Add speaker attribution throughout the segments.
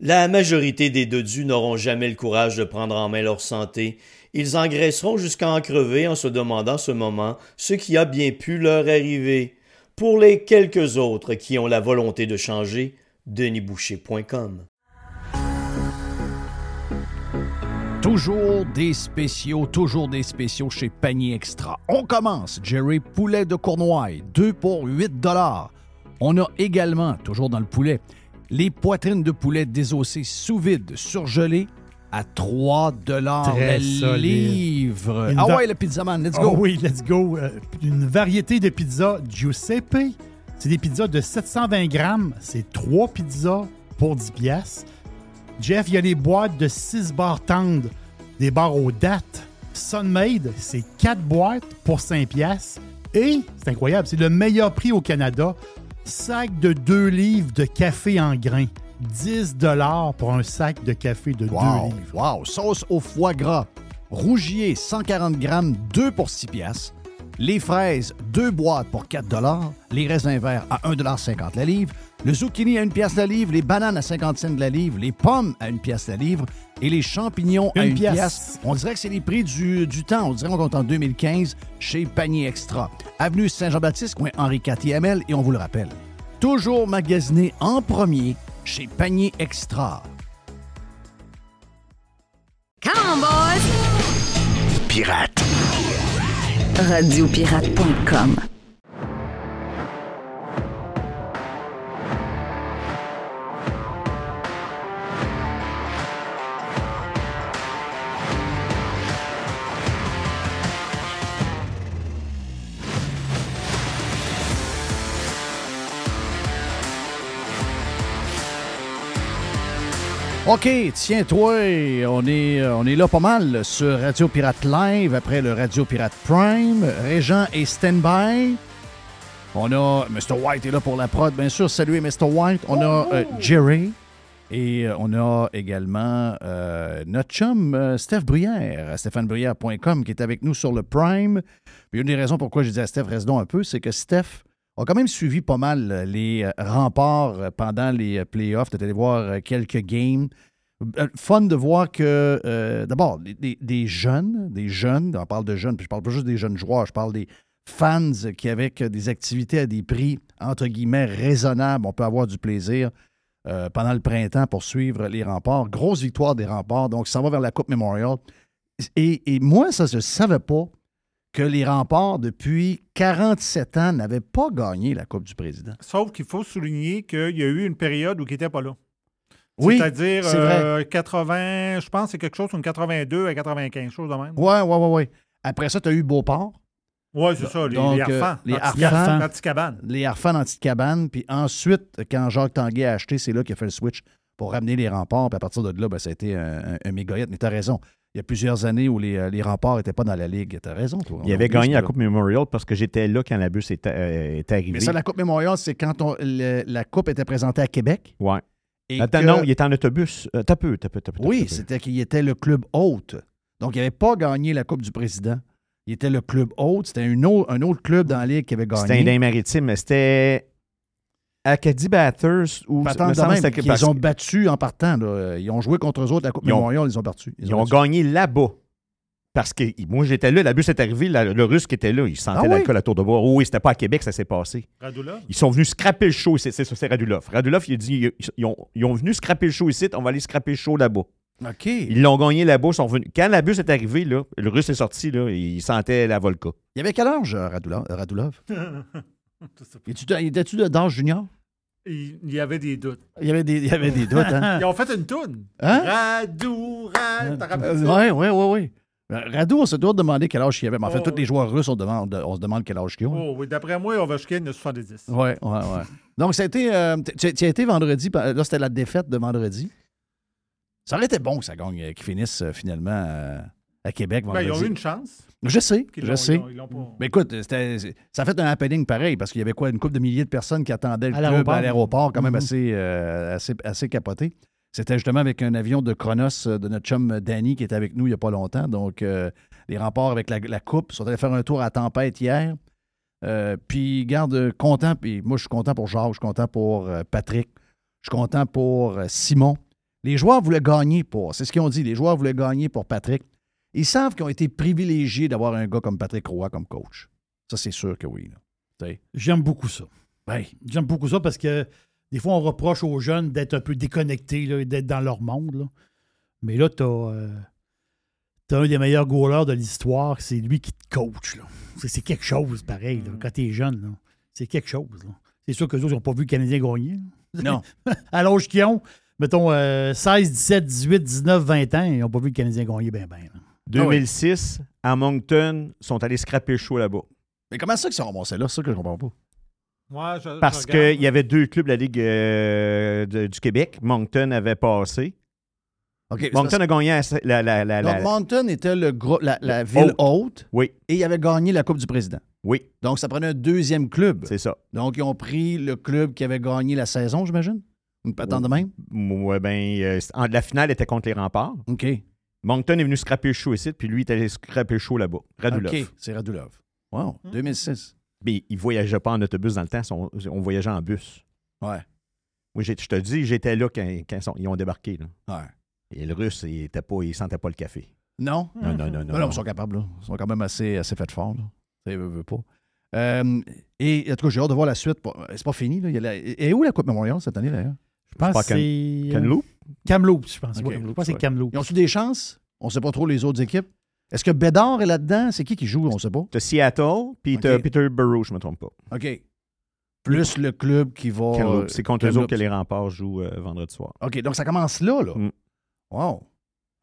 Speaker 1: La majorité des dodus n'auront jamais le courage de prendre en main leur santé. Ils engraisseront jusqu'à en crever en se demandant ce moment ce qui a bien pu leur arriver. Pour les quelques autres qui ont la volonté de changer, denisboucher.com.
Speaker 2: Toujours des spéciaux, toujours des spéciaux chez Panier Extra. On commence, Jerry Poulet de Cournoye, 2 pour 8 dollars. On a également, toujours dans le poulet, les poitrines de poulet désossées sous vide, surgelées, à 3 dollars le livre.
Speaker 3: Une
Speaker 2: Ah
Speaker 3: va-
Speaker 2: ouais, le pizzaman, let's
Speaker 3: Oh
Speaker 2: go.
Speaker 3: oui, let's go. Euh, une variété de pizzas Giuseppe. C'est des pizzas de 720 grammes. C'est 3 pizzas pour 10 piastres. Jeff, il y a les boîtes de 6 barres tendres, des barres aux dates. Sunmade, c'est 4 boîtes pour 5 piastres. Et, c'est incroyable, c'est le meilleur prix au Canada. Sac de 2 livres de café en grains. 10 pour un sac de café de 2
Speaker 2: Wow,
Speaker 3: livres.
Speaker 2: wow. Sauce au foie gras. Rougier, 140 grammes, 2 pour 6 piastres. Les fraises, 2 boîtes pour 4 Les raisins verts à 1,50 la livre. Le zucchini à 1 pièce la livre. Les bananes à 50 cents la livre. Les pommes à 1 pièce la livre. Et les champignons à
Speaker 3: Une
Speaker 2: 1
Speaker 3: pièce.
Speaker 2: pièce. On dirait que c'est les prix du, du temps. On dirait qu'on est en 2015 chez Panier Extra. Avenue Saint-Jean-Baptiste, coin Henri IV Et on vous le rappelle, toujours magasiné en premier chez Panier Extra.
Speaker 4: Come on, boys!
Speaker 5: Pirate.
Speaker 4: Radiopirate.com
Speaker 2: OK, tiens-toi, on est, euh, on est là pas mal sur Radio Pirate Live après le Radio Pirate Prime. Régent est stand-by. On a Mr. White est là pour la prod, bien sûr. Salut Mr. White. On a euh, Jerry. Et euh, on a également euh, notre chum euh, Steph Bruyère, à stéphanebruyère.com, qui est avec nous sur le Prime. Puis une des raisons pourquoi je disais à Steph, reste donc un peu, c'est que Steph a quand même suivi pas mal euh, les euh, remparts euh, pendant les playoffs. Tu allé voir quelques games. Fun de voir que, d'abord, des, jeunes, des jeunes, on parle de jeunes, puis je parle pas juste des jeunes joueurs, je parle des fans qui, avec des activités à des prix, entre guillemets, raisonnables, on peut avoir du plaisir pendant le printemps pour suivre les remparts. Grosse victoire des remparts, donc ça va vers la Coupe Memorial. Et, et moi, ça, je ne savais pas que les remparts, depuis 47 ans, n'avaient pas gagné la Coupe du Président.
Speaker 6: Sauf qu'il faut souligner qu'il y a eu une période où il n'était pas là.
Speaker 2: Oui,
Speaker 6: C'est-à-dire
Speaker 2: c'est vrai.
Speaker 6: euh, 80, je pense c'est quelque chose comme 82 à 95, chose de même.
Speaker 2: Ouais, ouais, ouais, ouais. Après ça, tu as eu Beauport.
Speaker 6: Oui, c'est ça, les,
Speaker 2: Donc,
Speaker 6: les
Speaker 2: euh,
Speaker 6: Harfans.
Speaker 2: les Harfans.
Speaker 6: l'anti-cabane.
Speaker 2: les Harfans dans petite cabane. Puis ensuite, quand Jacques Tanguay a acheté, c'est là qu'il a fait le switch pour ramener les remparts. Puis à partir de là, ben, ça a été un, un, un méga hit. Mais tu as raison. Il y a plusieurs années où les, euh, les remparts n'étaient pas dans la Ligue. Tu as raison, toi.
Speaker 7: Il avait gagné la. Coupe Memorial parce que j'étais là quand la bus était, euh, était arrivée.
Speaker 2: Mais ça, la Coupe Mémorial, c'est quand on- le- la Coupe était présentée à Québec. Et
Speaker 7: Attends,
Speaker 2: que-
Speaker 7: non, il était en autobus. Euh, t'as peu, t'as peu, t'as peu.
Speaker 2: Oui, c'était qu'il était le club hôte. Donc, il n'avait pas gagné la Coupe du Président. Il était le club hôte. C'était un autre, un autre club dans la Ligue qui avait gagné.
Speaker 7: C'était un des maritimes, mais c'était Acadie que c'était-
Speaker 2: qu'ils
Speaker 7: parce
Speaker 2: ont battu en partant. là. Ils ont joué contre eux autres la Coupe
Speaker 7: Ils ont-
Speaker 2: Mémorial, ils ont battu.
Speaker 7: Ils ont gagné là-bas. Parce que moi, j'étais là, la bus est arrivée, la- le russe qui était là, il sentait
Speaker 2: Ah oui?
Speaker 7: l'alcool à tour de bras. Oh oui, c'était pas à Québec, ça s'est passé.
Speaker 6: Radulov?
Speaker 7: Ils sont venus scraper le show ici. C'est ça, c'est Radulov. Radulov, il a dit ils, ils ont, ils ont venu scraper le show ici, on va aller scraper le show là-bas.
Speaker 2: OK.
Speaker 7: Ils l'ont gagné là-bas, ils sont venus. Quand la bus est arrivée, là, le russe est sorti, là, il sentait la Volca.
Speaker 2: Il y avait quel âge, euh, Radulov? euh, Radulov? De- Étais-tu de- d'âge junior?
Speaker 6: Il y avait des doutes.
Speaker 2: Il y avait des, il y avait des doutes, hein?
Speaker 6: Ils ont fait une toune.
Speaker 2: Hein?
Speaker 6: Radou, Rad, t'as rappelé ça?
Speaker 2: ouais, ouais, ouais, ouais. Euh, Radou, on se doit demander quel âge il avait. Mais en fait,
Speaker 6: Oh.
Speaker 2: tous les joueurs russes, on, demande, on se demande quel âge ils ont.
Speaker 6: Oh, oui, d'après moi, Ovechkin a 70.
Speaker 2: Ouais, ouais, ouais. Donc, ça a été. euh, tu, tu as été vendredi. Là, c'était la défaite de vendredi. Ça aurait été bon que ça gagne, euh, qu'ils finissent euh, finalement euh, à Québec
Speaker 6: Ben,
Speaker 2: vendredi.
Speaker 6: ils ont eu une chance.
Speaker 2: Je sais, je sais.
Speaker 6: ils l'ont- ils l'ont pas-
Speaker 2: Mais écoute, ça a fait un happening pareil parce qu'il y avait quoi, une couple de milliers de personnes qui attendaient le
Speaker 3: À
Speaker 2: club à l'aéroport, quand même
Speaker 3: Mhm.
Speaker 2: assez, euh, assez, assez capoté. C'était justement avec un avion de Chronos euh, de notre chum Danny qui était avec nous il n'y a pas longtemps. Donc, euh, les remparts avec la, la coupe. Ils sont allés faire un tour à Tempête hier. Euh, puis, garde, euh, content. Puis moi, je suis content pour Jacques, je suis content pour euh, Patrick, je suis content pour euh, Simon. Les joueurs voulaient gagner pour. C'est ce qu'ils ont dit. Les joueurs voulaient gagner pour Patrick. Ils savent qu'ils ont été privilégiés d'avoir un gars comme Patrick Roy comme coach. Ça, c'est sûr que oui.
Speaker 3: J'aime beaucoup ça.
Speaker 2: Ouais.
Speaker 3: J'aime beaucoup ça parce que des fois, on reproche aux jeunes d'être un peu déconnectés, d'être dans leur monde. là. Mais là, tu as, un des meilleurs goalers de l'histoire, c'est lui qui te coach. C'est, quelque chose, pareil, là, quand tu es jeune. C'est quelque chose. C'est sûr que les autres n'ont pas vu le Canadien gagner. là.
Speaker 2: Non.
Speaker 3: à l'âge qu'ils ont, mettons euh, 16, 17, 18, 19, 20 ans, ils n'ont pas vu le Canadien gagner bien, bien.
Speaker 7: 2006, à Moncton, sont allés scraper le show là-bas.
Speaker 2: Mais comment ça qu'ils sont ramassés là? C'est ça que je comprends pas.
Speaker 6: Ouais, je-
Speaker 7: Parce qu'il y avait deux clubs de la Ligue euh, de- du Québec. Moncton avait passé.
Speaker 2: OK.
Speaker 7: Moncton a gagné la, la, la, la-
Speaker 2: Donc,
Speaker 7: la-
Speaker 2: Moncton était le gros, la, la ville haute.
Speaker 7: Oui.
Speaker 2: Et il avait gagné la Coupe du Président.
Speaker 7: Oui,
Speaker 2: Donc, ça prenait un deuxième club.
Speaker 7: c'est ça.
Speaker 2: Donc, ils ont pris le club qui avait gagné la saison, j'imagine? Une patente de même?
Speaker 7: Ouais, ben, euh, la finale était contre les remparts.
Speaker 2: OK.
Speaker 7: Moncton est venu scraper le show ici, puis lui, il est allé scraper le show là-bas. Radulov.
Speaker 2: OK. C'est Radulov. Wow. 2006.
Speaker 7: Mais il voyageait pas en autobus dans le temps, on, on voyageait en bus.
Speaker 2: Ouais.
Speaker 7: Moi, je te dis, j'étais là quand, quand ils sont- ils ont débarqué. Là.
Speaker 2: Ouais.
Speaker 7: Et le russe, il était pas, il sentait pas le café.
Speaker 2: Non?
Speaker 7: Non, non, non, non.
Speaker 2: Non, non, ils sont capables, là. Ils sont quand même assez, assez faits forts, là. Ça, ils veulent- veulent pas. Euh, et en tout cas, j'ai hâte de voir la suite. C'est pas fini, là. Il y a la- Et où la Coupe Memorial cette année, d'ailleurs?
Speaker 3: Je pense que c'est. euh,
Speaker 7: Kamloops?
Speaker 3: Kamloops, je pense.
Speaker 2: Ok,
Speaker 3: Ouais, je pense que c'est. Kamloops.
Speaker 2: Ils ont-tu des chances? On sait pas trop les autres équipes. Est-ce que Bédard est là-dedans? C'est qui qui joue? On sait pas.
Speaker 7: T'as Seattle, puis t'as
Speaker 2: Ok.
Speaker 7: Peterborough, je me trompe pas.
Speaker 2: OK. Plus le club qui va.
Speaker 7: Kamloops.
Speaker 2: euh,
Speaker 7: C'est contre eux autres que les remparts jouent euh, vendredi soir.
Speaker 2: OK, donc ça commence là, là.
Speaker 7: Mm.
Speaker 2: Wow.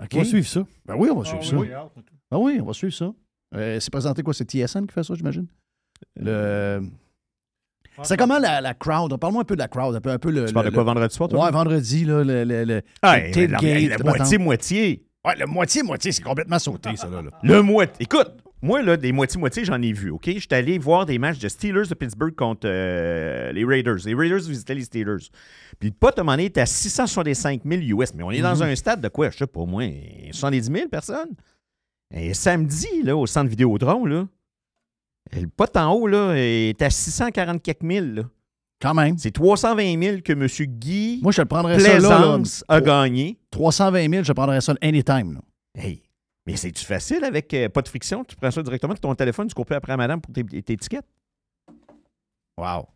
Speaker 2: OK.
Speaker 3: On va suivre ça.
Speaker 2: Ben oui, on va
Speaker 6: Ah,
Speaker 2: suivre
Speaker 6: oui,
Speaker 2: ça.
Speaker 6: oui.
Speaker 2: Ah oui, on va suivre ça. Euh, c'est présenté quoi? C'est TSN qui fait ça, j'imagine? Le... C'est comment la, la crowd? Parle-moi un peu de la crowd, un peu, un peu le.
Speaker 7: Tu parles
Speaker 2: le-
Speaker 7: de quoi vendredi soir, toi?
Speaker 2: Ouais, vendredi, là, le, le, le-
Speaker 7: Ah,
Speaker 2: le
Speaker 7: la, moitié-moitié.
Speaker 2: Ouais, le moitié-moitié, c'est complètement sauté, ça, là. là.
Speaker 7: Le moitié. Écoute, moi, là, des moitié-moitié, j'en ai vu, OK? J'étais allé voir des matchs de Steelers de Pittsburgh contre euh, les Raiders. Les Raiders visitaient les Steelers. Puis le moment donné, était à 665 000 US. Mais on est dans
Speaker 2: Mhm.
Speaker 7: un stade de quoi? Je sais pas, au moins 70 000 personnes? Et samedi, là, au centre Vidéotron, là, le pote en haut, là, est à 640 quelques mille, là.
Speaker 2: Quand même.
Speaker 7: C'est 320 000 que M. Guy
Speaker 2: Moi, je le prendrais ça là. là.
Speaker 7: Plaisance a gagné.
Speaker 2: 320 000, je prendrais ça anytime. Là.
Speaker 7: Hey, mais c'est-tu facile avec euh, pas de friction? Tu prends ça directement de ton téléphone, tu cours plus après à madame pour tes, tes étiquettes?
Speaker 2: Wow.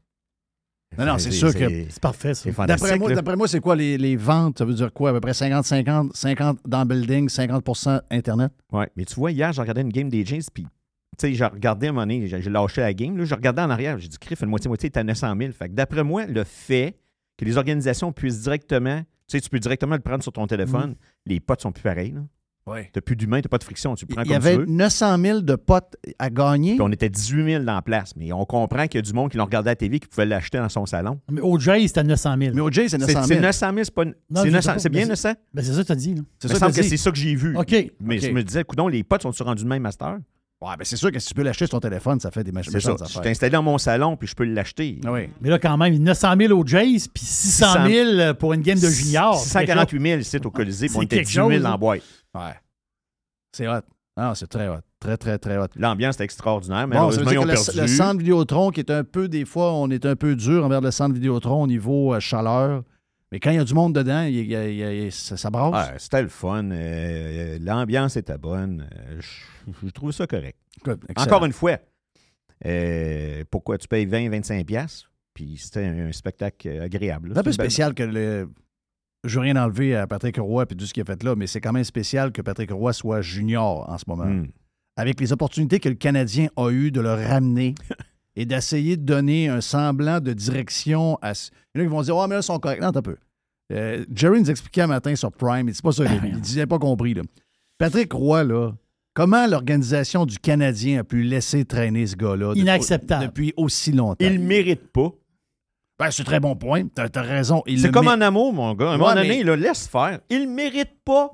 Speaker 2: Non, non, c'est sûr que-
Speaker 3: C'est parfait, ça.
Speaker 7: C'est fantastique.
Speaker 2: D'après moi, moi, c'est quoi les, les ventes? Ça veut dire quoi? À peu près 50-50, 50 dans le building, 50% Internet?
Speaker 7: Ouais, mais tu vois, hier, j'ai regardé une game des Jays, puis, tu sais, j'ai regardé à un moment donné, j'ai lâché la game, là, je regardais en arrière, j'ai dit, Criff, une moitié-moitié est à 900 000. Fait que d'après moi, le fait que les organisations puissent directement, tu sais, tu peux directement le prendre sur ton téléphone, les potes sont plus pareils, là.
Speaker 2: Oui.
Speaker 7: T'as plus d'humain, t'as pas de friction, tu le prends
Speaker 2: Il y
Speaker 7: comme
Speaker 2: avait
Speaker 7: tu veux.
Speaker 2: 900 000 de potes à gagner.
Speaker 7: Puis on était 18 000 dans la place, mais on comprend qu'il y a du monde qui l'ont regardé à la TV qui pouvait l'acheter dans son salon.
Speaker 3: Mais au Jay, c'était 900 000.
Speaker 2: Mais au Jay, c'est
Speaker 7: C'est
Speaker 2: 900
Speaker 7: c'est
Speaker 2: 000.
Speaker 7: 900 000, c'est pas. C'est
Speaker 3: sais
Speaker 7: 900
Speaker 3: pas,
Speaker 7: c'est bien
Speaker 3: mais
Speaker 7: 900?
Speaker 3: Ben, c'est ça que tu as dit. là.
Speaker 2: C'est ça
Speaker 7: semble
Speaker 2: que
Speaker 7: c'est ça que j'ai vu.
Speaker 3: OK.
Speaker 7: Mais je me disais, coudon, les potes sont-tu rendus de même master?
Speaker 2: Ouais, ben c'est sûr que si tu peux l'acheter sur ton téléphone, ça fait des mach-
Speaker 7: C'est ça. Je suis installé dans mon salon, puis je peux l'acheter.
Speaker 2: Ah oui.
Speaker 3: Mais là, quand même, 900 000 au Jays, puis 600 000 pour une game de junior.
Speaker 7: 648 000 ici au Colisée, puis on
Speaker 3: c'est
Speaker 7: était
Speaker 3: quelque
Speaker 7: 18 000
Speaker 3: chose,
Speaker 7: dans la
Speaker 3: hein.
Speaker 7: boîte.
Speaker 2: Ouais. C'est hot. Ah, c'est très hot. Très, très, très hot.
Speaker 7: L'ambiance était extraordinaire.
Speaker 2: Bon, ça veut
Speaker 7: Malheureusement, ils
Speaker 2: dire
Speaker 7: ont
Speaker 2: que le,
Speaker 7: perdu.
Speaker 2: le centre Vidéotron, qui est un peu, des fois, on est un peu dur envers le centre Vidéotron au niveau euh, chaleur. Mais quand il y a du monde dedans, il ça, ça brasse.
Speaker 7: C'était le fun. euh, L'ambiance était bonne. euh, je, je trouve ça correct.
Speaker 2: Excellent.
Speaker 7: Encore une fois, euh, pourquoi tu payes 20-25$, piastres, puis c'était un, spectacle agréable.
Speaker 2: C'est un peu
Speaker 7: belle-
Speaker 2: spécial que le. Je veux rien enlever à Patrick Roy et tout ce qu'il a fait là, mais c'est quand même spécial que Patrick Roy soit junior en ce moment.
Speaker 7: Hmm.
Speaker 2: Avec les opportunités que le Canadien a eues de le ramener et d'essayer de donner un semblant de direction à. ce- Il y en a qui vont dire Oh, mais là, ils sont corrects. Non, t'as peu. Euh, Jerry nous expliquait un matin sur Prime, c'est pas ça, il, il disait pas compris. Là. Patrick Roy, là, comment l'organisation du Canadien a pu laisser traîner ce gars-là depuis-
Speaker 3: Inacceptable.
Speaker 2: depuis aussi longtemps?
Speaker 7: Il mérite pas.
Speaker 2: Ben, c'est un très bon point. T'as as raison. Il
Speaker 7: C'est comme en amour, mon gars. À un
Speaker 2: Ouais,
Speaker 7: moment
Speaker 2: mais-
Speaker 7: donné, là, laisse faire. Il mérite pas.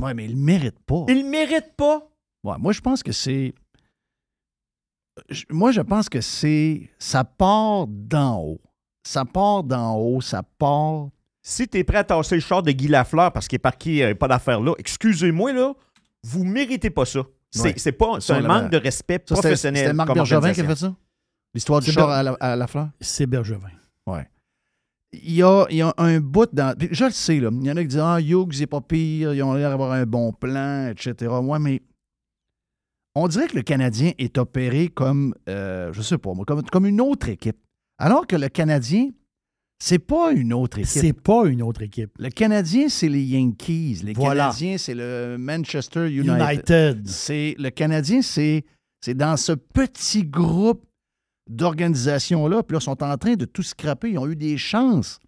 Speaker 2: Ouais, mais il le mérite pas.
Speaker 7: Il mérite pas.
Speaker 2: Ouais, moi, je pense que c'est. Moi, je pense que c'est. Ça part d'en haut. Ça part d'en haut, ça part.
Speaker 7: Si tu es prêt à tasser le char de Guy Lafleur parce qu'il est parqué euh, pas d'affaires là, excusez-moi, là, vous méritez pas ça. C'est
Speaker 2: Ouais.
Speaker 7: c'est pas c'est
Speaker 2: Ça,
Speaker 7: un manque de respect
Speaker 2: Ça,
Speaker 7: professionnel.
Speaker 2: C'était Marc Bergevin qui a fait ça? L'histoire du
Speaker 3: C'est
Speaker 2: char à la, à la fleur?
Speaker 3: C'est Bergevin.
Speaker 2: Ouais. Il y, a, il y a un bout dans. Je le sais, là. Il y en a qui disent Ah, Hughes, c'est pas pire, ils ont l'air d'avoir un bon plan, etc. Ouais, mais on dirait que le Canadien est opéré comme, euh, je sais pas, moi, comme, comme une autre équipe. Alors que le Canadien, c'est pas une autre équipe.
Speaker 3: C'est pas une autre équipe.
Speaker 2: Le Canadien, c'est les Yankees. Les
Speaker 3: Voilà.
Speaker 2: Canadiens, c'est le Manchester United.
Speaker 3: United.
Speaker 2: C'est le Canadien, c'est c'est dans ce petit groupe d'organisations-là. Puis là, ils sont en train de tout scraper. Ils ont eu des chances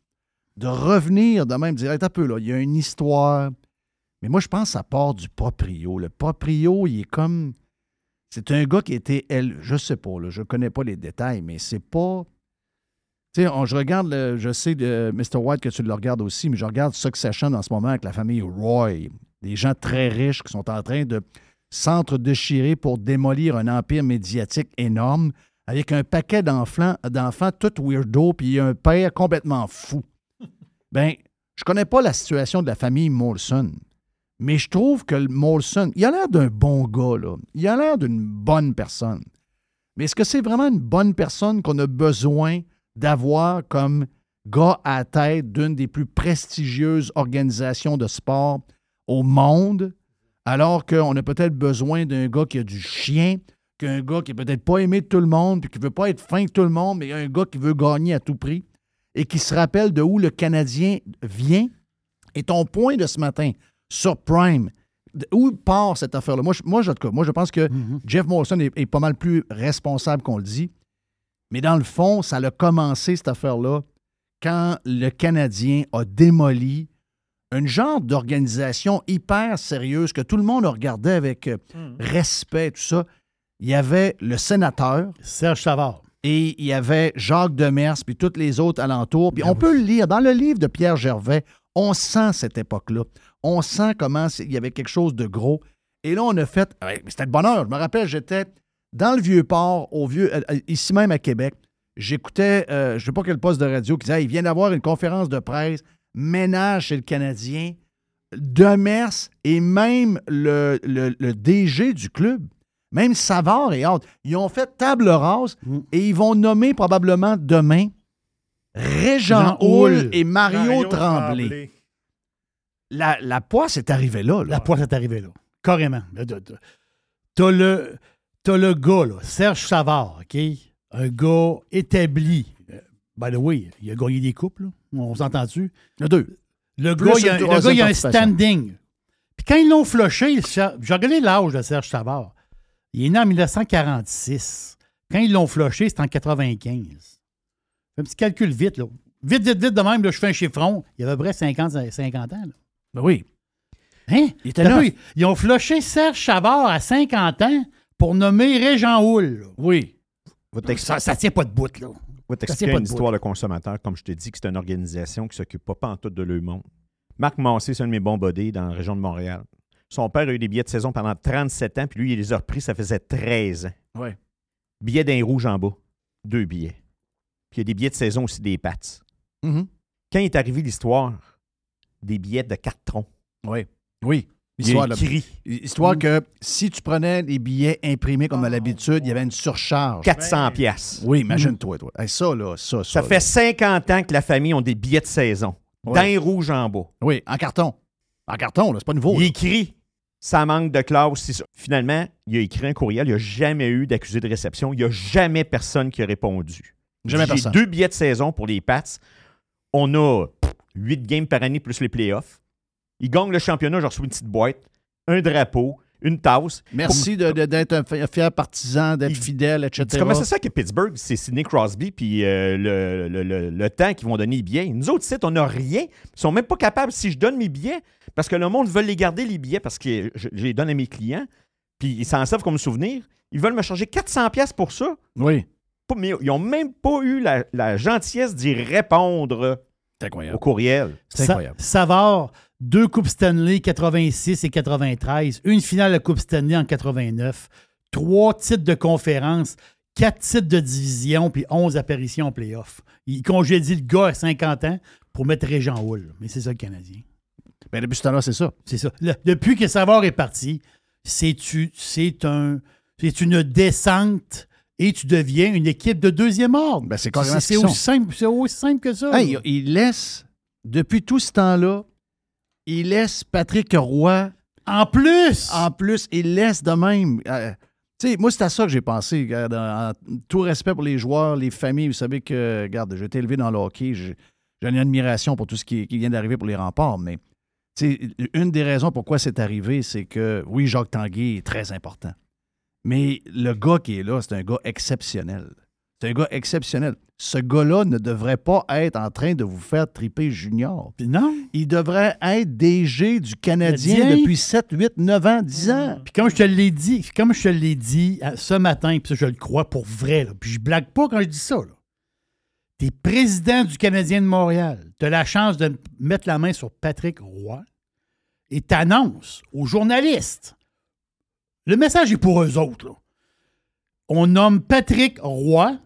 Speaker 2: de revenir de même, dire, un peu, là, il y a une histoire. Mais moi, je pense que ça part du proprio. Le proprio, il est comme. C'est un gars qui était, elle, je sais pas, là, je connais pas les détails, mais c'est pas. Tu sais, je regarde, je sais de Mr. White que tu le regardes aussi, mais je regarde Succession en ce moment avec la famille Roy. Des gens très riches qui sont en train de s'entre-déchirer pour démolir un empire médiatique énorme avec un paquet d'enfants, d'enfants tout weirdo, puis un père complètement fou. Ben, je connais pas la situation de la famille Molson, mais je trouve que Molson, il a l'air d'un bon gars, là. Il a l'air d'une bonne personne. Mais est-ce que c'est vraiment une bonne personne qu'on a besoin d'avoir comme gars à la tête d'une des plus prestigieuses organisations de sport au monde, alors qu'on a peut-être besoin d'un gars qui a du chien, qu'un gars qui est peut-être pas aimé de tout le monde, puis qui veut pas être fin de tout le monde, mais un gars qui veut gagner à tout prix et qui se rappelle de où le Canadien vient? Et ton point de ce matin sur Prime, où part cette affaire-là? Moi, je, moi, je- je pense que Jeff Molson est, est pas mal plus responsable qu'on le dit. Mais dans le fond, ça a commencé, cette affaire-là, quand le Canadien a démoli une genre d'organisation hyper sérieuse que tout le monde regardait avec euh, respect, tout ça. Il y avait le sénateur
Speaker 3: Serge Savard.
Speaker 2: et il y avait Jacques Demers puis tous les autres alentours. Puis on peut le lire. Dans le livre de Pierre Gervais, on sent cette époque-là. On sent comment il y avait quelque chose de gros. Et là, on a fait. ouais, C'était le bonheur. Je me rappelle, j'étais dans le Vieux-Port, au vieux, euh, euh, ici même à Québec. J'écoutais, euh, je ne sais pas quel poste de radio, qui disait Ah, il vient d'avoir une conférence de presse, ménage chez le Canadien, Demers et même le, le- le DG du club, même Savard et autres, ils ont fait table rase
Speaker 3: Mm.
Speaker 2: et ils vont nommer probablement demain Régent Houle. et Mario, Tremblay. La, la poisse est arrivée là. là.
Speaker 3: La poisse est arrivée là. Carrément. T'as le, t'as le gars, là, Serge Savard, OK? Un gars établi. Euh, By the way, il a gagné des coupes, là. On s'entend-tu?
Speaker 2: Le deux.
Speaker 3: Le
Speaker 2: Plus
Speaker 3: gars, il a,
Speaker 2: une
Speaker 3: le
Speaker 2: troisième
Speaker 3: gars, il a un standing. Puis quand ils l'ont Ser- j'ai regardé l'âge de Serge Savard. Il est né en 1946. Quand ils l'ont flushé, c'était en 95. Fais un petit calcul vite, là. Vite, vite, vite de même, là, je fais un chiffron. Il avait à peu près 50, 50 ans, là.
Speaker 2: Ben oui.
Speaker 3: Hein?
Speaker 2: Il était
Speaker 3: T'as
Speaker 2: neuf.
Speaker 3: vu, Ils ont flushé Serge Savard à 50 ans pour nommer Régent Houle.
Speaker 2: Oui.
Speaker 3: Ça, ça tient pas de bout, là.
Speaker 7: va
Speaker 3: Ça
Speaker 7: t'expliquer
Speaker 3: tient pas
Speaker 7: une histoire de consommateur. Comme je te dis, que c'est une organisation qui ne s'occupe pas pantoute de leur monde. Marc Massé, c'est un de mes bons buddies dans la région de Montréal. Son père a eu des billets de saison pendant 37 ans, puis lui, il les a repris, ça faisait 13 ans.
Speaker 2: Ouais.
Speaker 7: Billets d'un rouge en bas. Deux billets. Puis il y a des billets de saison aussi des pattes.
Speaker 2: Mhm.
Speaker 7: Quand est arrivée l'histoire des billets de carton,
Speaker 2: Oui. Oui.
Speaker 7: il y a
Speaker 2: Histoire, de-
Speaker 7: écrit
Speaker 2: histoire que si tu prenais les billets imprimés comme à l'habitude, il y avait une surcharge.
Speaker 7: 400 pièces.
Speaker 2: Oui, imagine-toi, toi. Hey, ça, là, ça, ça.
Speaker 7: Ça
Speaker 2: là.
Speaker 7: fait 50 ans que la famille ont des billets de saison.
Speaker 2: Ouais.
Speaker 7: les rouges en bas.
Speaker 2: Oui, en carton. En carton, là, c'est pas nouveau.
Speaker 7: Il
Speaker 2: là.
Speaker 7: écrit ça manque de classe. c'est ça. Finalement, il a écrit un courriel. Il n'y a jamais eu d'accusé de réception. Il n'y a jamais personne qui a répondu.
Speaker 2: Jamais
Speaker 7: J'ai
Speaker 2: personne.
Speaker 7: deux billets de saison pour les Pats. On a pff, huit games par année plus les playoffs. Ils gagnent le championnat, j'ai reçu une petite boîte, un drapeau, une tasse.
Speaker 2: Merci d'être un fi- fier partisan, d'être
Speaker 7: Il-
Speaker 2: fidèle, etc.
Speaker 7: Comment c'est ça que Pittsburgh, c'est Sidney Crosby puis euh, le, le- le- le temps qu'ils vont donner les billets? Nous autres, ici, on n'a rien. Ils sont même pas capables, si je donne mes billets, parce que le monde veut les garder, les billets, parce que je, je les donne à mes clients, puis ils s'en servent comme souvenir. Ils veulent me charger 400$ piastres pour ça.
Speaker 2: Oui,
Speaker 7: Pas- mais ils n'ont même pas eu la, la gentillesse d'y répondre au courriel.
Speaker 2: C'est
Speaker 3: Sa-
Speaker 2: incroyable.
Speaker 3: Savard, deux Coupes Stanley, 86 et 93, une finale de Coupe Stanley en 89, trois titres de conférence, quatre titres de division, puis 11 apparitions en playoff. Il congédie le gars à 50 ans pour mettre Régent Hull. Mais c'est ça le Canadien.
Speaker 2: Ben, depuis ce temps-là, c'est ça.
Speaker 3: C'est ça. Le- depuis que Savard est parti, un, c'est une descente et tu deviens une équipe de deuxième ordre.
Speaker 2: Ben, c'est carrément
Speaker 3: aussi, simple- c'est aussi simple que ça.
Speaker 2: Hey, il laisse, depuis tout ce temps-là, il laisse Patrick Roy.
Speaker 3: en plus,
Speaker 2: En plus, il laisse de même. euh, tu sais, moi, c'est à ça que j'ai pensé. regarde, en- en tout respect pour les joueurs, les familles. Vous savez que, regarde, j'ai été élevé dans le hockey. J'ai une admiration pour tout ce qui, qui vient d'arriver pour les remparts. Mais, une des raisons pourquoi c'est arrivé, c'est que, oui, Jacques Tanguay est très important. Mais le gars qui est là, c'est un gars exceptionnel. C'est un gars exceptionnel. Ce gars-là ne devrait pas être en train de vous faire triper junior.
Speaker 3: Puis non.
Speaker 2: Il devrait être DG du Canadien
Speaker 3: Canadien.
Speaker 2: depuis 7, 8, 9 ans, 10 ans.
Speaker 3: Puis comme je te l'ai dit, comme je te l'ai dit euh, ce matin, puis ça, je le crois pour vrai, là, puis je blague pas quand je dis ça. Tu es président du Canadien de Montréal. Tu as la chance de mettre la main sur Patrick Roy et t'annonces aux journalistes. Le message est pour eux autres. là. On nomme Patrick Roy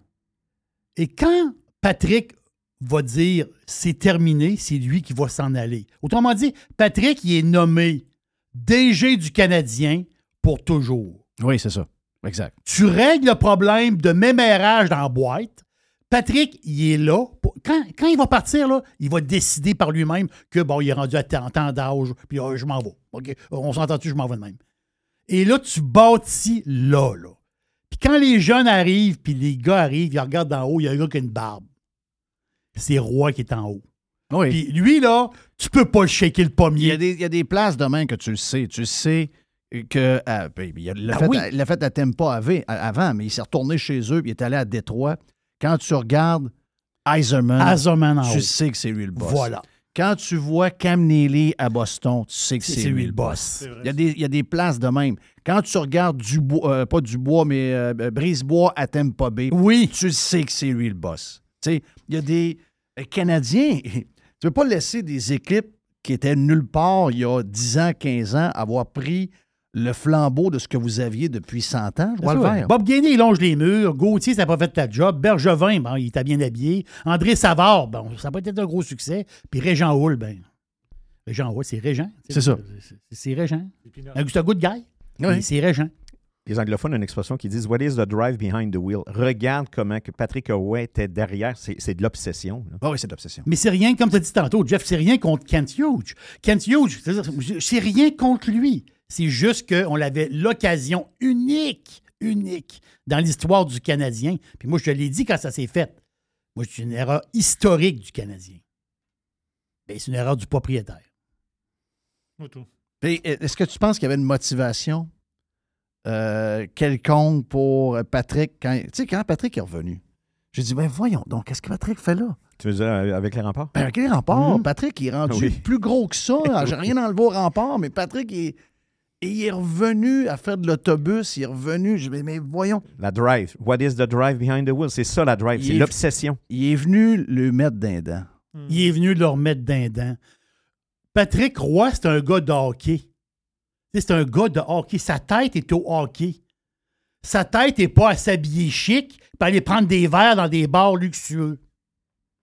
Speaker 3: et quand Patrick va dire c'est terminé, c'est lui qui va s'en aller. Autrement dit, Patrick, il est nommé DG du Canadien pour toujours.
Speaker 2: Oui, c'est ça. Exact.
Speaker 3: Tu règles le problème de mémérage dans la boîte. Patrick, il est là. pour- Quand, quand il va partir, là, il va décider par lui-même que bon, il est rendu à tant tant d'âge, puis ah, je m'en vais. On s'entend-tu, je m'en vais de même? Et là, tu bâtis là, là. Puis quand les jeunes arrivent, puis les gars arrivent, ils regardent d'en haut, il y a un gars qui a une barbe. C'est Roy qui est en haut.
Speaker 2: Oui.
Speaker 3: Puis lui, là, tu peux pas le shaker le
Speaker 2: il, y a
Speaker 3: pommier.
Speaker 2: des, il y a des places demain que tu le sais. Tu sais que. ah, il l'a
Speaker 3: Ah
Speaker 2: fait,
Speaker 3: oui.
Speaker 2: à- fait à Tampa ave- avant, mais il s'est retourné chez eux, puis il est allé à Détroit. Quand tu regardes Eiserman,
Speaker 3: en
Speaker 2: tu
Speaker 3: haut.
Speaker 2: sais que c'est lui le boss.
Speaker 3: Voilà.
Speaker 2: Quand tu vois Cam Neely à Boston, tu sais que c'est, lui le boss. Il y, a des, il y a des places de même. Quand tu regardes Dubois, euh, pas Dubois, mais euh, Brisebois à Tampa Bay,
Speaker 3: Oui.
Speaker 2: tu sais que c'est lui le boss. Tu sais, il y a des euh, Canadiens. Tu ne peux pas laisser des équipes qui étaient nulle part il y a 10 ans, 15 ans avoir pris le flambeau de ce que vous aviez depuis 100 ans. Je vois le.
Speaker 3: Bob Gainé, il longe les murs. Gauthier, ça n'a pas fait ta job. Bergevin, bon, il était bien habillé. André Savard, bon, ça n'a pas été un gros succès. Puis Régent Hull, ben. Régent Hull, c'est Régent.
Speaker 2: C'est ça.
Speaker 3: C'est- Régent. C'est un good guy.
Speaker 2: Oui.
Speaker 3: mais C'est Régent.
Speaker 7: Les anglophones ont une expression qui disent What is the drive behind the wheel? Regarde comment que Patrick Roy était derrière. C'est de l'obsession.
Speaker 2: Ah oui, c'est de l'obsession.
Speaker 3: Mais c'est rien, comme tu as dit tantôt, Jeff, c'est rien contre Kent Hughes. Kent Hughes, c'est rien contre lui. C'est juste qu'on avait l'occasion unique, unique dans l'histoire du Canadien. Puis moi, je te l'ai dit quand ça s'est fait. Moi, c'est une erreur historique du Canadien. Ben, c'est une erreur du propriétaire.
Speaker 2: Est-ce que tu penses qu'il y avait une motivation euh, quelconque pour Patrick quand, tu sais, quand Patrick est revenu? J'ai dit, ben voyons donc, qu'est-ce que Patrick fait là?
Speaker 7: Tu veux dire euh, avec les remparts?
Speaker 2: Ben, avec les remparts,
Speaker 3: Mhm.
Speaker 2: Patrick il est rendu
Speaker 7: Oui.
Speaker 2: plus gros que ça. J'ai rien enlevé aux remparts, mais Patrick il, il est revenu à faire de l'autobus. Il est revenu. Je dis, mais, voyons,
Speaker 7: La drive. What is the drive behind the wheel? C'est ça la drive. C'est
Speaker 2: est-
Speaker 7: l'obsession.
Speaker 2: il est venu le mettre d'un dent.
Speaker 3: Il est venu le remettre d'un dent. Patrick Roy, c'est un gars de hockey. C'est un gars de hockey. Sa tête est au hockey. Sa tête n'est pas à s'habiller chic puis aller prendre des verres dans des bars luxueux.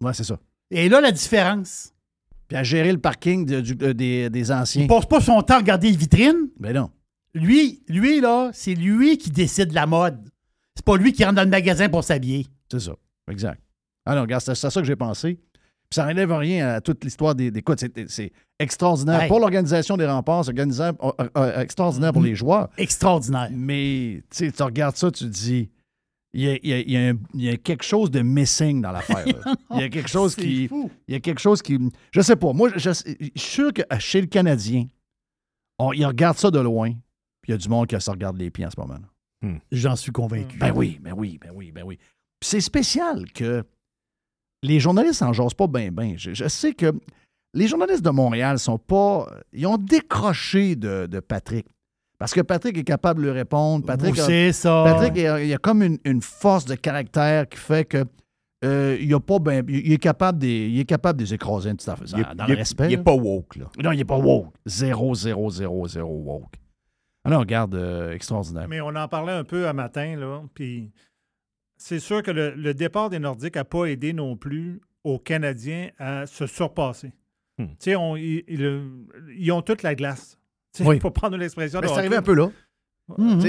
Speaker 2: Ouais, c'est ça.
Speaker 3: Et là, la différence.
Speaker 2: Puis à gérer le parking de- du- euh, des, des anciens.
Speaker 3: Il passe pas son temps à regarder les vitrines.
Speaker 2: Ben non.
Speaker 3: Lui, lui là, c'est lui qui décide de la mode. C'est pas lui qui rentre dans le magasin pour s'habiller.
Speaker 2: C'est ça. Exact. Alors, regarde, c'est c'est à ça que j'ai pensé. Puis ça n'enlève rien à toute l'histoire des, des coups. C'est, c'est extraordinaire
Speaker 3: Hey.
Speaker 2: pour l'organisation des remparts, c'est euh, euh, extraordinaire pour les joueurs.
Speaker 3: Extraordinaire.
Speaker 2: Mais tu sais, tu regardes ça, tu te dis, il y a, il y a- il y a un- il y a quelque chose de missing dans l'affaire. Il y a quelque chose qui.
Speaker 3: fou.
Speaker 2: Il y a quelque chose qui. Je sais pas. Moi, je, je- je suis sûr que chez le Canadien, on, ils regardent ça de loin, puis il y a du monde qui se regarde les pieds en ce moment. là.
Speaker 3: J'en suis convaincu.
Speaker 2: Ben oui, ben oui, ben oui, ben oui. Puis c'est spécial que les journalistes en jasent pas bien, bien. Je, je sais que les journalistes de Montréal sont pas. Ils ont décroché de, de Patrick. Parce que Patrick est capable de lui répondre. Patrick, a,
Speaker 3: ça.
Speaker 2: Patrick il a, il a comme une, une force de caractère qui fait que. euh, il, a pas ben, il est capable des, il est capable de les écraser dans
Speaker 7: il
Speaker 2: le respect.
Speaker 7: Il n'est pas woke, là.
Speaker 2: Non, il n'est pas woke. Zéro, zéro, zéro, zéro woke. Alors, regarde, euh, extraordinaire.
Speaker 6: Mais on en parlait un peu à matin, là. Puis c'est sûr que le, le départ des Nordiques n'a pas aidé non plus aux Canadiens à se surpasser.
Speaker 7: Hmm.
Speaker 6: Tu sais, on- ils, ils- ils ont toute la glace.
Speaker 2: Oui.
Speaker 6: Pour prendre l'expression
Speaker 2: Ben, c'est arrivé un peu là.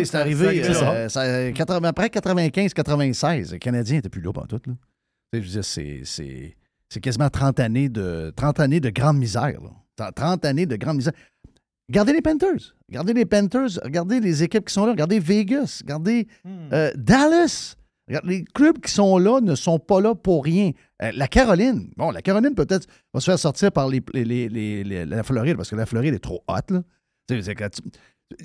Speaker 2: C'est arrivé
Speaker 6: ça,
Speaker 2: euh, ça- 80 après 95-96. Les Canadiens n'étaient plus là pendant tout. Là. Je veux dire, c'est, c'est, c'est quasiment 30 années, de, 30 années de grande misère. là. 30 années de grande misère. Regardez les Panthers. Regardez les Panthers. Regardez les équipes qui sont là. Regardez Vegas. Regardez
Speaker 6: Hmm.
Speaker 2: euh, Dallas. Les clubs qui sont là ne sont pas là pour rien. Euh, la Caroline, bon, la Caroline peut-être va se faire sortir par les, les- les- les- les- la Floride parce que la Floride est trop haute. C'est tu-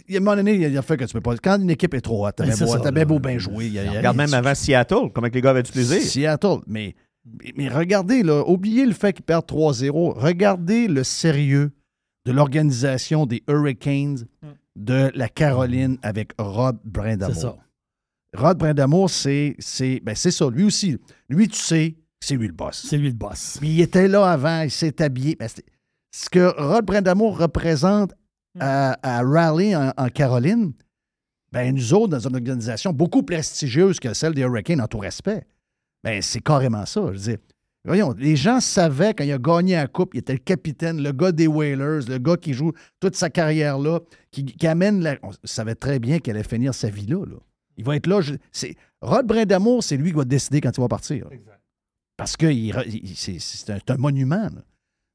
Speaker 2: il y a un moment donné, il y a un fait que tu peux pas. Quand une équipe est trop haute, t'as
Speaker 3: Ben,
Speaker 2: bien beau, bien y a- y a-
Speaker 7: Regarde même avant Seattle, comment les gars avaient du plaisir?
Speaker 2: Seattle. Mais, mais regardez, là, oubliez le fait qu'ils perdent 3-0. Regardez le sérieux de l'organisation des Hurricanes de la Caroline avec Rod Brindamour.
Speaker 3: C'est ça.
Speaker 2: Rod Brindamour, c'est c'est ben, c'est ça. Lui aussi. Lui, tu sais, c'est lui le boss.
Speaker 3: C'est lui le boss.
Speaker 2: Mais il était là avant, il s'est habillé. Ben, ce que Rod Brindamour représente à, à Raleigh, en, en Caroline, ben, nous autres, dans une organisation beaucoup prestigieuse que celle des Hurricanes, en tout respect, ben, c'est carrément ça. Je veux dire, voyons, les gens savaient quand il a gagné la Coupe, il était le capitaine, le gars des Whalers, le gars qui joue toute sa carrière là, qui, qui amène la. On savait très bien qu'elle allait finir sa vie là. là. Il va être là. je- Rod Brindamour, c'est lui qui va décider quand il va partir. Parce que il re- il- c'est, un, monument. là.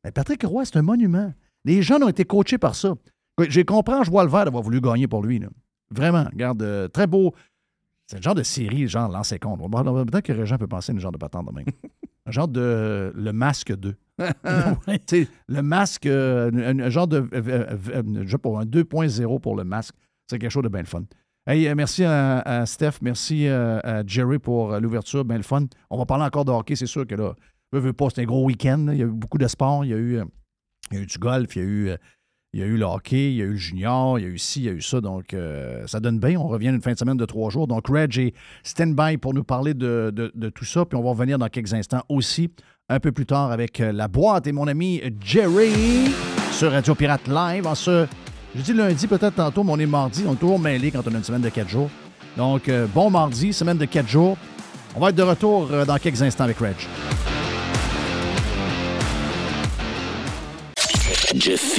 Speaker 2: Mais Patrick Roy, c'est un monument. Les gens ont été coachés par ça. J'ai compris, je vois le vert d'avoir voulu gagner pour lui. là. Vraiment, regarde, euh, très beau. C'est le genre de série, genre l'ancien compte. Peut-être que Régent peut penser à un genre de patente de même. un genre de euh, Le Masque 2. Tu sais, le masque, euh, un, un genre de. je pas, un 2.0 pour le masque. C'est quelque chose de bien le fun. Hey, euh, merci à, à Steph, merci à Jerry pour l'ouverture, bien le fun. On va parler encore de hockey, c'est sûr que là, veux, veux pas, c'est un gros week-end. Il y a eu beaucoup de sport. Il y a eu, il y a eu du golf, il y a eu, il y a eu le hockey, il y a eu le junior, il y a eu ci, il y a eu ça. Donc, euh, ça donne bien. On revient une fin de semaine de trois jours. Donc, Reg est stand-by pour nous parler de, tout ça. Puis, on va revenir dans quelques instants aussi, un peu plus tard, avec euh, la boîte et mon ami Jerry sur Radio Pirate Live. En ce, je dis lundi, peut-être tantôt, mais on est mardi. On est toujours mêlés quand on a une semaine de quatre jours. Donc, euh, bon mardi, semaine de quatre jours. On va être de retour dans quelques instants avec Reg.
Speaker 8: Jeff.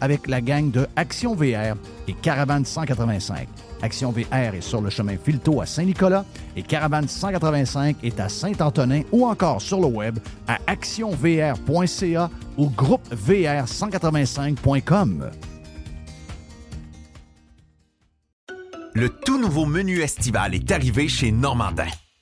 Speaker 2: avec la gang de Action VR et Caravane 185. Action VR est sur le chemin Filto à Saint-Nicolas et Caravane 185 est à Saint-Antonin ou encore sur le web à actionvr.ca ou groupevr185.com.
Speaker 5: Le tout nouveau menu estival est arrivé chez Normandin.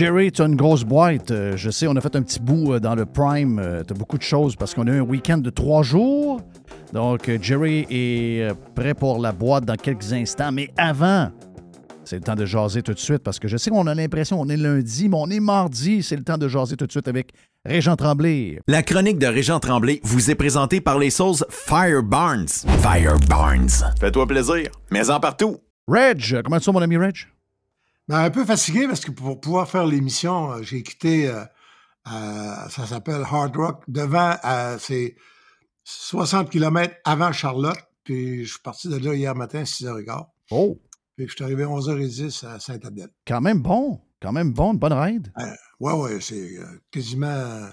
Speaker 2: Jerry, tu as une grosse boîte. Euh, Je sais, on a fait un petit bout euh, dans le Prime. tu as beaucoup de choses parce qu'on a eu un week-end de trois jours. Donc, euh, Jerry est euh, prêt pour la boîte dans quelques instants. Mais avant, c'est le temps de jaser tout de suite parce que je sais qu'on a l'impression qu'on est lundi, mais on est mardi. C'est le temps de jaser tout de suite avec Régent Tremblay.
Speaker 5: La chronique de Régent Tremblay vous est présentée par les sauces Fire Barnes. Fire Barnes. Fais-toi plaisir. Mais en partout.
Speaker 2: Reg, comment tu vas, mon ami Reg?
Speaker 8: Ben, un peu fatigué parce que pour pouvoir faire l'émission, euh, j'ai quitté, euh, euh, ça s'appelle Hard Rock, devant, c'est 60 km avant Charlotte. Puis je suis parti de là hier matin à 6h15.
Speaker 2: Oh,
Speaker 8: Puis je suis arrivé à 11h10 à Saint-Adèle.
Speaker 2: quand même bon. Quand même bon, une bonne ride.
Speaker 8: Euh, ouais, ouais, c'est quasiment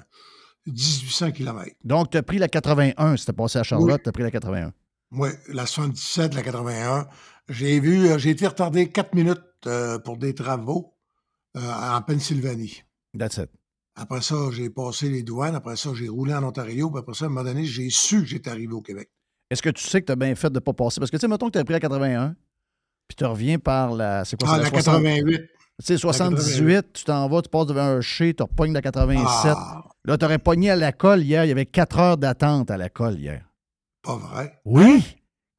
Speaker 8: 1800 km.
Speaker 2: Donc, tu as pris la 81. C'était passé à Charlotte, tu as pris la 81.
Speaker 8: Oui, la 77, la 81. J'ai vu, j'ai été retardé 4 minutes euh, pour des travaux euh, en Pennsylvanie.
Speaker 2: That's it.
Speaker 8: Après ça, j'ai passé les douanes. Après ça, j'ai roulé en Ontario. Puis après ça, à un moment donné, j'ai su que j'étais arrivé au Québec.
Speaker 2: Est-ce que tu sais que tu as bien fait de ne pas passer? Parce que, tu sais, mettons que tu as pris la 81, puis tu reviens par la. C'est quoi
Speaker 8: Ah, la
Speaker 2: 60
Speaker 8: 88.
Speaker 2: Tu sais, 78, tu t'en vas, tu passes devant un chez, tu repognes la 87.
Speaker 8: Ah,
Speaker 2: Là, tu aurais pogné à la colle hier. Il y avait 4 heures d'attente à la colle hier.
Speaker 8: pas vrai.
Speaker 2: Oui!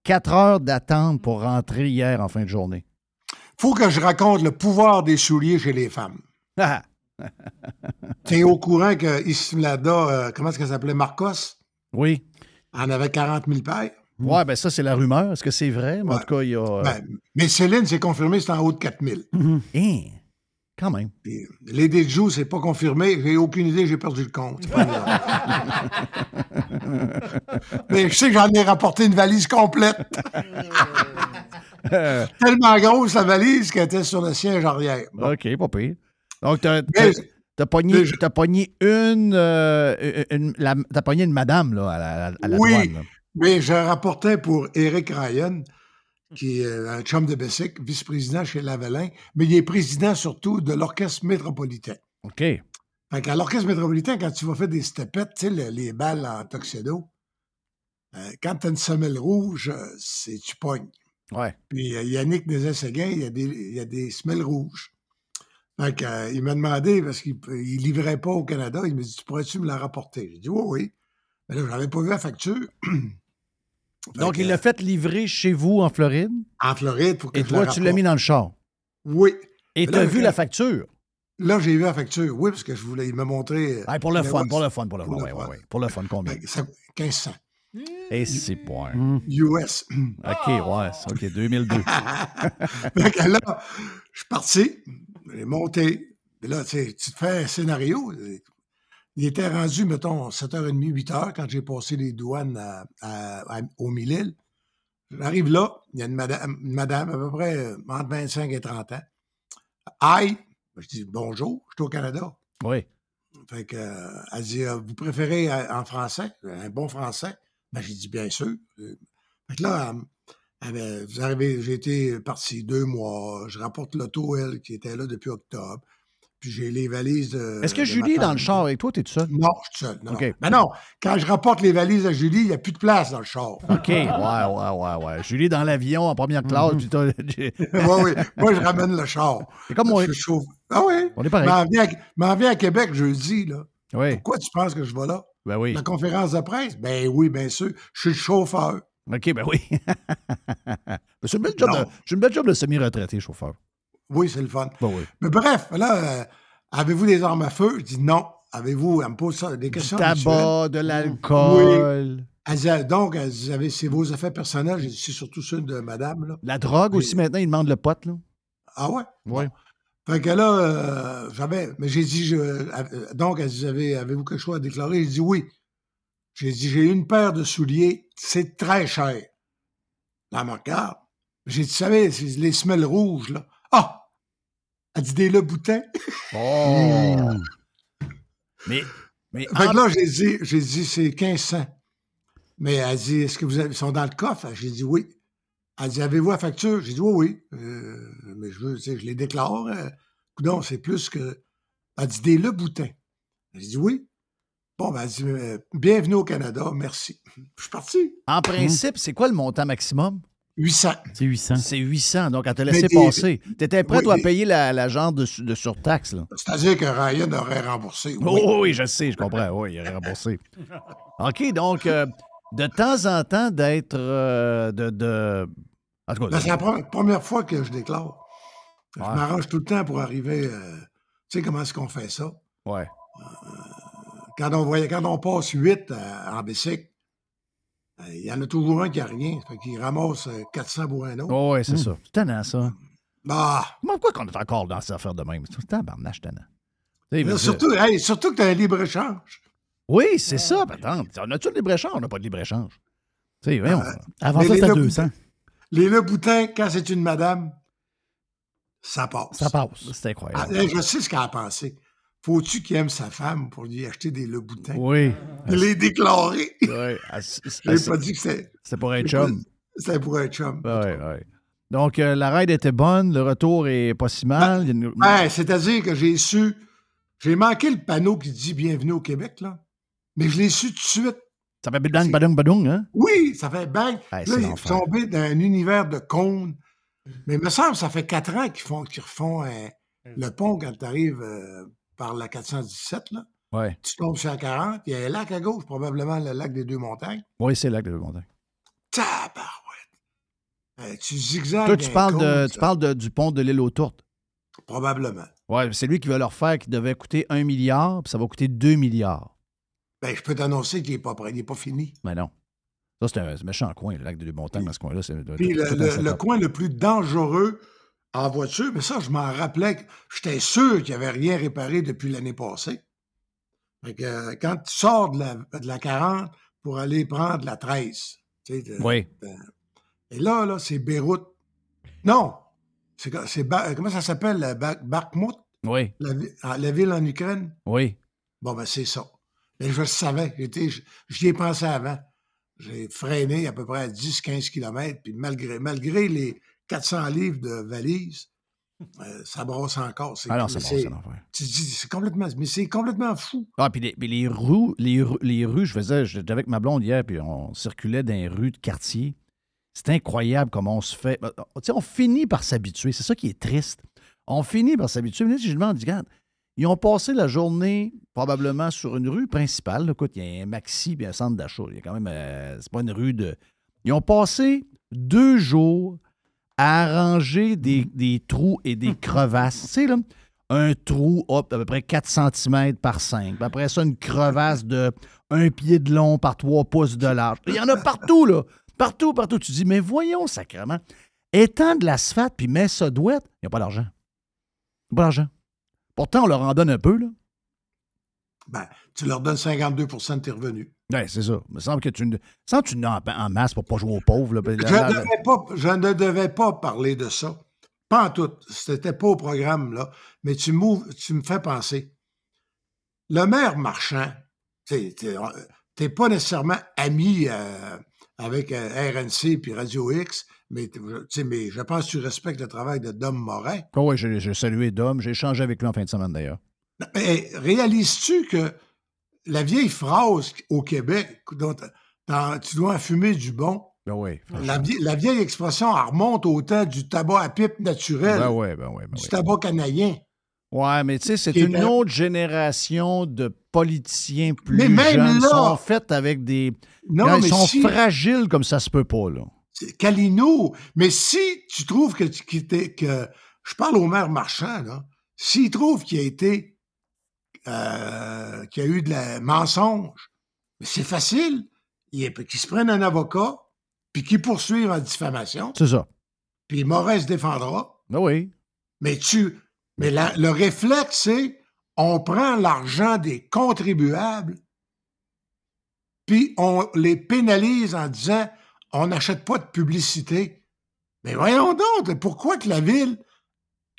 Speaker 2: 4 heures d'attente pour rentrer hier en fin de journée.
Speaker 8: Faut que je raconte le pouvoir des souliers chez les femmes.
Speaker 2: Ah!
Speaker 8: Tu es au courant que Ismlada, euh, comment est-ce qu'elle s'appelait, Marcos,
Speaker 2: Oui.
Speaker 8: en avait 40 000 paires.
Speaker 2: Ouais, ben ça, c'est la rumeur. Est-ce que c'est vrai? Mais en
Speaker 8: Ouais.
Speaker 2: tout cas, il y a.
Speaker 8: Ben, mais Céline, c'est confirmé, c'est en haut de 4 000.
Speaker 2: Hein, quand même.
Speaker 8: Lady Joe, c'est pas confirmé. J'ai aucune idée, j'ai perdu le compte. Mais je sais que j'en ai rapporté une valise complète. Tellement grosse la valise qu'elle était sur le siège arrière. Bon.
Speaker 2: OK, pas pire. Donc, t'as,
Speaker 8: Mais-
Speaker 2: t'as- t'as pogné, t'as pogné une, euh, une- la- t'as pogné une madame là, à la, à la
Speaker 8: Oui.
Speaker 2: douane. là.
Speaker 8: Mais je rapportais pour Eric Ryan, qui est un chum de Bessic, vice-président chez Lavalin, mais il est président surtout de l'Orchestre métropolitain.
Speaker 2: OK.
Speaker 8: Fait qu'à l'Orchestre métropolitain, quand tu vas faire des stepettes, tu sais, le- les balles en tuxedo, euh, quand tu as une semelle rouge, euh, c'est tu pognes.
Speaker 2: Ouais.
Speaker 8: Puis euh, Yannick Nézet-Séguin, il y a des, il y a des semelles rouges. Que, euh, il m'a demandé, parce qu'il ne livrait pas au Canada, il m'a dit, tu pourrais-tu me la rapporter? J'ai dit, oui, oui. Mais là, je n'avais pas vu la facture.
Speaker 2: Donc,
Speaker 8: que,
Speaker 2: il l'a fait livrer chez vous en Floride?
Speaker 8: En Floride, pour que
Speaker 2: et
Speaker 8: je
Speaker 2: toi,
Speaker 8: la
Speaker 2: tu l'as mis dans le char?
Speaker 8: Oui.
Speaker 2: Et tu as vu la facture?
Speaker 8: Là, j'ai vu la facture. Oui, parce que je voulais, il m'a montré. euh,
Speaker 2: pour le fun, pour le fun, pour le fun.
Speaker 8: pour le fun.
Speaker 2: Pour le fun, combien?
Speaker 8: fait que ça- 1500
Speaker 2: Et c'est point.
Speaker 8: US.
Speaker 2: OK, ouais, OK, 2002.
Speaker 8: Fait que là, je suis parti, j'ai monté. Là, tu te fais un scénario. Il était rendu, mettons, 7h30, 8h quand j'ai passé les douanes à, à- à- au Mille-Îles. J'arrive là, il y a une madame, une madame à peu près euh, entre 25 et 30 ans. Aïe! Je dis bonjour, je suis au Canada.
Speaker 2: oui.
Speaker 8: Fait que, euh, elle dit, euh, vous préférez en français, un bon français? Ben, j'ai dit, bien sûr. Euh, Fait que là, elle- elle- vous arrivez, j'ai été parti deux mois, je rapporte l'auto, elle, qui était là depuis octobre. Puis j'ai les valises de.
Speaker 2: Est-ce que
Speaker 8: de
Speaker 2: Julie est dans le char avec toi? T'es tout seul?
Speaker 8: Non, je suis seul. Non, non. Mais non, quand je rapporte les valises à Julie, il n'y a plus de place dans le char.
Speaker 2: OK. Ouais, ouais, ouais, ouais. Julie dans l'avion en première classe. puis t'as- j'ai-
Speaker 8: oui, oui. Moi, je ramène le char.
Speaker 2: C'est comme moi.
Speaker 8: Je. Ah oui.
Speaker 2: On est pareil.
Speaker 8: M'en viens, à- viens à Québec jeudi, là.
Speaker 2: Oui.
Speaker 8: Pourquoi tu penses que je vais là?
Speaker 2: Ben oui.
Speaker 8: La conférence de presse? Ben oui, bien sûr. Je suis le chauffeur.
Speaker 2: OK, ben oui. C'est une belle job, de, c'est une belle job de semi-retraité, chauffeur.
Speaker 8: Oui, c'est le fun.
Speaker 2: Ben oui.
Speaker 8: Mais bref, là, euh, avez-vous des armes à feu? Je dis non. Avez-vous, elle me pose ça, des
Speaker 2: Du
Speaker 8: questions.
Speaker 2: tabac, de l'alcool.
Speaker 8: Dit, donc, c'est vos affaires personnelles? C'est surtout ceux de madame, là.
Speaker 2: La drogue aussi, maintenant, ils demandent le pote, là.
Speaker 8: Ah ouais?
Speaker 2: Oui.
Speaker 8: Fait que là, euh, j'avais. Mais j'ai dit, je- euh, donc, elle dit, avez, avez-vous quelque chose à déclarer? J'ai dit oui. J'ai dit, j'ai une paire de souliers, c'est très cher. Là, elle me regarde. J'ai dit, tu savez, c'est les semelles rouges, là. Ah! Elle dit, des le boutin.
Speaker 2: Oh! Mais, mais
Speaker 8: Fait
Speaker 2: en-
Speaker 8: que là, j'ai dit, j'ai dit, c'est 1500. Mais elle dit, est-ce que vous avez, ils sont dans le coffre? J'ai dit oui. Elle dit, avez-vous la facture? J'ai dit oui, oui. Euh, mais je veux, tu sais, je les déclare. Euh, coudonc, c'est plus que. Elle dit, des le boutin. J'ai dit oui. Bon, ben, elle dit, euh, bienvenue au Canada, merci. Je suis parti.
Speaker 2: en principe, c'est quoi le montant maximum?
Speaker 8: 800.
Speaker 3: C'est 800.
Speaker 2: C'est 800. Donc, elle t'a laissé
Speaker 8: des-
Speaker 2: passer. T'étais prêt,
Speaker 8: Oui,
Speaker 2: toi, à payer la, la genre de, de surtaxe, là?
Speaker 8: C'est-à-dire que Ryan aurait remboursé. Oui.
Speaker 2: Oh, oui, je sais, je comprends. Oui, il aurait remboursé. OK, donc, euh, de temps en temps, d'être. euh, de, de- En tout cas,
Speaker 8: Ben, c'est la pre- première fois que je déclare. Je m'arrange tout le temps pour arriver. euh, tu sais comment est-ce qu'on fait ça?
Speaker 2: ouais.
Speaker 8: Quand on, voyait, quand on passe 8 en bicycle, euh, il y en a toujours un qui n'a rien. Fait qu'il ramasse euh, 400 pour un autre.
Speaker 2: Oh, ouais, c'est ça. C'est tannant, ça.
Speaker 8: Bah,
Speaker 2: pourquoi qu'on est encore dans cette affaire de même? C'est tout le temps barnache tannant.
Speaker 8: Surtout, hey, surtout que tu as un libre-échange.
Speaker 2: Oui, c'est ça. Ben, attends, on a-tu de libre-échange? On n'a pas de libre-échange. Tu sais, voyons.
Speaker 3: Avant
Speaker 8: Mais
Speaker 3: ça,
Speaker 8: les
Speaker 3: c'était
Speaker 8: Le
Speaker 3: 200.
Speaker 8: Les Le Boutin, quand c'est une madame, ça passe.
Speaker 3: Ça passe.
Speaker 2: c'est
Speaker 8: Ah,
Speaker 2: incroyable.
Speaker 8: là, je sais ce qu'elle a pensé. Faut-tu qu'il aime sa femme pour lui acheter des Le Boutin?
Speaker 2: Oui.
Speaker 8: Il l'est déclaré.
Speaker 2: Oui. Ah, c'est-
Speaker 8: Je n'ai pas dit que c'était
Speaker 2: C'était pour un chum.
Speaker 8: c'était pour un chum.
Speaker 2: Oui, oui. Donc, euh, la ride était bonne, le retour est pas si mal. Une-
Speaker 8: Ouais, c'est-à-dire que j'ai su. J'ai manqué le panneau qui dit Bienvenue au Québec, là. Mais je l'ai su tout de suite.
Speaker 2: Ça fait badong, badong, badong, hein?
Speaker 8: Oui, ça fait bang.
Speaker 2: Ouais,
Speaker 8: là, il est tombé dans un univers de cônes. Mais il me semble que ça fait quatre ans qu'ils font, qu'ils refont euh, le pont quand tu arrives par la 417. Là.
Speaker 2: Oui.
Speaker 8: Tu tombes sur la 40, il y a un lac à gauche, probablement le lac des deux montagnes.
Speaker 2: Oui, c'est là que le montagne.
Speaker 8: Tabarouette! Euh, tu zigzags.
Speaker 2: Toi, tu
Speaker 8: un
Speaker 2: parles,
Speaker 8: cône,
Speaker 2: de, tu parles de- du pont de l'île aux Tourtes.
Speaker 8: Probablement.
Speaker 2: Oui, c'est lui qui veut le refaire, qui devait coûter 1 milliard, puis ça va coûter 2 milliards.
Speaker 8: Ben, je peux t'annoncer qu'il n'est pas prêt, il n'est pas fini.
Speaker 2: Mais non. Ça, c'est un méchant coin, le lac des deux montagnes, dans ce coin-là.
Speaker 8: Puis le, coin le plus dangereux en voiture, mais ça, je m'en rappelais. J'étais sûr qu'il n'y avait rien réparé depuis l'année passée. Fait que, euh, quand tu sors de la, de la 40 pour aller prendre la 13, tu sais, de-
Speaker 2: Oui.
Speaker 8: et là, là, c'est Beyrouth. Non! C'est, comment ça s'appelle, Bakhmut,
Speaker 2: Oui,
Speaker 8: la, ah, la ville en Ukraine?
Speaker 2: oui.
Speaker 8: Bon, ben, c'est ça. Mais je le savais. J'y ai pensé avant. J'ai freiné à peu près à 10-15 km, puis malgré, malgré les 400 livres de valise, euh, ça brosse encore. C'est,
Speaker 2: Ah non, c'est
Speaker 8: complètement, mais c'est complètement fou.
Speaker 2: Ah, puis les, puis les rues, les, les rues, je faisais, j'étais avec ma blonde hier, puis on circulait dans les rues de quartier. C'est incroyable comment on se fait. ben, Tu sais, on finit par s'habituer. C'est ça qui est triste. On finit par s'habituer. Mais là, si je demande, regarde, ils ont passé la journée probablement sur une rue principale. Écoute, il y a un maxi puis un centre d'achat. Il y a quand même. euh, c'est pas une rue de. Ils ont passé deux jours à arranger des, des trous et des crevasses. Tu sais, là, un trou hop, à peu près 4 cm par 5. Puis après ça, une crevasse de un pied de long par 3 pouces de large. Il y en a partout, là. Partout, partout. Tu dis, mais voyons, sacrément. Étends de l'asphalte puis mets ça douette, il n'y a pas d'argent. Il n'y a pas d'argent. Pourtant, on leur en donne un peu, là.
Speaker 8: Ben, tu leur donnes 52% de tes revenus.
Speaker 2: Oui, c'est ça. Il me semble que tu, me semble que tu en, en masse pour pas jouer aux pauvres. là.
Speaker 8: Je, pas, je ne devais pas parler de ça. Pas en tout. C'était pas au programme, là. Mais tu, tu me fais penser. Le maire marchand, tu n'es pas nécessairement ami euh, avec euh, RNC puis Radio X, mais, mais je pense que tu respectes le travail de Dom Morin.
Speaker 2: Oh oui, j'ai salué Dom. J'ai échangé avec lui en fin de semaine d'ailleurs.
Speaker 8: Mais réalises-tu que la vieille phrase au Québec, dont tu dois en fumer du bon,
Speaker 2: Ben oui.
Speaker 8: la, vie- la vieille expression, elle remonte au temps du tabac à pipe naturel,
Speaker 2: Ben oui, ben oui, ben
Speaker 8: du tabac canadien.
Speaker 2: Ouais, mais tu sais, c'est une autre génération de politiciens plus
Speaker 8: Mais même
Speaker 2: jeunes. Ils
Speaker 8: là-
Speaker 2: sont faits avec des.
Speaker 8: Non,
Speaker 2: Gars, ils
Speaker 8: mais
Speaker 2: sont
Speaker 8: si-
Speaker 2: fragiles comme ça se peut pas, là.
Speaker 8: Calino. Mais si tu trouves que, je parle au maire Marchand, là, s'il trouve qu'il a été, euh, qu'il y a eu de la mensonge, mais c'est facile. Il qu'il se prenne un avocat, puis qu'il poursuive en diffamation,
Speaker 2: C'est ça.
Speaker 8: puis Morin se défendra.
Speaker 2: Ben oui.
Speaker 8: Mais tu, mais la- le réflexe, c'est on prend l'argent des contribuables, puis on les pénalise en disant on n'achète pas de publicité. Mais voyons donc, pourquoi que la ville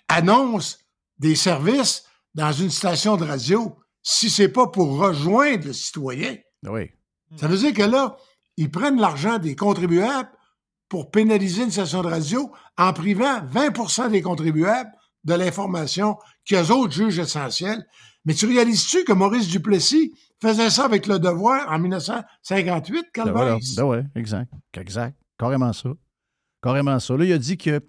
Speaker 8: annonce des services dans une station de radio si c'est pas pour rejoindre le citoyen?
Speaker 2: Ben oui.
Speaker 8: Ça veut dire que là, ils prennent l'argent des contribuables pour pénaliser une station de radio en privant 20% des contribuables de l'information qu'eux autres jugent essentielle. Mais tu réalises-tu que Maurice Duplessis faisait ça avec le devoir en 1958,
Speaker 2: Ben voilà.
Speaker 8: Calvaise?
Speaker 2: Ben ouais, exact. Exact. Carrément ça. Carrément ça. Là, il a dit que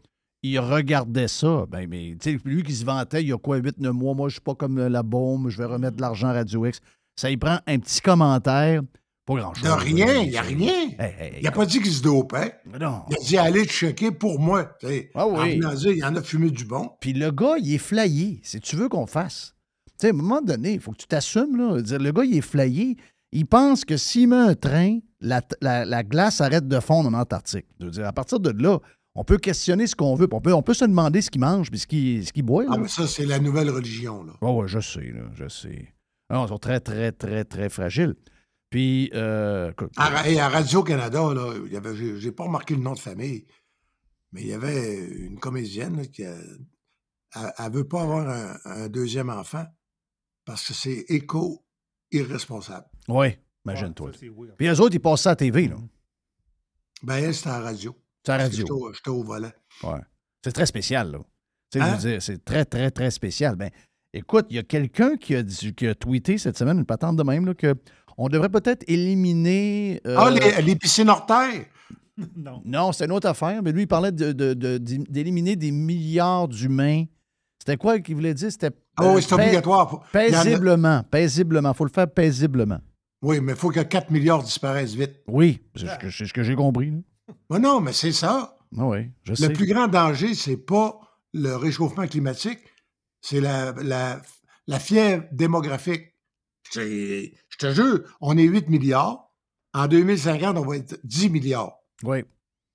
Speaker 2: il regardait ça. Ben, mais tu sais, lui qui se vantait il y a quoi, 8-9 mois, moi, je suis pas comme la bombe, je vais remettre de l'argent à Radio X. Ça y prend un petit commentaire, pas grand-chose.
Speaker 8: De rien, il n'y a rien.
Speaker 2: Hey, hey,
Speaker 8: Il n'a pas dit qu'il se dopait.
Speaker 2: Non.
Speaker 8: Il a dit allez te checker pour moi.
Speaker 2: Ah oui.
Speaker 8: En il en a fumé du bon.
Speaker 2: Puis le gars, il est flayé. Si tu veux qu'on fasse. Tu sais, à un moment donné, il faut que tu t'assumes. Là. Dire, le gars, il est flayé. Il pense que s'il met un train, la, la- la glace arrête de fondre en Antarctique. Je veux dire, à partir de là, on peut questionner ce qu'on veut. On peut, on peut se demander ce qu'il mange puis ce qu'il boit. là.
Speaker 8: Ah, mais ça, c'est la nouvelle religion. Là.
Speaker 2: Oh, ouais, je sais, là, je sais. Non, ils sont très, très, très, très fragiles. Puis, euh, écoute,
Speaker 8: À, et à Radio-Canada, j'ai, j'ai pas remarqué le nom de famille, mais il y avait une comédienne là, qui a- elle, elle veut pas avoir un, un deuxième enfant parce que c'est éco-irresponsable.
Speaker 2: imagine-toi.
Speaker 6: Ça, c'est weird.
Speaker 2: Puis eux autres, ils passent ça à la TV, là.
Speaker 8: Ben, elle, c'était à la radio.
Speaker 2: C'est à la radio.
Speaker 8: J'étais au, volant.
Speaker 2: Ouais. C'est très spécial, là. Tu sais, je
Speaker 8: Hein?
Speaker 2: veux dire, c'est très, très, très spécial. Ben, écoute, il y a quelqu'un qui a, dit- qui a tweeté cette semaine, une patente de même, là, que on devrait peut-être éliminer. euh,
Speaker 8: Ah, les, les piscines hors terre!
Speaker 6: Non.
Speaker 2: Non, c'est une autre affaire, mais lui, il parlait de- de- d'éliminer des milliards d'humains. C'était quoi qu'il voulait dire? C'était
Speaker 8: Ah oui, c'est obligatoire. A-
Speaker 2: Paisiblement, paisiblement. Il faut le faire paisiblement.
Speaker 8: Oui, mais il faut que 4 milliards disparaissent vite.
Speaker 2: Oui, c'est ce que, c'est ce que j'ai compris.
Speaker 8: Mais non, mais c'est ça.
Speaker 2: Ah oui, je
Speaker 8: Le
Speaker 2: sais.
Speaker 8: plus grand danger, c'est pas le réchauffement climatique, c'est la, la, la fièvre démographique. Je te jure, on est 8 milliards. En 2050, on va être 10 milliards.
Speaker 2: Oui.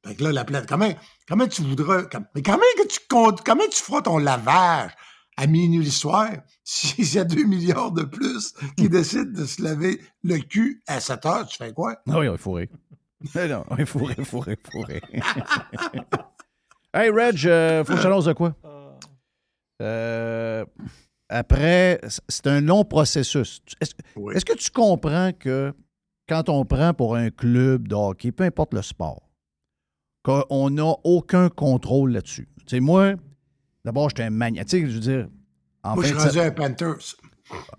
Speaker 8: Fait que là, la planète, comment, comment tu voudras. comme- mais comment, que tu, comptes- comment tu feras ton lavage? À minuit le soir s'il y a 2 milliards de plus qui décident de se laver le cul à 7 heures? Tu fais quoi?
Speaker 2: Ah oui, il faut rire. Eh non, il faut rire, il faut rire, il faut rire. hey, Reg, euh, faut que je t'annonce de quoi? Euh, après, c'est un long processus. Tu- Est-ce
Speaker 8: Oui.
Speaker 2: est-ce que tu comprends que quand on prend pour un club de hockey, peu importe le sport, qu'on n'a aucun contrôle là-dessus? Tu sais, moi, d'abord, j'étais un sais, je veux dire, en
Speaker 8: Moi, je suis rendu à Panthers.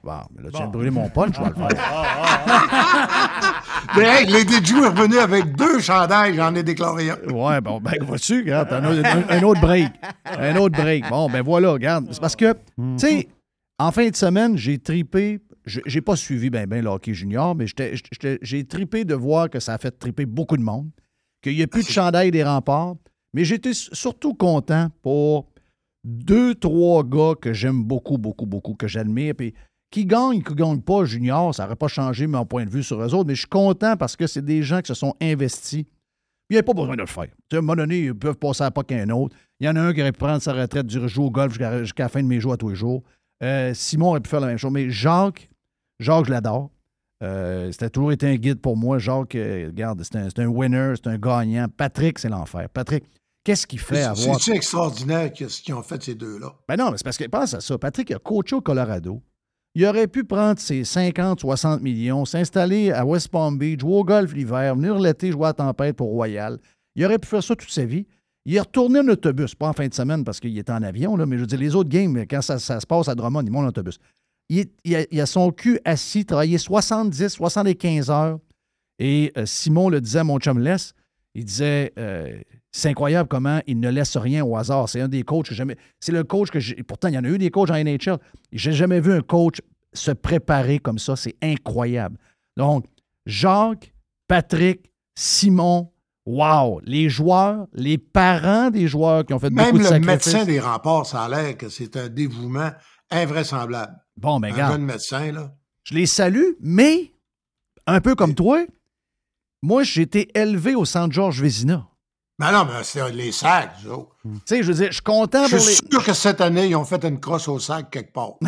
Speaker 2: Bon, mais là, tu viens de brûler mon punch, je vais le faire.
Speaker 8: Mais hey, les DJ est revenu avec deux chandails, j'en ai déclaré un.
Speaker 2: Ouais, bon, ben, vois-tu, regarde, t'en as un, un autre break. Un autre break. Bon, ben voilà, regarde. C'est parce que, tu sais, en fin de semaine, j'ai tripé. je- J'ai pas suivi ben, ben le hockey junior, mais j'étais- j'étais- j'ai tripé de voir que ça a fait triper beaucoup de monde, qu'il n'y a plus de chandail des remparts. Mais j'étais surtout content pour deux, trois gars que j'aime beaucoup, beaucoup, beaucoup, que j'admire. Puis qui gagnent, qui ne gagnent pas junior, ça n'aurait pas changé mon point de vue sur eux autres, mais je suis content parce que c'est des gens qui se sont investis. Il n'y a pas besoin de le faire. Tu sais, à un moment donné, ils peuvent passer à pas qu'un autre. Il y en a un qui aurait pu prendre sa retraite, du jouer au golf jusqu'à la fin de mes jours à tous les jours. Euh, Simon aurait pu faire la même chose. Mais Jacques, Jacques, je l'adore. Euh, c'était toujours été un guide pour moi. Jacques, euh, regarde, c'est un, c'est un winner, c'est un gagnant. Patrick, c'est l'enfer. Patrick, qu'est-ce qu'il fait à voir?
Speaker 8: C'est extraordinaire ce qu'ils ont fait ces deux-là?
Speaker 2: Ben non, mais c'est parce que pense à ça. Patrick a coaché au Colorado. Il aurait pu prendre ses 50, 60 millions, s'installer à West Palm Beach, jouer au golf l'hiver, venir l'été jouer à Tempête pour Royal. Il aurait pu faire ça toute sa vie. Il est retourné en autobus, pas en fin de semaine parce qu'il était en avion, là, mais je veux dire, les autres games, quand ça, ça se passe à Drummond, il monte en autobus. Il, est- il a, il a son cul assis, travaillé 70, 75 heures. Et euh, Simon le disait à mon chum Les, il disait euh, c'est incroyable comment il ne laisse rien au hasard. C'est un des coachs que jamais. C'est le coach que j'ai. Pourtant, il y en a eu des coachs en NHL. J'ai jamais vu un coach se préparer comme ça. C'est incroyable. Donc, Jacques, Patrick, Simon, wow! Les joueurs, les parents des joueurs qui ont fait
Speaker 8: Même
Speaker 2: beaucoup de
Speaker 8: le
Speaker 2: sacrifices.
Speaker 8: médecin des remparts, ça a l'air que c'est un dévouement invraisemblable.
Speaker 2: Bon, ben,
Speaker 8: un
Speaker 2: regarde.
Speaker 8: jeune médecin, là.
Speaker 2: Je les salue, mais un peu comme toi, moi, j'ai été élevé au centre Georges Vézina.
Speaker 8: Ben non, mais c'est les sacs.
Speaker 2: Tu sais, je veux dire, je suis content
Speaker 8: Je
Speaker 2: pour
Speaker 8: suis
Speaker 2: les.
Speaker 8: sûr que cette année, ils ont fait une crosse au sac quelque part.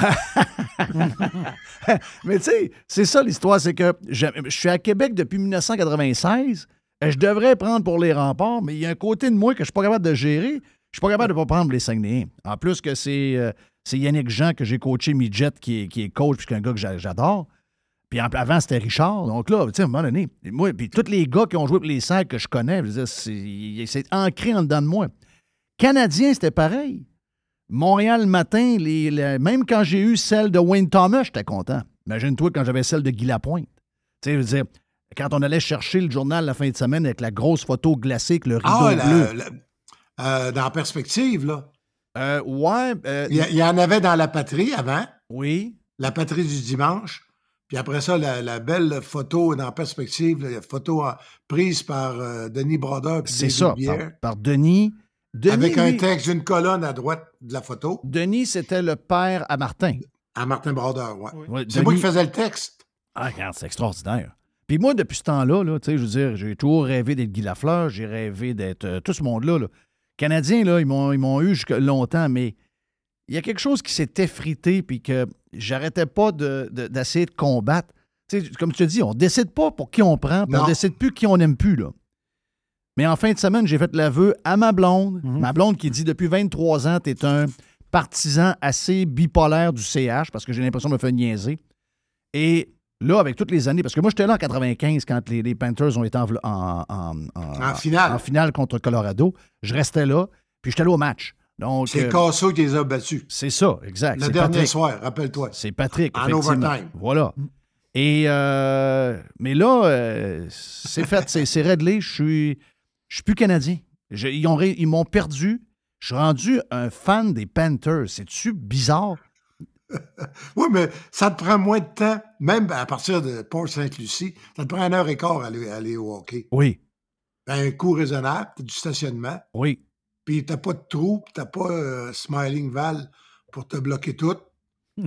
Speaker 2: Mais tu sais, c'est ça l'histoire, c'est que je, je suis à Québec depuis 1996. Euh, Je devrais prendre pour les remparts, mais il y a un côté de moi que je suis pas capable de gérer. Je suis pas capable de pas prendre les Saguenayens. En plus que c'est euh, c'est Yannick Jean que j'ai coaché midget qui est, qui est coach, puis c'est un gars que j'a- j'adore. Puis avant, c'était Richard. Donc là, tu sais, à un moment donné, moi, puis tous les gars qui ont joué pour les sacs que je connais, c'est ancré en dedans de moi. Canadien, c'était pareil. Montréal le matin, les, les- même quand j'ai eu celle de Wayne Thomas, j'étais content. Imagine-toi quand j'avais celle de Guy Lapointe. Tu sais, je veux dire, quand on allait chercher le journal la fin de semaine avec la grosse photo glacée avec le rideau
Speaker 8: Ah, la-
Speaker 2: bleu.
Speaker 8: la- euh, dans Perspective, là.
Speaker 2: Euh, ouais. euh,
Speaker 8: il y en avait dans La Patrie avant.
Speaker 2: Oui.
Speaker 8: La Patrie du dimanche. Puis après ça, la, la belle photo dans Perspective, la photo prise par euh, Denis Brodeur. puis
Speaker 2: c'est ça, par, par Denis. Denis,
Speaker 8: avec un texte d'une colonne à droite de la photo.
Speaker 2: Denis, c'était le père à Martin.
Speaker 8: À Martin Brodeur, ouais.
Speaker 2: Ouais,
Speaker 8: C'est moi qui faisais le texte.
Speaker 2: Ah, regarde, c'est extraordinaire. Puis moi, depuis ce temps-là, là, tu sais, je veux dire, j'ai toujours rêvé d'être Guy Lafleur, j'ai rêvé d'être euh, tout ce monde-là. là. Canadiens, là, ils m'ont, ils m'ont eu jusque longtemps, mais il y a quelque chose qui s'est effrité, puis que j'arrêtais pas de- de- d'essayer de, combattre. Comme tu te dis, on décide pas pour qui on prend, puis on décide plus qui on n'aime plus, là. Mais en fin de semaine, j'ai fait l'aveu à ma blonde, ma blonde qui dit depuis 23 ans, tu es un partisan assez bipolaire du CH, parce que j'ai l'impression de me faire niaiser. Et là, avec toutes les années, parce que moi, j'étais là en 95 quand les, les Panthers ont été en, vla- en, en- en-
Speaker 8: En finale.
Speaker 2: en finale contre Colorado. Je restais là, puis j'étais là au match. Donc,
Speaker 8: C'est
Speaker 2: euh,
Speaker 8: Casso qui les a battus.
Speaker 2: c'est ça, exact.
Speaker 8: Le dernier
Speaker 2: Patrick.
Speaker 8: soir, rappelle-toi.
Speaker 2: C'est Patrick.
Speaker 8: En overtime.
Speaker 2: Voilà. Et euh, mais là, euh, c'est fait, c'est, c'est réglé. Je suis, je suis plus canadien. Je- ils, ont ré- ils m'ont perdu. Je suis rendu un fan des Panthers. C'est-tu bizarre?
Speaker 8: Oui, mais ça te prend moins de temps, même à partir de Port-Sainte-Lucie, ça te prend une heure et quart à aller, à aller au hockey.
Speaker 2: Oui,
Speaker 8: Un coût raisonnable, du stationnement,
Speaker 2: oui.
Speaker 8: Puis t'as pas de trou, puis t'as pas euh, Smiling Val pour te bloquer tout.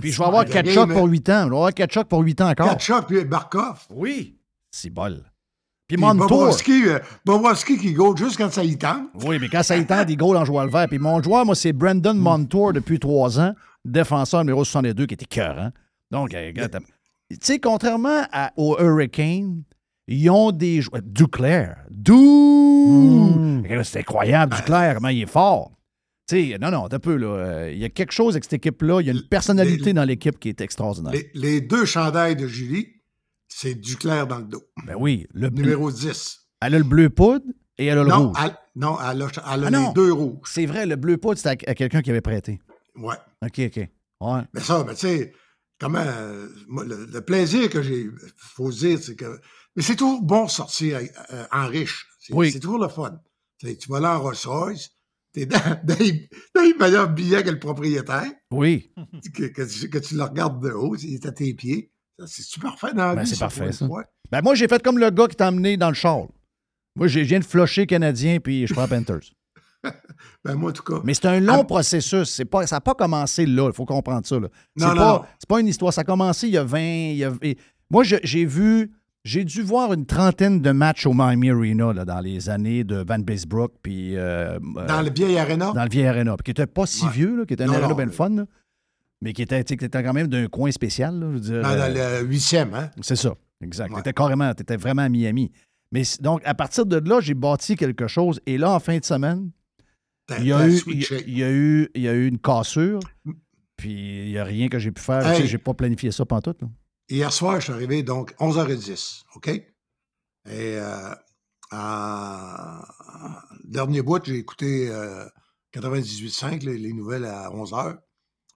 Speaker 2: Puis je vais avoir
Speaker 8: La
Speaker 2: Kachuk
Speaker 8: game,
Speaker 2: pour 8 ans. Je vais avoir Kachuk pour 8 ans encore.
Speaker 8: Kachuk, puis Barkov.
Speaker 2: Oui. C'est bol. Puis
Speaker 8: Puis
Speaker 2: Montour.
Speaker 8: Euh, qui go juste quand ça y tente.
Speaker 2: Oui, mais quand ça y tente, il goal en jouant le vert. Puis mon joueur, moi, c'est Brandon Montour depuis trois ans, défenseur numéro 62, qui était cœur. Donc, euh, regarde, tu sais, contrairement à- aux Hurricanes, ils ont des joueurs. Duclair. Du. Regarde, C'est incroyable, Duclair, comment il est fort. Tu sais, non, non, un peu, là. euh, Il y a quelque chose avec cette équipe-là. Il y a une personnalité
Speaker 8: les-
Speaker 2: dans l'équipe qui est extraordinaire.
Speaker 8: Les, les deux chandails de Julie, c'est du clair dans le dos.
Speaker 2: Ben oui, le bleu-
Speaker 8: Numéro 10.
Speaker 2: Elle a le bleu poudre et elle a le
Speaker 8: Non,
Speaker 2: rouge.
Speaker 8: elle, non, elle a, elle a
Speaker 2: Ah
Speaker 8: les
Speaker 2: non.
Speaker 8: deux rouges.
Speaker 2: C'est vrai, le bleu poudre, c'était à, à quelqu'un qui avait prêté.
Speaker 8: Ouais.
Speaker 2: OK, OK. Ouais.
Speaker 8: Mais ça, mais tu sais, comment. euh, moi, le, le plaisir que j'ai faut dire, c'est que. Mais c'est toujours bon sortir euh, en riche. C'est
Speaker 2: Oui.
Speaker 8: toujours le fun. Tu vas là en Rolls Royce, t'es dans, dans, les, dans les meilleurs billets que le propriétaire,
Speaker 2: Oui.
Speaker 8: que, que tu, que tu le regardes de haut, il est à tes pieds. C'est parfait dans la
Speaker 2: Ben,
Speaker 8: vie,
Speaker 2: c'est parfait, ça. Ben moi, j'ai fait comme le gars qui t'a emmené dans le char. Moi, je viens de flusher Canadien, puis je prends Panthers.
Speaker 8: Ben, moi, en tout cas.
Speaker 2: Mais c'est un long processus. Pas, ça n'a pas commencé là. Il faut comprendre ça. là.
Speaker 8: Non, non,
Speaker 2: pas, c'est pas une histoire. Ça a commencé il y a 20. il y a- et moi, j'ai vu. J'ai dû voir une trentaine de matchs au Miami Arena là, dans les années de Van Beesbrook, puis euh, euh,
Speaker 8: Dans le vieil Arena,
Speaker 2: dans le vieil Arena, puis qui n'était pas si
Speaker 8: Ouais.
Speaker 2: vieux, là, qui était un Arena bien
Speaker 8: mais-
Speaker 2: fun, là, mais qui était, qui était quand même d'un coin spécial. je veux dire,
Speaker 8: dans,
Speaker 2: euh,
Speaker 8: le huitième, hein?
Speaker 2: c'est ça, exact.
Speaker 8: Ouais.
Speaker 2: T'étais carrément, t'étais vraiment à Miami. Mais donc, à partir de là, j'ai bâti quelque chose. Et là, en fin de semaine, il y a, eu, il, y a eu, il y a eu une cassure. Puis il n'y a rien que j'ai pu faire.
Speaker 8: Hey.
Speaker 2: Tu sais, j'ai pas planifié ça pantoute. Là.
Speaker 8: Hier soir, je suis arrivé donc 11h10, OK? Et euh, en dernier bout, j'ai écouté euh, 98.5, les, les nouvelles à 11h,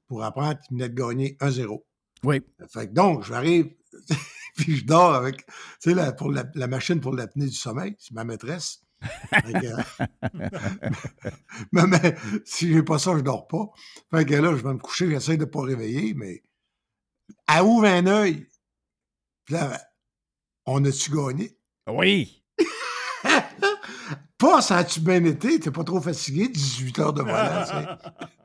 Speaker 8: pour apprendre qu'il venait de gagner 1-0.
Speaker 2: Oui.
Speaker 8: Fait que donc, j'arrive, puis je dors avec, tu sais, la, pour la, la machine pour l'apnée du sommeil, c'est ma maîtresse. Que, euh, mais, mais si j'ai pas ça, je dors pas. Fait que là, je vais me coucher, j'essaie de pas réveiller, mais elle ouvre un œil. Puis là, on a-tu gagné?
Speaker 2: Oui.
Speaker 8: Pas ça a-tu bien été? T'es pas trop fatigué? 18 heures de volant.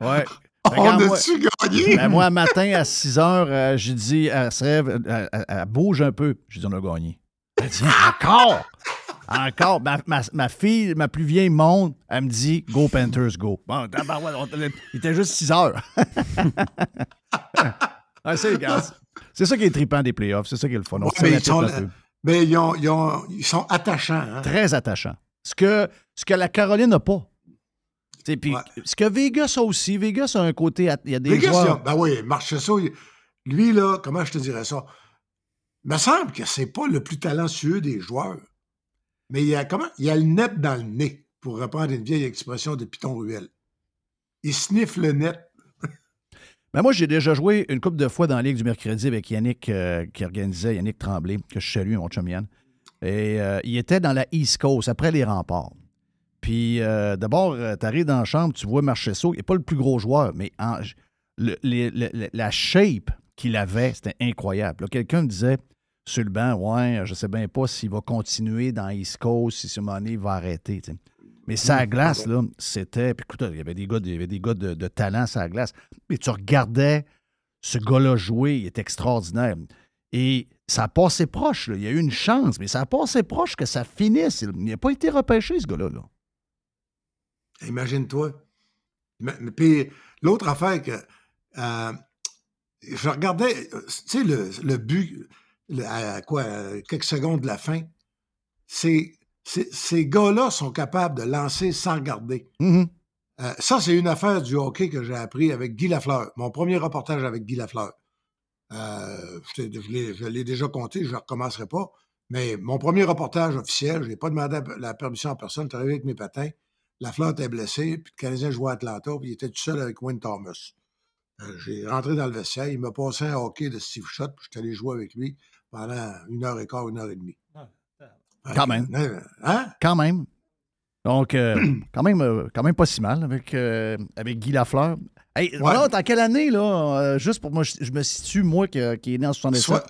Speaker 2: Ouais.
Speaker 8: On a-tu gagné?
Speaker 2: Ben, moi, matin, à 6 heures, euh, j'ai dit, elle se rêve, elle, elle- elle bouge un peu. J'ai dit, on a gagné. Elle dit, encore! Encore! Ma, ma- ma fille, ma plus vieille monte, elle me dit, go Panthers, go. Bon, il était juste 6 heures. Ah, c'est, ça qui est trippant des playoffs, c'est ça qui est le fun. On
Speaker 8: Ouais,
Speaker 2: se
Speaker 8: mais ils sont,
Speaker 2: tête un peu.
Speaker 8: mais ils, ont- ils ont- ils sont attachants. Hein?
Speaker 2: Très attachant. Ce que, ce que la Caroline n'a pas. Puis, ce que Vegas a aussi, Vegas a un côté, il y a des
Speaker 8: Les gars,
Speaker 2: joueurs...
Speaker 8: ben oui, Marchesso, lui, là, comment je te dirais ça? Il me semble que c'est pas le plus talentueux des joueurs. Mais il y a comment? Il y a le net dans le nez, pour reprendre une vieille expression de Python Ruel. Il sniffe le net.
Speaker 2: Ben moi, j'ai déjà joué une couple de fois dans la Ligue du mercredi avec Yannick euh, qui organisait, Yannick Tremblay, que je salue, mon chum Yann. Et euh, il était dans la East Coast, après les remparts. Puis euh, d'abord, tu arrives dans la chambre, tu vois Marchesso, il n'est pas le plus gros joueur, mais la shape qu'il avait, c'était incroyable. Quelqu'un me disait sur le banc, ouais, je sais bien pas s'il va continuer dans East Coast, si ce moment donné, il va arrêter. Mais sa glace, là, c'était. Puis écoute, il y avait des gars, de- il y avait des gars de, de talent sa glace. Mais tu regardais ce gars-là jouer, il est extraordinaire. Et ça a passé proche, là. il y a eu une chance, mais ça a passé proche que ça finisse. Il n'a pas été repêché, ce gars-là. là.
Speaker 8: Imagine-toi. Puis l'autre affaire que euh, je regardais, euh, tu sais, le, le but, le- à quoi, à quelques secondes de la fin, c'est- ces gars-là sont capables de lancer sans regarder.
Speaker 2: Mhm.
Speaker 8: Euh, ça, c'est une affaire du hockey que j'ai appris avec Guy Lafleur. Mon premier reportage avec Guy Lafleur. Euh, l'ai- je l'ai déjà compté, je ne recommencerai pas. Mais mon premier reportage officiel, je n'ai pas demandé la permission à personne. Je suis arrivé avec mes patins. Lafleur était blessé, puis le Canadien jouait à Atlanta, puis il était tout seul avec Wayne Thomas. Euh, j'ai rentré dans le vestiaire, il m'a passé un hockey de Steve Shot, puis je suis allé jouer avec lui pendant une heure et quart, une heure et demie.
Speaker 2: Quand même.
Speaker 8: Hein?
Speaker 2: Quand même. Donc, euh, quand, même, euh, quand même pas si mal avec, euh, avec Guy Lafleur. Hey, voilà, en quelle année, là? euh, juste pour moi, je, je me situe, moi, qui, qui est né en 77.
Speaker 8: Soit-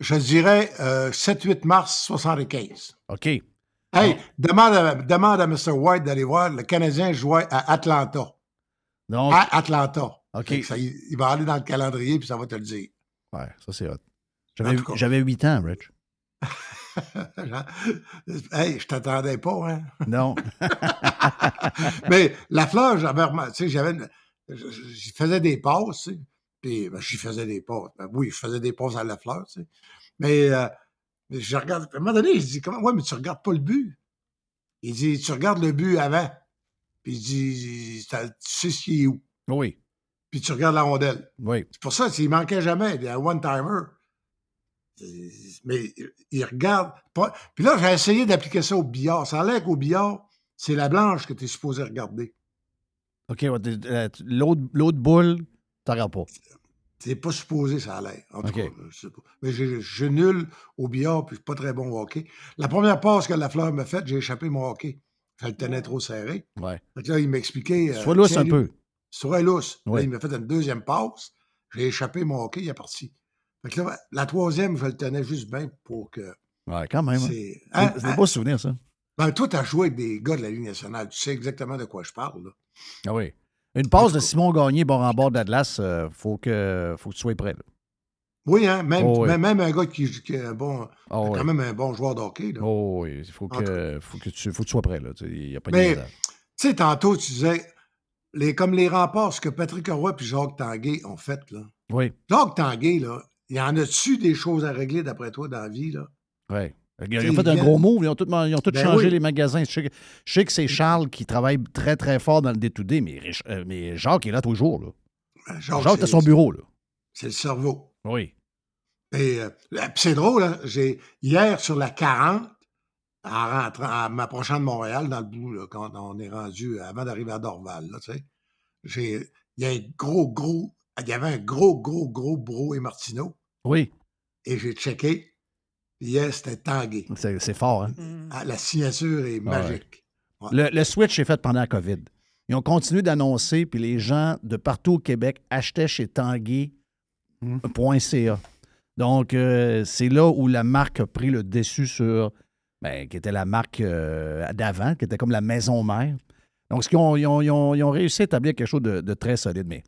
Speaker 8: je dirais euh, 7-8 mars 75.
Speaker 2: OK.
Speaker 8: Hey, demande, à, demande à Mr. White d'aller voir. Le Canadien jouait à Atlanta.
Speaker 2: Donc,
Speaker 8: À Atlanta.
Speaker 2: OK.
Speaker 8: Ça, il, il va aller dans le calendrier, puis ça va te le dire.
Speaker 2: ouais, ça, c'est hot. J'avais 8 ans, Rich.
Speaker 8: hey, je t'attendais pas, hein?
Speaker 2: Non.
Speaker 8: Mais la fleur, j'avais remarqué, tu sais, j'avais. J'y faisais des passes, tu sais. Puis, ben, j'y faisais des passes. Ben oui, je faisais des passes à la fleur, tu sais. Mais, euh, je regarde. À un moment donné, je dis, comment? Ouais, mais tu regardes pas le but. Il dit, tu regardes le but avant. Puis il dit, tu sais ce qui est où.
Speaker 2: Oui.
Speaker 8: Puis tu regardes la rondelle.
Speaker 2: Oui.
Speaker 8: C'est pour ça qu'il manquait jamais. Il y a un one-timer. C'est- Mais il regarde. pas- Puis là, j'ai essayé d'appliquer ça au billard. Ça a l'air qu'au billard, c'est la blanche que tu es supposé regarder.
Speaker 2: OK, ouais, euh, l'autre, boule, tu regardes pas.
Speaker 8: C'est pas supposé, ça a l'air. En tout cas, je. Mais je suis nul au billard, puis je suis pas très bon au hockey. La première passe que la fleur m'a faite, j'ai échappé mon hockey. Je le tenais trop serré.
Speaker 2: Ouais.
Speaker 8: Là, il m'expliquait. euh,
Speaker 2: Sois lousse
Speaker 8: tiens,
Speaker 2: un
Speaker 8: lui-
Speaker 2: peu.
Speaker 8: Sois lousse. Là, il m'a fait une deuxième passe. J'ai échappé mon hockey, il est parti. Fait que là, la troisième, je le tenais juste bien pour que.
Speaker 2: Ouais, quand même. hein.
Speaker 8: C'est hein, hein?
Speaker 2: des beaux souvenirs, ça.
Speaker 8: Ben, toi, tu as joué avec des gars de la Ligue nationale. Tu sais exactement de quoi je parle. Là.
Speaker 2: Ah oui. Une passe de Simon Gagné, bord en bord de l'Atlas, il faut, que, faut que tu sois prêt. là.
Speaker 8: Oui, hein? Même,
Speaker 2: Oh, oui.
Speaker 8: même, même un gars qui, qui est un bon,
Speaker 2: Ah oui.
Speaker 8: quand même un bon joueur de hockey. Là.
Speaker 2: Oh oui, il faut que, faut que, tu, faut que tu sois prêt. là. N'y a pas de
Speaker 8: Mais, tu sais, tantôt, tu disais, les, comme les remparts, ce que Patrick Roy et Jacques Tanguay ont fait. Là.
Speaker 2: Oui,
Speaker 8: Jacques Tanguay, là, il y en a-tu des choses à régler d'après toi dans la vie? Là?
Speaker 2: oui. Ils ont fait un gros move. Ils ont tous, ils ont tous
Speaker 8: Ben
Speaker 2: changé
Speaker 8: oui.
Speaker 2: les magasins. Je sais, que, je sais que c'est Charles qui travaille très, très fort dans le D2D, mais, euh, mais Jacques est là toujours. Là.
Speaker 8: Ben, Jacques,
Speaker 2: Jacques, t'as
Speaker 8: c'est-
Speaker 2: son bureau, là.
Speaker 8: C'est le cerveau.
Speaker 2: Oui.
Speaker 8: Et euh, c'est drôle, hein, j'ai hier sur la 40, en rentrant, en m'approchant de Montréal, dans le bout, là, quand on est rendu, avant d'arriver à Dorval, là, tu sais, j'ai, il y a un gros, gros, il y avait un gros, gros, gros Bro et Martineau,
Speaker 2: Oui.
Speaker 8: et j'ai checké, puis hier, c'était Tanguay.
Speaker 2: C'est fort, hein?
Speaker 8: Ah, la signature est
Speaker 2: Ah ouais.
Speaker 8: magique. Ouais.
Speaker 2: Le, le switch est fait pendant la COVID. Ils ont continué d'annoncer, puis les gens de partout au Québec achetaient chez Tanguay.ca. Donc, euh, c'est là où la marque a pris le dessus sur, ben, qui était la marque euh, d'avant, qui était comme la maison mère. Donc, ce qu'ils ont, ils ont, ils ont- ils ont réussi à établir quelque chose de, de très solide, mais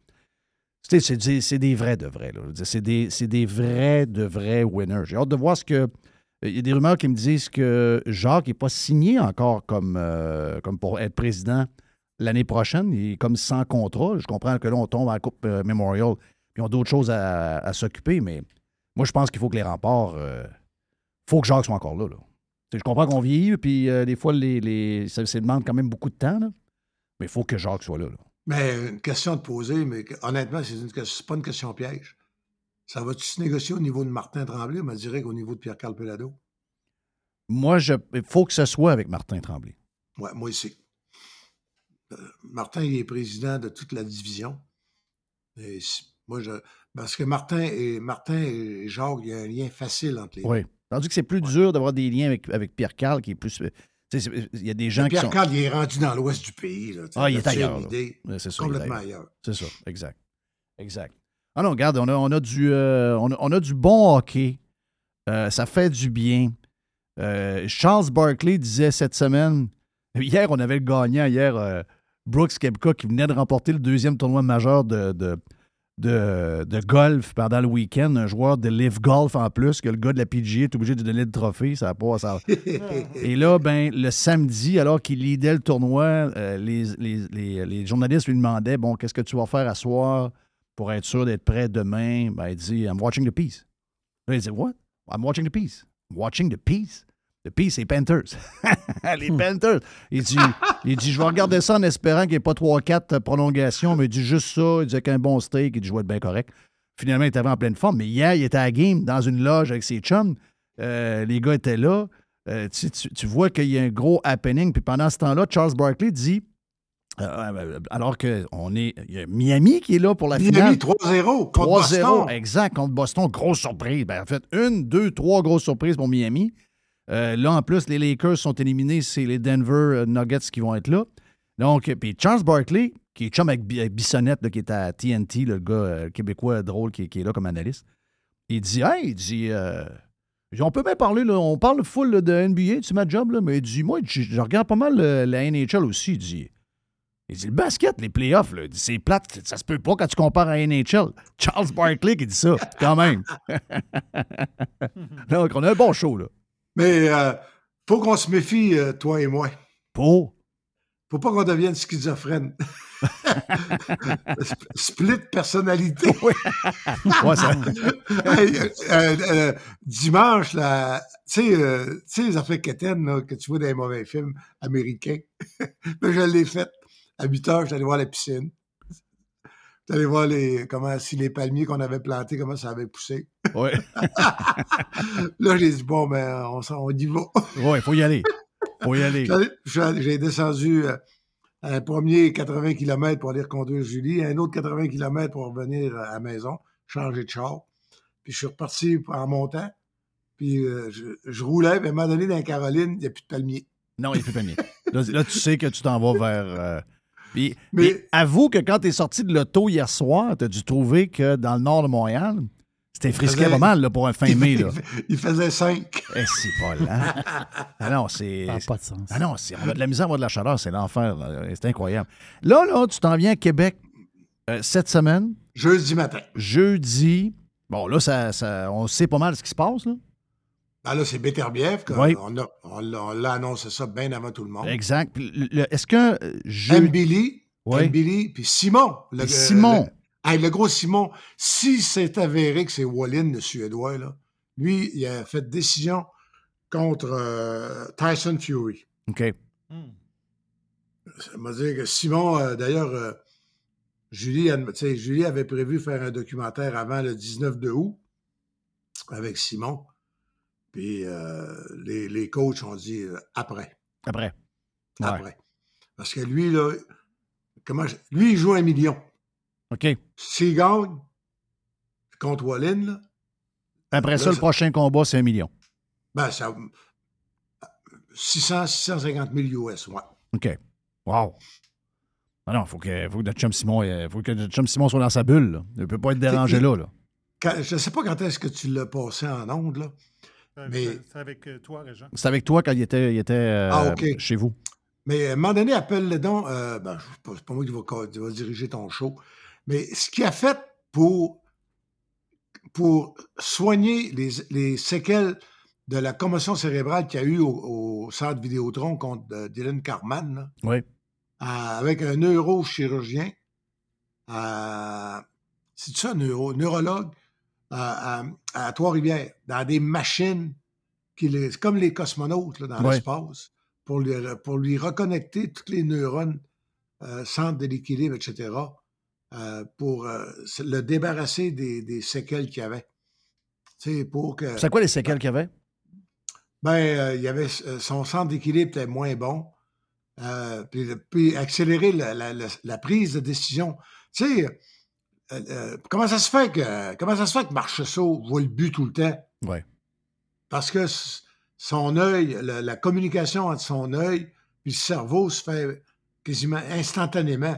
Speaker 2: c'est des, vrais de vrais. C'est des, des vrais de vrais winners. J'ai hâte de voir ce que. Il y a des rumeurs qui me disent que Jacques n'est pas signé encore comme, euh, comme pour être président l'année prochaine. Il est comme sans contrat. Je comprends que là, on tombe à la Coupe euh, Memorial. Puis ils ont d'autres choses à, s'occuper, mais moi, je pense qu'il faut que les remparts. Il faut que Jacques soit encore là. là. Je comprends qu'on vieillit, puis euh, des fois, les, les, ça, ça demande quand même beaucoup de temps. là. Mais il faut que Jacques soit là. là.
Speaker 8: Mais une question à te poser, mais honnêtement, c'est une, pas une question piège. Ça va-tu se négocier au niveau de Martin Tremblay? On me dirait qu'au niveau de Pierre-Carl Pelado?
Speaker 2: Moi, je- il faut que ce soit avec Martin Tremblay.
Speaker 8: Ouais, moi aussi. Euh, Martin, il est président de toute la division. Et moi, je, parce que Martin et, Martin et Jacques, il y a un lien facile entre les deux.
Speaker 2: Oui. Tandis que c'est plus dur d'avoir des liens avec, avec Pierre Carl, qui est plus. Il y a des gens qui sont.
Speaker 8: Pierre-Carl, il est rendu dans l'ouest du pays. Là,
Speaker 2: Ah, il est ailleurs. C'est ça.
Speaker 8: complètement
Speaker 2: ailleurs. C'est ça, exact. Exact. Ah non, regarde, on a, on a du, euh, on a, on a du bon hockey. Euh, ça fait du bien. Euh, Charles Barkley disait cette semaine, hier, on avait le gagnant, hier, Brooks Kepka, qui venait de remporter le deuxième tournoi majeur de, de, de, de golf pendant le week-end. Un joueur de Live Golf en plus, que le gars de la PGA est obligé de donner le trophée. Ça a pas. Ça... Et là, ben, le samedi, alors qu'il lidait le tournoi, euh, les, les- les- les journalistes lui demandaient Bon, qu'est-ce que tu vas faire à soir pour être sûr d'être prêt demain? Ben, il dit I'm watching the piece. Là, il dit What? I'm watching the piece. I'm watching the piece. The piece, c'est Panthers. les Panthers. Il dit, il dit Je vais regarder ça en espérant qu'il n'y ait pas 3-4 prolongations, mais il dit juste ça. Il dit qu'un bon steak, il dit Je vais être bien correct. Finalement, il était en pleine forme. Mais hier, il était à la game dans une loge avec ses chums. Euh, les gars étaient là. Euh, tu, tu- tu vois qu'il y a un gros happening. Puis pendant ce temps-là, Charles Barkley dit, euh, alors qu'on est, il y a Miami qui est là pour la finale.
Speaker 8: Miami 3-0 contre
Speaker 2: 3-0,
Speaker 8: Boston.
Speaker 2: exact, contre Boston. Grosse surprise. Ben, en fait, une, deux, trois grosses surprises pour Miami. Euh, là, en plus, les Lakers sont éliminés. C'est les Denver euh, Nuggets qui vont être là. Donc, euh, puis Charles Barkley, qui est chum avec Bi- Bissonnette, qui est à TNT, le gars québécois drôle qui, est là comme analyste, il dit Hey, il dit, on peut bien parler, là, on parle full de NBA, tu ma job, là, mais il dit Moi, je, regarde pas mal la NHL aussi. Il dit il dit le basket, les playoffs, là, c'est plate, ça se peut pas quand tu compares à NHL. Charles Barkley qui dit ça, quand même. Donc, on a un bon show, là.
Speaker 8: Mais euh, faut qu'on se méfie, euh, toi et moi.
Speaker 2: Pour?
Speaker 8: Faut pas qu'on devienne schizophrène. Sp- Split personnalité.
Speaker 2: Ouais, ça-
Speaker 8: Hey, euh, euh, dimanche, là, tu sais, les affaires quétaines que tu vois dans les mauvais films américains. Mais je l'ai fait. À 8 heures, j'allais voir la piscine. J'allais voir les, comment, si les palmiers qu'on avait plantés, comment ça avait poussé.
Speaker 2: Ouais.
Speaker 8: Là, j'ai dit, bon, ben, on, y va.
Speaker 2: Ouais, faut y aller. Faut y aller.
Speaker 8: J'ai descendu euh, un premier 80 km pour aller reconduire Julie, un autre 80 km pour revenir à la maison, changer de char. Puis je suis reparti en montant. Puis euh, je, je roulais, puis à un moment donné, dans la Caroline, il n'y a plus de palmier.
Speaker 2: Non, il est plus palmier. Là, là, tu sais que tu t'en vas vers. euh, Puis,
Speaker 8: Mais-
Speaker 2: avoue que quand tu es sorti de l'auto hier soir, tu as dû trouver que dans le nord de Montréal, c'était frisqué
Speaker 8: faisait-
Speaker 2: pas mal là, pour un fin mai. Là.
Speaker 8: Il faisait 5.
Speaker 2: Eh, c'est pas là. Ah non, c'est.
Speaker 3: Ça n'a pas de sens.
Speaker 2: Ah non, c'est- on a de la misère à avoir de la chaleur, c'est l'enfer. là. C'est incroyable. Là, là, tu t'en viens à Québec euh, cette semaine,
Speaker 8: Jeudi matin.
Speaker 2: jeudi. Bon, là, ça, ça- on sait pas mal ce qui se passe. Là.
Speaker 8: Ben là, c'est Beterbiev.
Speaker 2: Oui.
Speaker 8: On, l'a on l'a annoncé ça bien avant tout le monde.
Speaker 2: Exact. Est-ce que euh, jeudi.
Speaker 8: Mbili,
Speaker 2: Oui.
Speaker 8: Mbili, puis Simon. Le,
Speaker 2: Puis Simon.
Speaker 8: Le, gros Simon, si c'est avéré que c'est Wallin, le Suédois, là, lui, il a fait décision contre euh, Tyson Fury.
Speaker 2: OK.
Speaker 8: Ça m'a dit que Simon, euh, d'ailleurs, euh, Julie, avait prévu faire un documentaire avant le 19 de août avec Simon. Puis euh, les, les coachs ont dit euh, après.
Speaker 2: Après. Ouais.
Speaker 8: Après. Parce que lui, là, comment je- lui, il joue un million.
Speaker 2: OK.
Speaker 8: S'il gagne contre Wallin, là,
Speaker 2: Après
Speaker 8: Là,
Speaker 2: ça, le
Speaker 8: ça-
Speaker 2: prochain combat, c'est un million.
Speaker 8: ben, ça. 600, 650 000 US, ouais.
Speaker 2: OK. Wow. Ah non, il faut que, faut que notre chum Simon, euh, faut que notre chum Simon soit dans sa bulle. là. Il ne peut pas être dérangé là. là.
Speaker 8: Quand- je ne sais pas quand est-ce que tu l'as passé en onde, là.
Speaker 6: Euh,
Speaker 8: Mais-
Speaker 6: c'est- avec euh, toi, Régent.
Speaker 2: C'est avec toi quand il était, il était euh,
Speaker 8: Ah,
Speaker 2: chez vous.
Speaker 8: Mais à un moment donné, appelle-le donc. euh, ben, c'est pas, moi qui va, diriger ton show. Mais ce qu'il a fait pour, pour soigner les, les séquelles de la commotion cérébrale qu'il y a eu au, au centre Vidéotron contre euh, Dylan Carman, là,
Speaker 2: Oui.
Speaker 8: à- avec un neurochirurgien, à- c'est ça, neuro, neurologue, à, à- à Trois-Rivières, dans des machines, qui les, c'est comme les cosmonautes là, dans
Speaker 2: Ouais.
Speaker 8: l'espace, pour lui, pour lui reconnecter tous les neurones, euh, centre de l'équilibre, etc., euh, pour euh, le débarrasser des, des séquelles qu'il y avait. Sais, pour que.
Speaker 2: C'est quoi les séquelles qu'il y avait?
Speaker 8: Ben, il y avait son centre d'équilibre était moins bon. Puis, puis accélérer la, la- la- la prise de décision. Tu sais, euh, euh, comment ça se fait que comment ça se fait que Marchessault voit le but tout le temps?
Speaker 2: Ouais.
Speaker 8: Parce que son œil, la, la communication entre son œil puis le cerveau se fait quasiment instantanément.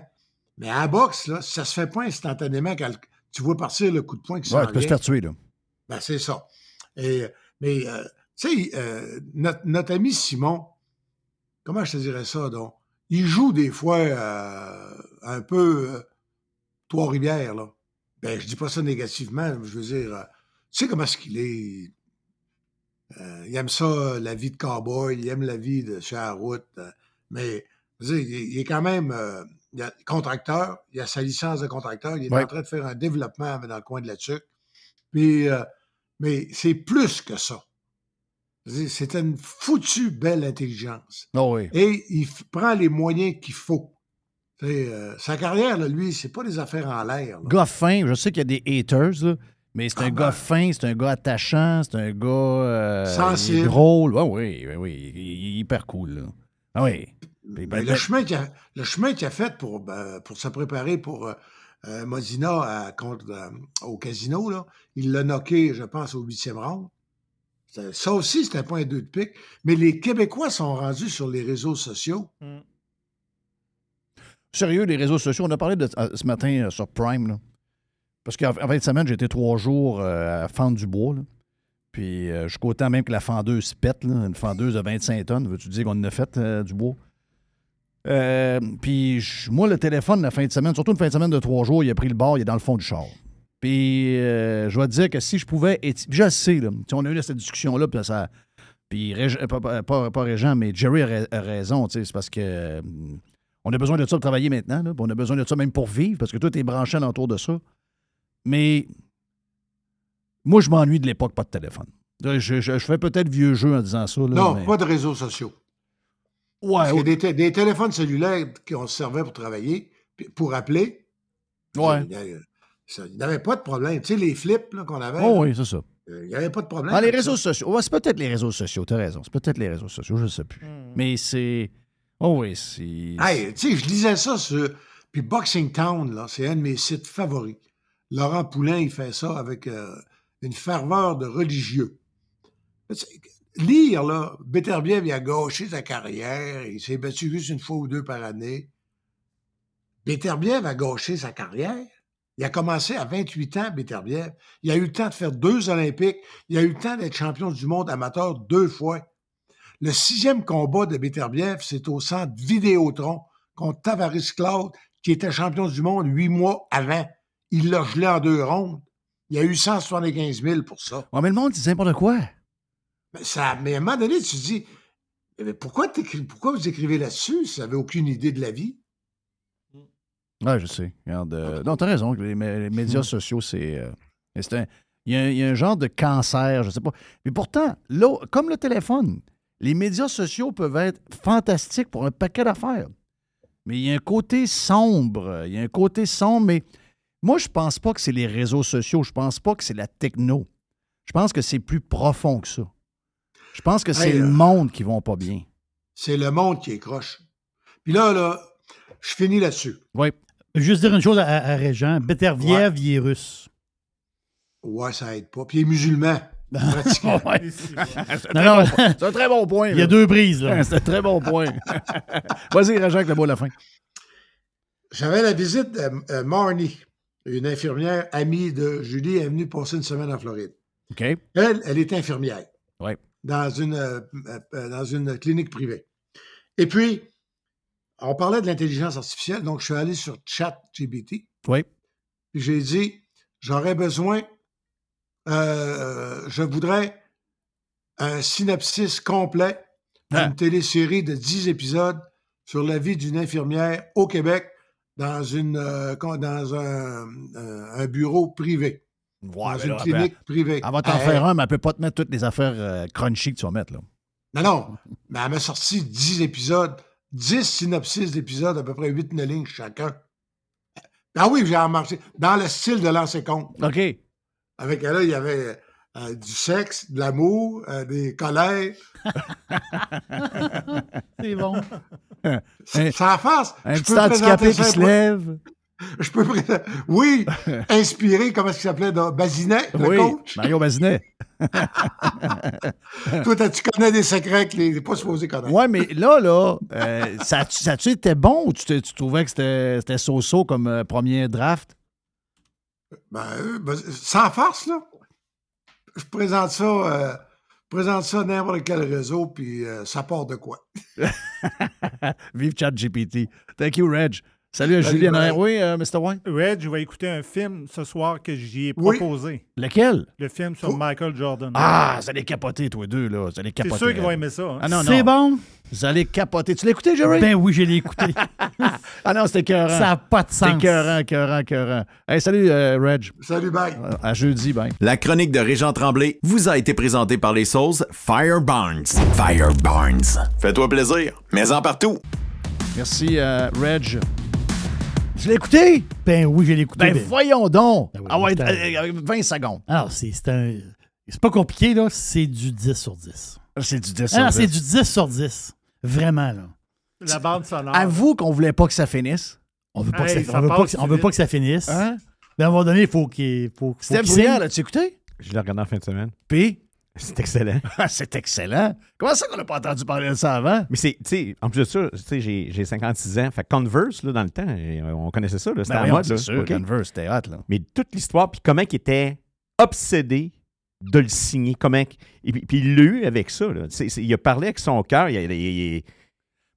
Speaker 8: Mais à la boxe, là, ça se fait pas instantanément quand tu vois partir le coup de poing qui
Speaker 2: Ouais, tu peux se faire tuer, là.
Speaker 8: Ben, c'est ça. Et, mais, euh, tu sais, euh, notre, notre ami Simon, comment je te dirais ça, donc? Il joue des fois euh, un peu Trois-Rivières, là. Ben, je dis pas ça négativement, je veux dire, euh, tu sais comment est-ce qu'il est? Euh, il aime ça, la vie de cowboy, il aime la vie de sur la route, euh, mais je veux dire, il, est- il est quand même euh, il a- contracteur, il a sa licence de contracteur, il est
Speaker 2: Ouais.
Speaker 8: en train de faire un développement dans le coin de la tuque. Puis, mais c'est plus que ça. C'est une foutue belle intelligence.
Speaker 2: Oh oui.
Speaker 8: Et il prend les moyens qu'il faut. Euh, sa carrière, là, lui, c'est pas des affaires en l'air.
Speaker 2: Gars fin, je sais qu'il y a des haters, là, mais c'est
Speaker 8: Ah
Speaker 2: un
Speaker 8: ben.
Speaker 2: gars fin, c'est un gars attachant, c'est un gars euh, il est
Speaker 8: Sensible.
Speaker 2: drôle. Ouais, oui, oui, oui, il, est hyper cool. Là. Ah oui. Ben,
Speaker 8: Mais
Speaker 2: ben,
Speaker 8: le, chemin qu'il a, le chemin qu'il a fait pour, ben, pour se préparer pour euh, euh, Modena à- contre, euh, au casino, là, il l'a knocké, je pense, au huitième round. Ça ça aussi, c'était pas un deux de pique. Mais les Québécois sont rendus sur les réseaux sociaux.
Speaker 6: Mm.
Speaker 2: Sérieux, les réseaux sociaux, on a parlé euh, ce matin euh, sur Prime. Là. Parce qu'en en fin de semaine, été trois jours euh, à fendre du bois. Puis euh, jusqu'au temps même que la fendeuse pète, une fendeuse de 25 tonnes. Veux-tu dire qu'on en a fait du bois? Puis moi, le téléphone, la fin de semaine, surtout une fin de semaine de trois jours, il a pris le bord, il est dans le fond du char. Puis je te dire que si je pouvais. Je le sais, là. On a eu cette discussion-là, puis ça. Puis pas, Régent, mais Jerry a, ra- a raison, c'est parce que. Euh, on a besoin de ça pour travailler maintenant. là, on a besoin de ça même pour vivre, parce que toi, tu es branché autour de ça. Mais moi, je m'ennuie de l'époque, pas de téléphone. Je, je- je fais peut-être vieux jeu en disant ça. là,
Speaker 8: non,
Speaker 2: mais-
Speaker 8: pas de réseaux sociaux.
Speaker 2: Ouais,
Speaker 8: Parce des, té- des téléphones cellulaires qu'on se servait pour travailler, puis pour appeler,
Speaker 2: Ouais.
Speaker 8: il n'y avait pas de problème. Tu sais, les flips qu'on avait,
Speaker 2: Oh,
Speaker 8: là,
Speaker 2: oui, c'est ça.
Speaker 8: euh, il n'y avait pas de problème.
Speaker 2: Ah, les réseaux
Speaker 8: ça.
Speaker 2: sociaux. Ouais, c'est peut-être les réseaux sociaux, t'as raison. C'est peut-être les réseaux sociaux, je ne sais plus.
Speaker 6: Mm.
Speaker 2: Mais c'est. Oh oui, c'est.
Speaker 8: Hey, tu sais, je lisais ça sur. Puis Boxing Town, là, c'est un de mes sites favoris. Laurent Poulain, il fait ça avec euh, une ferveur de religieux. Lire, là, Beterbiev, il a gâché sa carrière, il s'est battu juste une fois ou deux par année. Beterbiev a gâché sa carrière. Il a commencé à 28 ans, Beterbiev. Il a eu le temps de faire deux Olympiques. Il a eu le temps d'être champion du monde amateur deux fois. Le sixième combat de Beterbiev, c'est au centre Vidéotron contre Tavares Claude, qui était champion du monde huit mois avant. Il l'a gelé en deux rondes. Il y a eu 175 000 pour ça.
Speaker 2: Ouais, mais le monde dit n'importe quoi.
Speaker 8: Mais, ça, mais à un moment donné, tu te dis, mais pourquoi, vous écrivez là-dessus si vous n'avez aucune idée de la vie?
Speaker 2: Ouais, je sais. Regarde, euh, non, t'as raison. Les, mé- les médias sociaux, c'est. euh, c'est un- Il y, a un- il y a un genre de cancer, je sais pas. Mais pourtant, là, comme le téléphone, les médias sociaux peuvent être fantastiques pour un paquet d'affaires. Mais il y a un côté sombre. Il y a un côté sombre, mais moi, je pense pas que c'est les réseaux sociaux. Je pense pas que c'est la techno. Je pense que c'est plus profond que ça. Je pense que c'est
Speaker 8: Hey,
Speaker 2: le
Speaker 8: euh,
Speaker 2: monde qui vont pas bien.
Speaker 8: C'est le monde qui est croche. Puis là, là, je finis là-dessus.
Speaker 2: Oui.
Speaker 3: Juste dire une chose à, à Régent. Il est russe.
Speaker 8: Ouais, ça aide pas. Puis il est musulman.
Speaker 3: C'est Non, non.
Speaker 2: C'est un très bon point.
Speaker 3: Il y a deux brises, là.
Speaker 2: C'est un très bon point. Vas-y, avec le mot à la fin.
Speaker 8: J'avais la visite de euh, Marnie, une infirmière amie de Julie, elle est venue passer une semaine en Floride.
Speaker 2: OK.
Speaker 8: Elle, elle est infirmière
Speaker 2: Oui.
Speaker 8: dans une, euh, euh, dans une clinique privée. Et puis, on parlait de l'intelligence artificielle, donc je suis allé sur ChatGPT.
Speaker 2: Oui.
Speaker 8: Puis j'ai dit, j'aurais besoin, euh, je voudrais un synopsis complet d'une
Speaker 2: Ah.
Speaker 8: télésérie de 10 épisodes sur la vie d'une infirmière au Québec dans, une, euh, dans un, un- bureau privé,
Speaker 2: Ouais,
Speaker 8: dans
Speaker 2: mais
Speaker 8: une
Speaker 2: là,
Speaker 8: clinique privée.
Speaker 2: Elle va t'en
Speaker 8: Hey,
Speaker 2: faire un, mais elle peut pas te mettre toutes les affaires euh, crunchy que tu vas mettre. Là.
Speaker 8: Non, non, mais elle m'a sorti 10 épisodes, 10 synopsis d'épisodes, à peu près 8 9 lignes chacun. Ah oui, j'ai remarqué, dans le style de l'ancien compte.
Speaker 2: OK.
Speaker 8: Avec elle, il y avait euh, du sexe, de l'amour, euh, des colères.
Speaker 3: C'est bon.
Speaker 8: Ça en face.
Speaker 2: Un
Speaker 8: je
Speaker 2: petit handicapé qui se lève.
Speaker 8: Je peux Oui, inspiré, comment est-ce qu'il s'appelait, Bazinet, le
Speaker 2: Oui,
Speaker 8: coach?
Speaker 2: Mario Bazinet.
Speaker 8: Toi, tu connais des secrets qu'il n'est pas supposé connaître?
Speaker 2: Ouais, mais là, là, euh, ça, ça a-tu été bon ou tu, tu trouvais que c'était c'était so-so comme premier draft?
Speaker 8: Ben, euh, ben, sans farce, là. Je présente ça, euh, présente ça n'importe quel réseau, puis euh, ça part de quoi?
Speaker 2: Vive ChatGPT. Thank you, Reg. Salut à
Speaker 8: Salut,
Speaker 2: Julien. Oui, euh, Mr. White.
Speaker 6: Red, je vais écouter un film ce soir que j'y ai
Speaker 8: Oui.
Speaker 6: proposé.
Speaker 2: Lequel?
Speaker 6: Le film sur
Speaker 8: Oh.
Speaker 6: Michael Jordan.
Speaker 2: Ah, vous allez capoter, toi deux, là. Vous allez
Speaker 6: C'est
Speaker 2: capoter.
Speaker 6: sûr qu'ils vont aimer ça. hein?
Speaker 2: Ah non, non.
Speaker 3: C'est bon?
Speaker 2: Vous allez capoter. Tu l'as écouté, Jerry?
Speaker 3: Ben oui, je l'ai écouté.
Speaker 2: ah non, c'était écœurant.
Speaker 3: Ça n'a pas de
Speaker 2: C'était
Speaker 3: sens.
Speaker 2: écœurant, écœurant, écœurant. Hey, salut, euh, Reg.
Speaker 8: Salut, bye.
Speaker 2: Euh, À jeudi, ben.
Speaker 5: La chronique de Régent Tremblay vous a été présentée par les sauces Fire Barnes. Fire Barnes. Fais-toi plaisir, mais en partout.
Speaker 2: Merci, euh, Reg. Tu l'as écouté?
Speaker 3: Ben oui, je l'ai écouté.
Speaker 2: Ben,
Speaker 3: Ben-
Speaker 2: voyons donc.
Speaker 3: Ben oui,
Speaker 2: ah ouais,
Speaker 3: c'était-
Speaker 2: euh, euh, 20 secondes.
Speaker 3: Alors, c'est c'est un. C'est pas compliqué, là. C'est du 10 sur 10.
Speaker 2: C'est du 10
Speaker 3: Alors,
Speaker 2: sur
Speaker 3: c'est
Speaker 2: 10.
Speaker 3: du 10 sur 10. Vraiment, là.
Speaker 6: La bande sonore.
Speaker 2: Avoue qu'on voulait pas que ça finisse.
Speaker 3: On veut pas,
Speaker 6: Hey,
Speaker 3: que, ça,
Speaker 6: ça
Speaker 3: on veut pas, que, on veut pas que ça finisse.
Speaker 2: Hein?
Speaker 3: Mais à un moment donné, il faut qu'il faut, faut
Speaker 2: C'était
Speaker 3: qu'il
Speaker 2: brillant, là. Tu écouté?
Speaker 7: Je l'ai regardé en fin de semaine.
Speaker 2: Puis,
Speaker 7: C'est excellent.
Speaker 2: c'est excellent. Comment ça qu'on n'a pas entendu parler de ça avant?
Speaker 7: Mais c'est, tu sais, en plus de ça, tu sais, j'ai, j'ai 56 ans. Fait que Converse, là, dans le temps, euh, on connaissait ça, là. C'était
Speaker 2: Ben
Speaker 7: à
Speaker 2: voyons,
Speaker 7: mode,
Speaker 2: c'est
Speaker 7: là.
Speaker 2: sûr? Converse, c'était hot, là.
Speaker 7: Mais toute l'histoire, puis comment il était obsédé de le signer, comment... Et puis, puis il l'a eu avec ça, là. C'est- c'est- il a parlé avec son cœur. Il, il- il-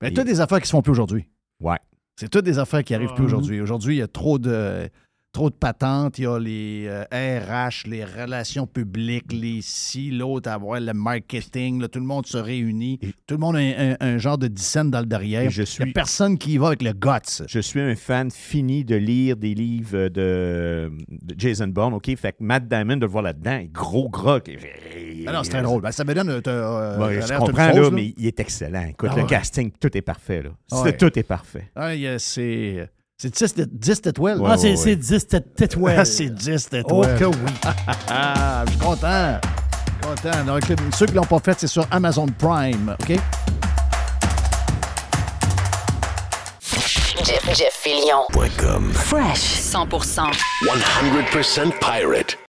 Speaker 2: Mais
Speaker 7: Et-
Speaker 2: toutes des affaires qui se font plus aujourd'hui.
Speaker 7: Ouais.
Speaker 2: C'est toutes des affaires qui arrivent
Speaker 6: Ah.
Speaker 2: plus aujourd'hui. Aujourd'hui, il y a trop de, trop de patentes. Il y a les euh, RH, les relations publiques, les ci, l'autre, avoir le marketing. là, tout le monde se réunit. Tout le monde a un, un- un genre de dissent dans le derrière.
Speaker 7: Je
Speaker 2: Il n'y
Speaker 7: suis-
Speaker 2: a personne qui y va avec le guts.
Speaker 7: Je suis un fan fini de lire des livres de, de Jason Bourne, OK? Fait que Matt Damon, de le voir là-dedans, gros gras.
Speaker 2: Ah non, c'est très drôle. Ben, ça me donne. euh, euh,
Speaker 7: Ouais, je comprends, là, mais il est excellent. Écoute,
Speaker 2: Ah
Speaker 7: le
Speaker 2: ouais.
Speaker 7: casting, tout est parfait, là.
Speaker 2: Ouais.
Speaker 7: Tout est parfait.
Speaker 2: Ah, il c'est. C'est 10 de- 10 étoiles.
Speaker 7: Ouais,
Speaker 3: Ah, c'est
Speaker 7: ouais,
Speaker 3: c'est 10 étoiles.
Speaker 2: Ah, c'est 10 étoiles.
Speaker 3: Oh que oui.
Speaker 2: Ah, je suis content. Content. Donc, ceux qui ne l'ont pas fait, c'est sur Amazon Prime. OK?
Speaker 9: Jeff, Jeff Fillion.
Speaker 5: .com.
Speaker 4: Fresh 100%.
Speaker 10: 100% pirate.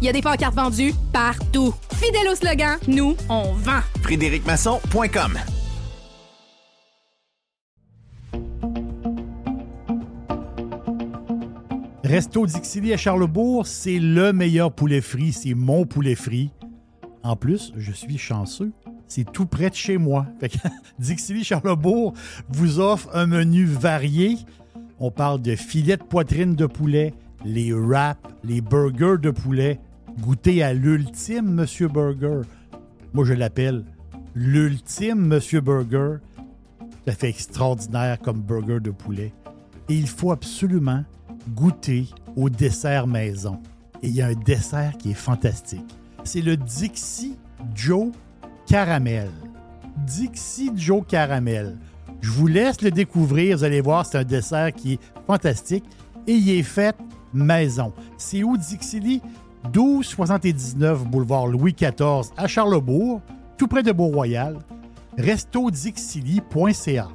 Speaker 11: Il y a des pancartes vendues partout. Fidèle au slogan, nous, on vend.
Speaker 12: FrédéricMasson.com
Speaker 3: Resto Dixili à Charlebourg, c'est le meilleur poulet frit. C'est mon poulet frit. En plus, je suis chanceux. C'est tout près de chez moi. Fait que Dixili Charlebourg vous offre un menu varié. On parle de filets de poitrine de poulet, les wraps, les burgers de poulet. Goûtez à l'ultime Monsieur Burger. Moi, je l'appelle l'ultime Monsieur Burger. Ça fait extraordinaire comme burger de poulet. Et il faut absolument goûter au dessert maison. Et il y a un dessert qui est fantastique. C'est le Dixie Joe Caramel. Dixie Joe Caramel. Je vous laisse le découvrir. Vous allez voir, c'est un dessert qui est fantastique et il est fait maison. C'est où Dixie 1279 boulevard Louis XIV à Charlebourg, tout près de Beau-Royal. restodixili.ca.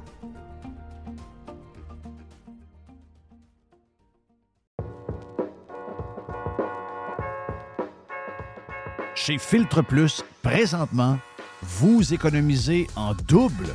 Speaker 2: Chez Filtre Plus, présentement, vous économisez en double.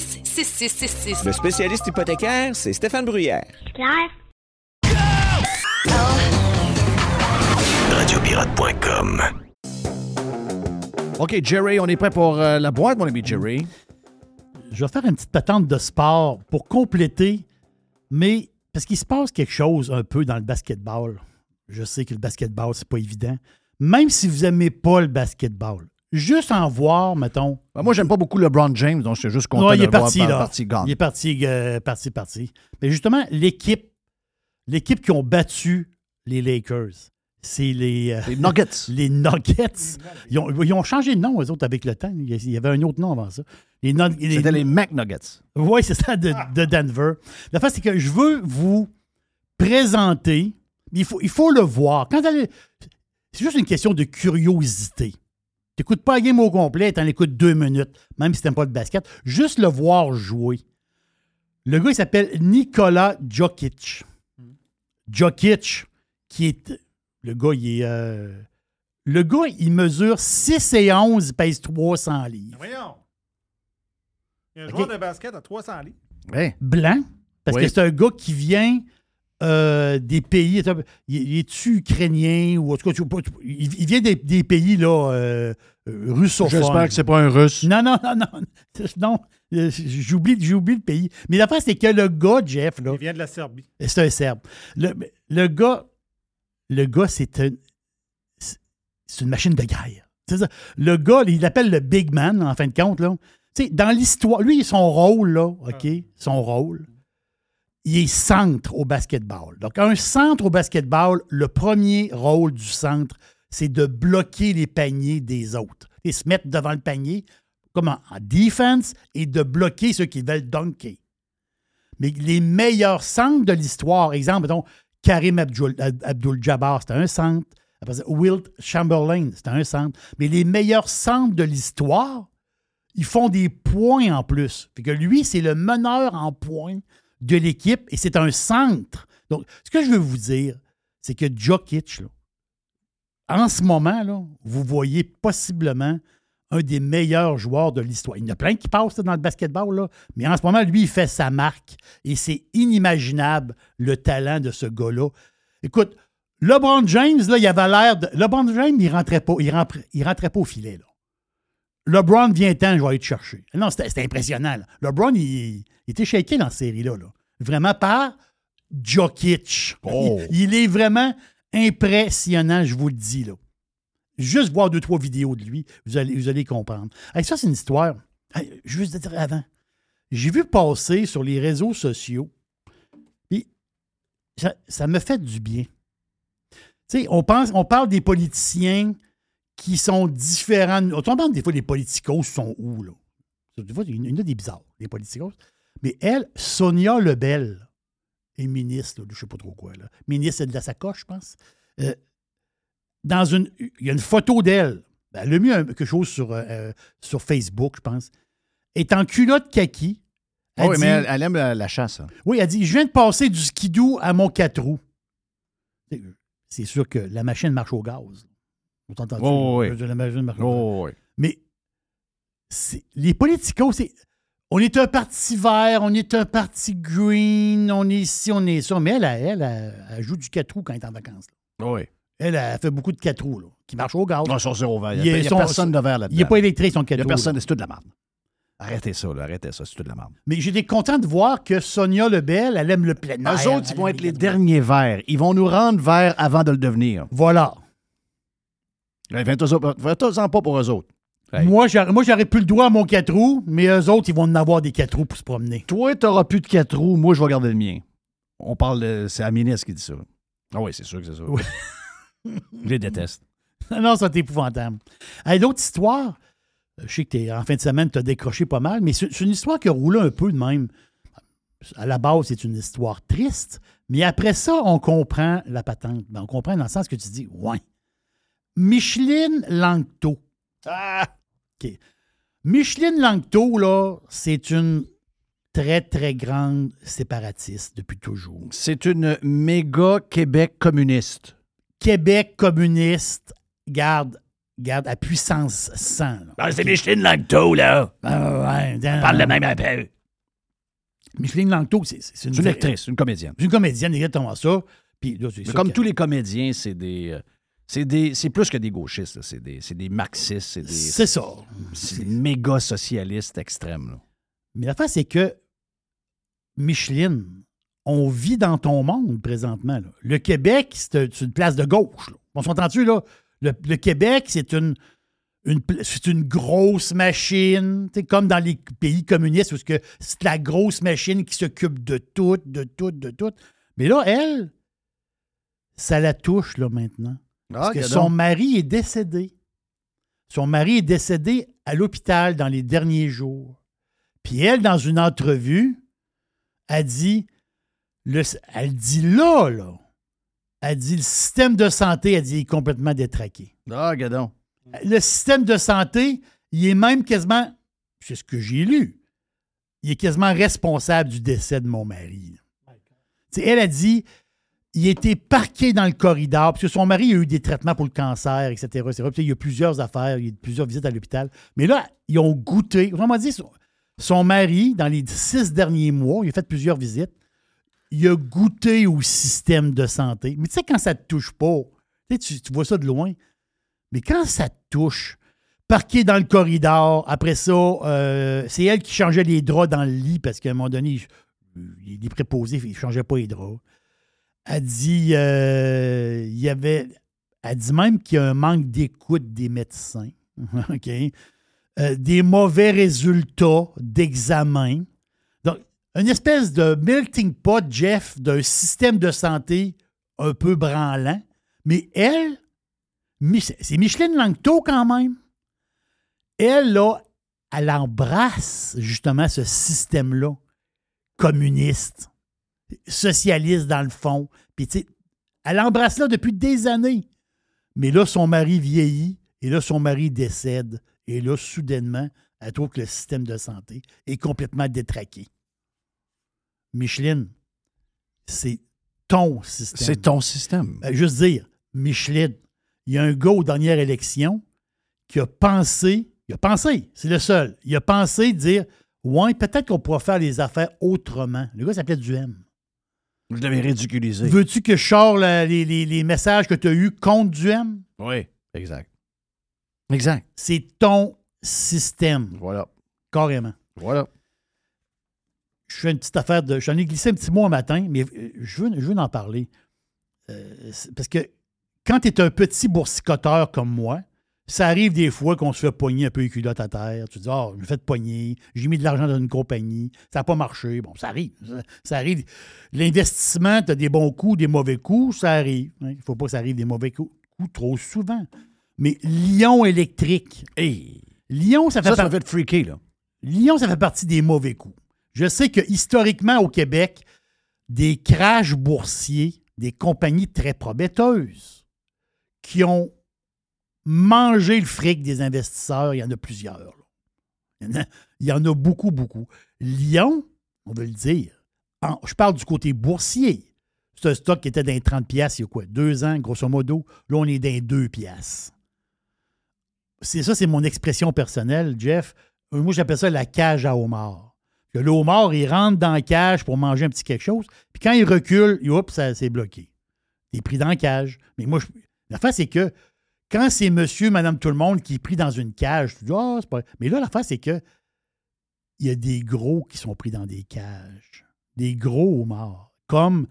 Speaker 13: 6666.
Speaker 9: Le spécialiste hypothécaire, c'est Stéphane Bruyère.
Speaker 14: Claire?
Speaker 10: Radiopirate.com
Speaker 2: OK, Jerry, on est prêt pour euh, la boîte, mon ami Jerry.
Speaker 3: Je vais faire une petite patente de sport pour compléter, mais parce qu'il se passe quelque chose un peu dans le basketball. Je sais que le basketball, c'est pas évident. Même si vous aimez pas le basketball, juste en voir, mettons.
Speaker 2: Ben, moi, j'aime pas beaucoup LeBron James, donc je suis juste content
Speaker 3: Ouais, il
Speaker 2: de
Speaker 3: est
Speaker 2: le voir
Speaker 3: parti,
Speaker 2: par-
Speaker 3: là.
Speaker 2: parti.
Speaker 3: Il est parti, euh, parti, parti. Mais justement, l'équipe, l'équipe qui ont battu les Lakers, c'est les, euh,
Speaker 2: Les Nuggets.
Speaker 3: les Nuggets. Ils ont, ils ont changé de nom, eux autres, avec le temps. Il y avait un autre nom avant ça. Les
Speaker 2: C'était les McNuggets.
Speaker 3: Oui, c'est ça, de, de Denver. La face, c'est que je veux vous présenter. Il faut, il faut le voir. Quand c'est juste une question de curiosité. Tu n'écoutes pas la game au complet, tu en écoutes deux minutes, même si tu n'aimes pas le basket. Juste le voir jouer. Le gars, il s'appelle Nikola Jokic. Jokic, qui est. Le gars, il est. euh, le gars, il mesure 6 et 11, il pèse 300 livres.
Speaker 6: Voyons. Il y a un joueur de basket à 300 livres.
Speaker 2: Ouais.
Speaker 3: blanc, parce
Speaker 2: Oui.
Speaker 3: que c'est un gars qui vient euh, des pays. Il est-tu ukrainien ou en tout cas, il, vient des, des pays là, euh, euh, russophones.
Speaker 2: J'espère que c'est pas un russe.
Speaker 3: Non, non, non, non. Non, euh, j'oublie, j'oublie le pays. Mais l'affaire, c'est que le gars, Jeff, là,
Speaker 6: Il vient de la Serbie.
Speaker 3: c'est un Serbe. Le, le gars, le gars, c'est un- c'est- c'est une machine de guerre. C'est ça. Le gars, il l'appelle le big man, en fin de compte. Là. Tu sais, dans l'histoire, lui, son rôle, là, OK, son rôle, il est centre au basketball. Donc, un centre au basketball, le premier rôle du centre, c'est de bloquer les paniers des autres. Et se mettre devant le panier, comme en, en defense, et de bloquer ceux qui veulent dunker. Mais les meilleurs centres de l'histoire, exemple, mettons, Karim Abdul- Abdul-Jabbar, c'était un centre. Wilt Chamberlain, c'était un centre. Mais les meilleurs centres de l'histoire, ils font des points en plus. Fait que lui, c'est le meneur en points de l'équipe et c'est un centre. Donc, ce que je veux vous dire, c'est que Jokic, là, en ce moment, là, vous voyez possiblement un des meilleurs joueurs de l'histoire. Il y en a plein qui passent dans le basketball, là, mais en ce moment, lui, il fait sa marque. Et c'est inimaginable le talent de ce gars-là. Écoute, LeBron James, là, il avait l'air de. LeBron James, il rentrait pas, il rentrait, rentrait pas au filet. LeBron vient temps, je vais aller te chercher. Non, c'était impressionnant. LeBron, il, était shaké dans cette série-là. là. Vraiment par Jokic.
Speaker 2: Oh.
Speaker 3: Il, il est vraiment impressionnant, je vous le dis. Là. Juste voir deux, trois vidéos de lui, vous allez, vous allez comprendre. Hey, ça, c'est une histoire. Hey, je veux juste dire avant. J'ai vu passer sur les réseaux sociaux, puis ça, ça me fait du bien. Tu sais, on, pense, on parle des politiciens qui sont différents. On parle des fois des politicos sont où, là? Des fois, il y en a des bizarres, les politicos. Mais elle, Sonia Lebel, est ministre, là, je ne sais pas trop quoi, là. ministre de la sacoche, je pense. Euh, dans une, il y a une photo d'elle. Ben, elle a mis un- quelque chose sur, euh, sur Facebook, je pense. Est en culotte kaki.
Speaker 2: Ah oui,
Speaker 3: dit-
Speaker 2: mais elle, elle aime la, la chasse. hein.
Speaker 3: oui, elle dit Je viens de passer du skidoo à mon 4 roues. C'est- sûr que la machine marche au gaz. Vous entendez?
Speaker 2: Oh, oui.
Speaker 3: La machine marche au gaz.
Speaker 2: Oh, oui.
Speaker 3: Mais les politicos, c'est. On est un parti vert, on est un parti green, on est ici, on est ça. Mais elle, elle, elle, elle joue du 4 roues quand elle est en vacances. là.
Speaker 2: Oui.
Speaker 3: Elle, elle fait beaucoup de 4 roues, là, qui marchent au gaz.
Speaker 2: Non, sur zéro vert. Il n'y a,
Speaker 3: a
Speaker 2: il y a
Speaker 3: son-
Speaker 2: personne de vert là-dedans.
Speaker 3: Il n'est pas électrique, son 4
Speaker 2: Il n'y a
Speaker 3: roues.
Speaker 2: personne, c'est tout de la merde. Arrêtez ça, là, arrêtez ça, c'est tout de la merde.
Speaker 3: Mais j'étais content de voir que Sonia Lebel, elle aime le plein air.
Speaker 2: Eux autres, ils vont être les derniers verts. Ils vont nous rendre verts avant de le devenir.
Speaker 3: Voilà.
Speaker 2: Faites-en pas pour eux autres. Hey.
Speaker 3: Moi, j'aurais, plus le droit à mon 4 roues, mais eux autres, ils vont en avoir des 4 roues pour se promener.
Speaker 2: Toi, tu n'auras plus de quatre roues. Moi, je vais garder le mien. On parle de. C'est la ministre qui dit ça. Ah oui, c'est sûr que c'est ça. je les déteste.
Speaker 3: non, ça, c'est épouvantable. Hey, L'autre histoire, je sais que t'es, en fin de semaine, tu as décroché pas mal, mais c'est, c'est une histoire qui a roulé un peu de même. À la base, c'est une histoire triste, mais après ça, on comprend la patente. Ben, on comprend dans le sens que tu dis, ouais. Micheline Langto. Ah! OK. Micheline Langto, là, c'est une très, très grande séparatiste depuis toujours.
Speaker 2: C'est une méga Québec communiste.
Speaker 3: Québec communiste, garde, garde à puissance 100. là.
Speaker 2: Ah, c'est Micheline Langto, là.
Speaker 3: Ah, ouais,
Speaker 2: On parle de même peu.
Speaker 3: Micheline Langto, c'est, une,
Speaker 2: une actrice, une comédienne.
Speaker 3: C'est une comédienne, exactement ça. Puis là,
Speaker 2: Mais
Speaker 3: ça
Speaker 2: comme tous les comédiens, c'est des. euh, C'est plus que des gauchistes, c'est des, des marxistes, c'est des,
Speaker 3: C'est ça.
Speaker 2: c'est des méga socialistes extrêmes. là.
Speaker 3: Mais l'affaire, c'est que, Micheline, on vit dans ton monde présentement. là. Le Québec, c'est c'est une place de gauche. là. On s'entend-tu, là? Le, le Québec, c'est une, une, une grosse machine, comme dans les pays communistes, où c'est la grosse machine qui s'occupe de tout, de tout, de tout. Mais là, elle, ça la touche, là, maintenant. Parce que
Speaker 2: regarde
Speaker 3: son
Speaker 2: donc.
Speaker 3: mari est décédé. Son mari est décédé à l'hôpital dans les derniers jours. Puis elle, dans une entrevue, a dit, le, elle dit là, là, elle dit le système de santé, elle dit, est complètement détraqué.
Speaker 2: Ah, donc.
Speaker 3: Le système de santé, il est même quasiment, c'est ce que j'ai lu, il est quasiment responsable du décès de mon mari. Elle a dit, il était parqué dans le corridor, parce son mari a eu des traitements pour le cancer, etc. etc. Il y a plusieurs affaires, il y a plusieurs visites à l'hôpital. Mais là, ils ont goûté. Autrement dit, son, mari, dans les six derniers mois, il a fait plusieurs visites, il a goûté au système de santé. Mais tu sais, quand ça ne te touche pas, tu vois ça de loin, mais quand ça te touche, parqué dans le corridor, après ça, euh, c'est elle qui changeait les draps dans le lit parce qu'à un moment donné, il, il est préposé, il ne changeait pas les draps. Elle dit, euh, il y avait, dit même qu'il y a un manque d'écoute des médecins. OK? Euh, des mauvais résultats d'examen. Donc, une espèce de melting pot, Jeff, d'un système de santé un peu branlant. Mais elle, c'est Micheline Langto quand même. Elle, là, elle embrasse justement ce système-là, communiste, socialiste dans le fond. Puis, tu sais, elle embrasse là depuis des années. Mais là, son mari vieillit et là, son mari décède. Et là, soudainement, elle trouve que le système de santé est complètement détraqué. Micheline, c'est ton système.
Speaker 2: C'est ton système.
Speaker 3: Ben, juste dire, Micheline, il y a un gars aux dernières élections qui a pensé Il a pensé, c'est le seul. Il a pensé dire Ouais, peut-être qu'on pourra faire les affaires autrement. Le gars s'appelait Duhem.
Speaker 2: Je l'avais ridiculisé.
Speaker 3: Veux-tu que je sors la- les, les- les messages que tu as eus contre Duhem?
Speaker 2: Oui, exact. Exact.
Speaker 3: C'est ton système.
Speaker 2: Voilà.
Speaker 3: Carrément.
Speaker 2: Voilà.
Speaker 3: Je fais une petite affaire de. J'en ai glissé un petit mot un matin, mais euh, je veux, je veux en parler. Euh, c'est- parce que quand tu es un petit boursicoteur comme moi, ça arrive des fois qu'on se fait pogner un peu les culottes à terre. Tu te dis, oh, je me fais pogner, j'ai mis de l'argent dans une compagnie, ça n'a pas marché. Bon, ça arrive. Ça, ça arrive. L'investissement, tu as des bons coups, des mauvais coups, ça arrive. hein. Il ne faut pas que ça arrive des mauvais coups, coups trop souvent. Mais Lyon électrique. Lyon, ça fait
Speaker 2: Ça,
Speaker 3: par-
Speaker 2: fait freaker, là.
Speaker 3: Lyon, ça fait partie des mauvais coups. Je sais que historiquement au Québec, des crashs boursiers, des compagnies très prometteuses qui ont mangé le fric des investisseurs, il y en a plusieurs. Il y en a, beaucoup, beaucoup. Lyon, on veut le dire, je parle du côté boursier. C'est un stock qui était les 30 piastres il y a quoi? Deux ans, grosso modo. Là, on est les 2 piastres. C'est ça, c'est mon expression personnelle, Jeff. Euh, Moi, j'appelle ça la cage à homard. Que le homard, il rentre dans la cage pour manger un petit quelque chose, puis quand il recule, oups, ça c'est bloqué. Il est pris dans la cage. Mais moi, je- l'affaire, c'est que quand c'est monsieur, madame, tout le monde qui est pris dans une cage, tu dis, ah, c'est pas. Mais là, l'affaire, c'est que il y a des gros qui sont pris dans des cages. Des gros homards. Comme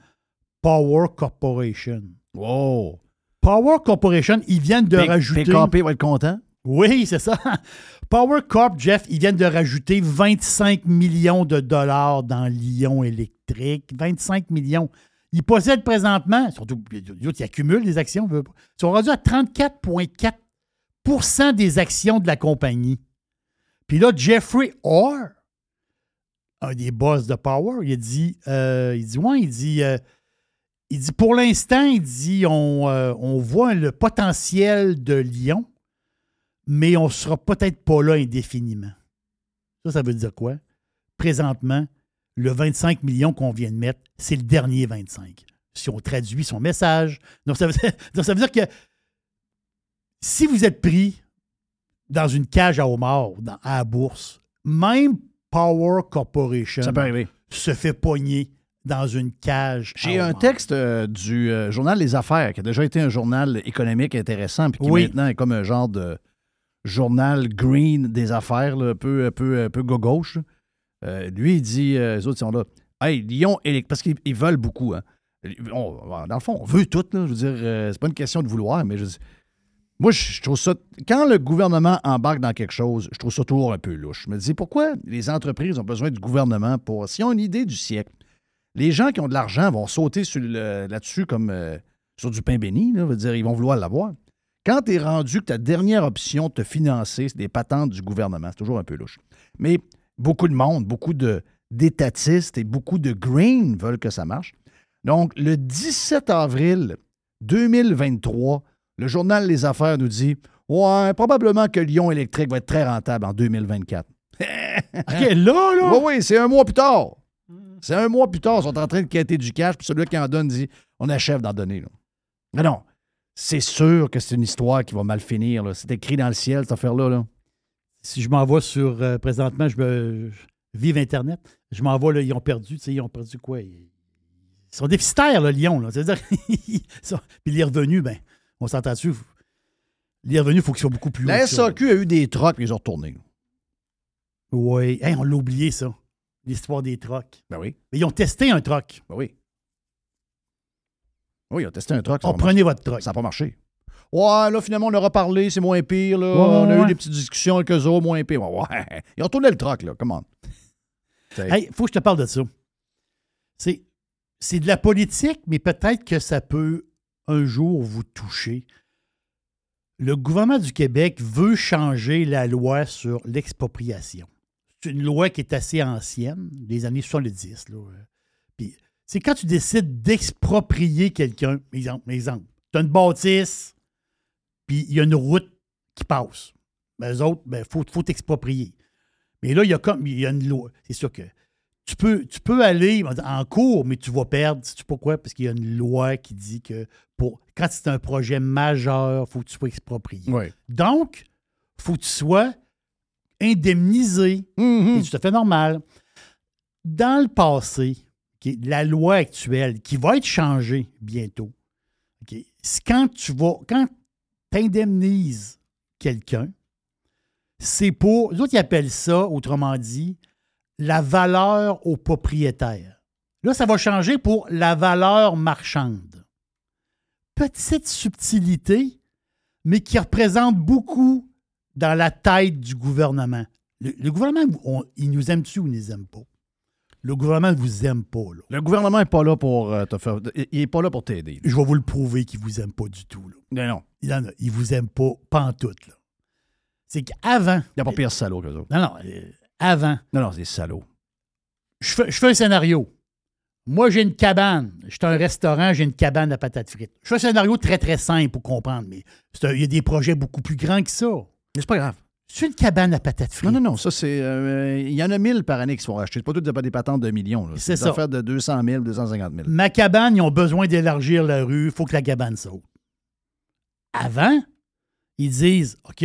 Speaker 3: Power Corporation.
Speaker 2: Wow.
Speaker 3: Power Corporation, ils viennent de
Speaker 2: P-
Speaker 3: rajouter.
Speaker 2: PKP va être content.
Speaker 3: Oui, c'est ça. Power Corp, Jeff, ils viennent de rajouter 25 millions de dollars dans Lyon électrique. 25 millions. Ils possèdent présentement, surtout, ils accumulent des actions, ils sont rendus à 34,4% des actions de la compagnie. Puis là, Jeffrey Orr, un des boss de Power, il dit, euh, il dit, ouais, il dit, euh, il dit, pour l'instant, il dit, on, euh, on voit le potentiel de Lyon, mais on ne sera peut-être pas là indéfiniment. Ça, ça veut dire quoi? Présentement, le 25 millions qu'on vient de mettre, c'est le dernier 25. Si on traduit son message. Donc, ça veut dire, donc, ça veut dire que si vous êtes pris dans une cage à homard dans- à la bourse, même Power Corporation
Speaker 2: Ça peut arriver.
Speaker 3: se fait pogner dans une cage.
Speaker 2: J'ai un texte euh, du euh, journal Les Affaires, qui a déjà été un journal économique intéressant, puis qui
Speaker 3: Oui.
Speaker 2: maintenant est comme un genre de journal green des affaires, là, un peu, un peu, un peu gauche. Euh, lui, il dit, euh, les autres sont là, hey, Lyon parce qu'ils ils veulent beaucoup. Hein. On- dans le fond, on veut tout. Je veux dire, euh, c'est pas une question de vouloir, mais je dis- moi, je trouve ça. Quand le gouvernement embarque dans quelque chose, je trouve ça toujours un peu louche. Je me dis, pourquoi les entreprises ont besoin du gouvernement pour. S'ils ont une idée du siècle, les gens qui ont de l'argent vont sauter là-dessus comme euh, sur du pain béni. Là, veut dire, ils vont vouloir l'avoir. Quand tu es rendu que ta dernière option de te financer, c'est des patentes du gouvernement, c'est toujours un peu louche. Mais beaucoup de monde, beaucoup de, d'étatistes et beaucoup de green veulent que ça marche. Donc, le 17 avril 2023, le journal Les Affaires nous dit Ouais, probablement que Lyon électrique va être très rentable en 2024.
Speaker 3: OK, là, là?
Speaker 2: Oui, oui, c'est un mois plus tard. C'est un mois plus tard, ils sont en train de quitter du cash, puis celui qui en donne dit on achève d'en donner. Là. Mais non, c'est sûr que c'est une histoire qui va mal finir. C'est écrit dans le ciel, cette affaire-là. Là.
Speaker 3: Si je m'envoie sur. euh, présentement, je, me, je- vive Internet. Je m'envoie, là, ils ont perdu. Tu sais, ils ont perdu quoi? Ils, ils sont déficitaires, le Lyon. Là. C'est-à-dire, Puis les revenus, ben, on s'entend dessus. Les revenus, il faut qu'ils soient beaucoup plus hauts.
Speaker 2: La. SAQ a eu des trocs, puis ils ont retourné.
Speaker 3: Oui. Hey, on l'a oublié, ça. L'histoire des trocs.
Speaker 2: Ben oui.
Speaker 3: Mais ils ont testé un troc.
Speaker 2: Ben oui. Oui, ils ont testé un troc.
Speaker 3: On prenez
Speaker 2: marché.
Speaker 3: votre troc.
Speaker 2: Ça n'a pas marché. Ouais, là, finalement, on a reparlé, c'est moins pire. Là.
Speaker 3: Ouais,
Speaker 2: on a
Speaker 3: ouais.
Speaker 2: eu des petites discussions avec eux autres, moins pire. Ouais, ouais. Ils ont tourné le troc, là. Comment?
Speaker 3: Hey, faut que je te parle de ça. C'est, c'est de la politique, mais peut-être que ça peut un jour vous toucher. Le gouvernement du Québec veut changer la loi sur l'expropriation. C'est une loi qui est assez ancienne, des années 70. Là. Puis, c'est quand tu décides d'exproprier quelqu'un, exemple, exemple, tu as une bâtisse, puis il y a une route qui passe. Ben, eux autres, il ben, faut, faut t'exproprier. Mais là, il y a comme il y a une loi. C'est sûr que tu peux, tu peux aller en cours, mais tu vas perdre. Sais-tu pourquoi? Parce qu'il y a une loi qui dit que pour quand c'est un projet majeur, il faut que tu sois exproprié.
Speaker 2: Oui.
Speaker 3: Donc, il faut que tu sois indemnisé. C'est tout à fait normal. Dans le passé, la loi actuelle, qui va être changée bientôt, OK, c'est quand tu vas, quand tu indemnises quelqu'un, c'est pour, les autres, ils appellent ça, autrement dit, la valeur au propriétaire. Là, ça va changer pour la valeur marchande. Petite subtilité, mais qui représente beaucoup dans la tête du gouvernement. Le, le gouvernement, on- il nous aime-tu ou il nous aime pas? Le gouvernement ne vous aime pas. Là.
Speaker 2: Le gouvernement n'est pas là pour euh, te faire. Il n'est pas là pour t'aider.
Speaker 3: Je vais vous le prouver qu'il ne vous aime pas du tout. Là.
Speaker 2: Non, non.
Speaker 3: Il en a- il vous aime pas, pas en tout. là. C'est qu'avant.
Speaker 2: Il n'y a pas pire salaud que ça.
Speaker 3: Non, non. euh, avant.
Speaker 2: Non, non, c'est des salauds.
Speaker 3: Je fais, je fais un scénario. Moi, j'ai une cabane. Je suis un restaurant, j'ai une cabane à patates frites. Je fais un scénario très, très simple pour comprendre, mais il y a des projets beaucoup plus grands que ça.
Speaker 2: Mais c'est pas grave.
Speaker 3: C'est une cabane à patates frites.
Speaker 2: Non, non, non. Ça, c'est. euh, Il y en a 1000 par année qui se font racheter. C'est pas toutes des- des patentes de millions.
Speaker 3: C'est ça.
Speaker 2: affaires de 200 000, 250 000.
Speaker 3: Ma cabane, ils ont besoin d'élargir la rue, il faut que la cabane saute. Avant, ils disent OK,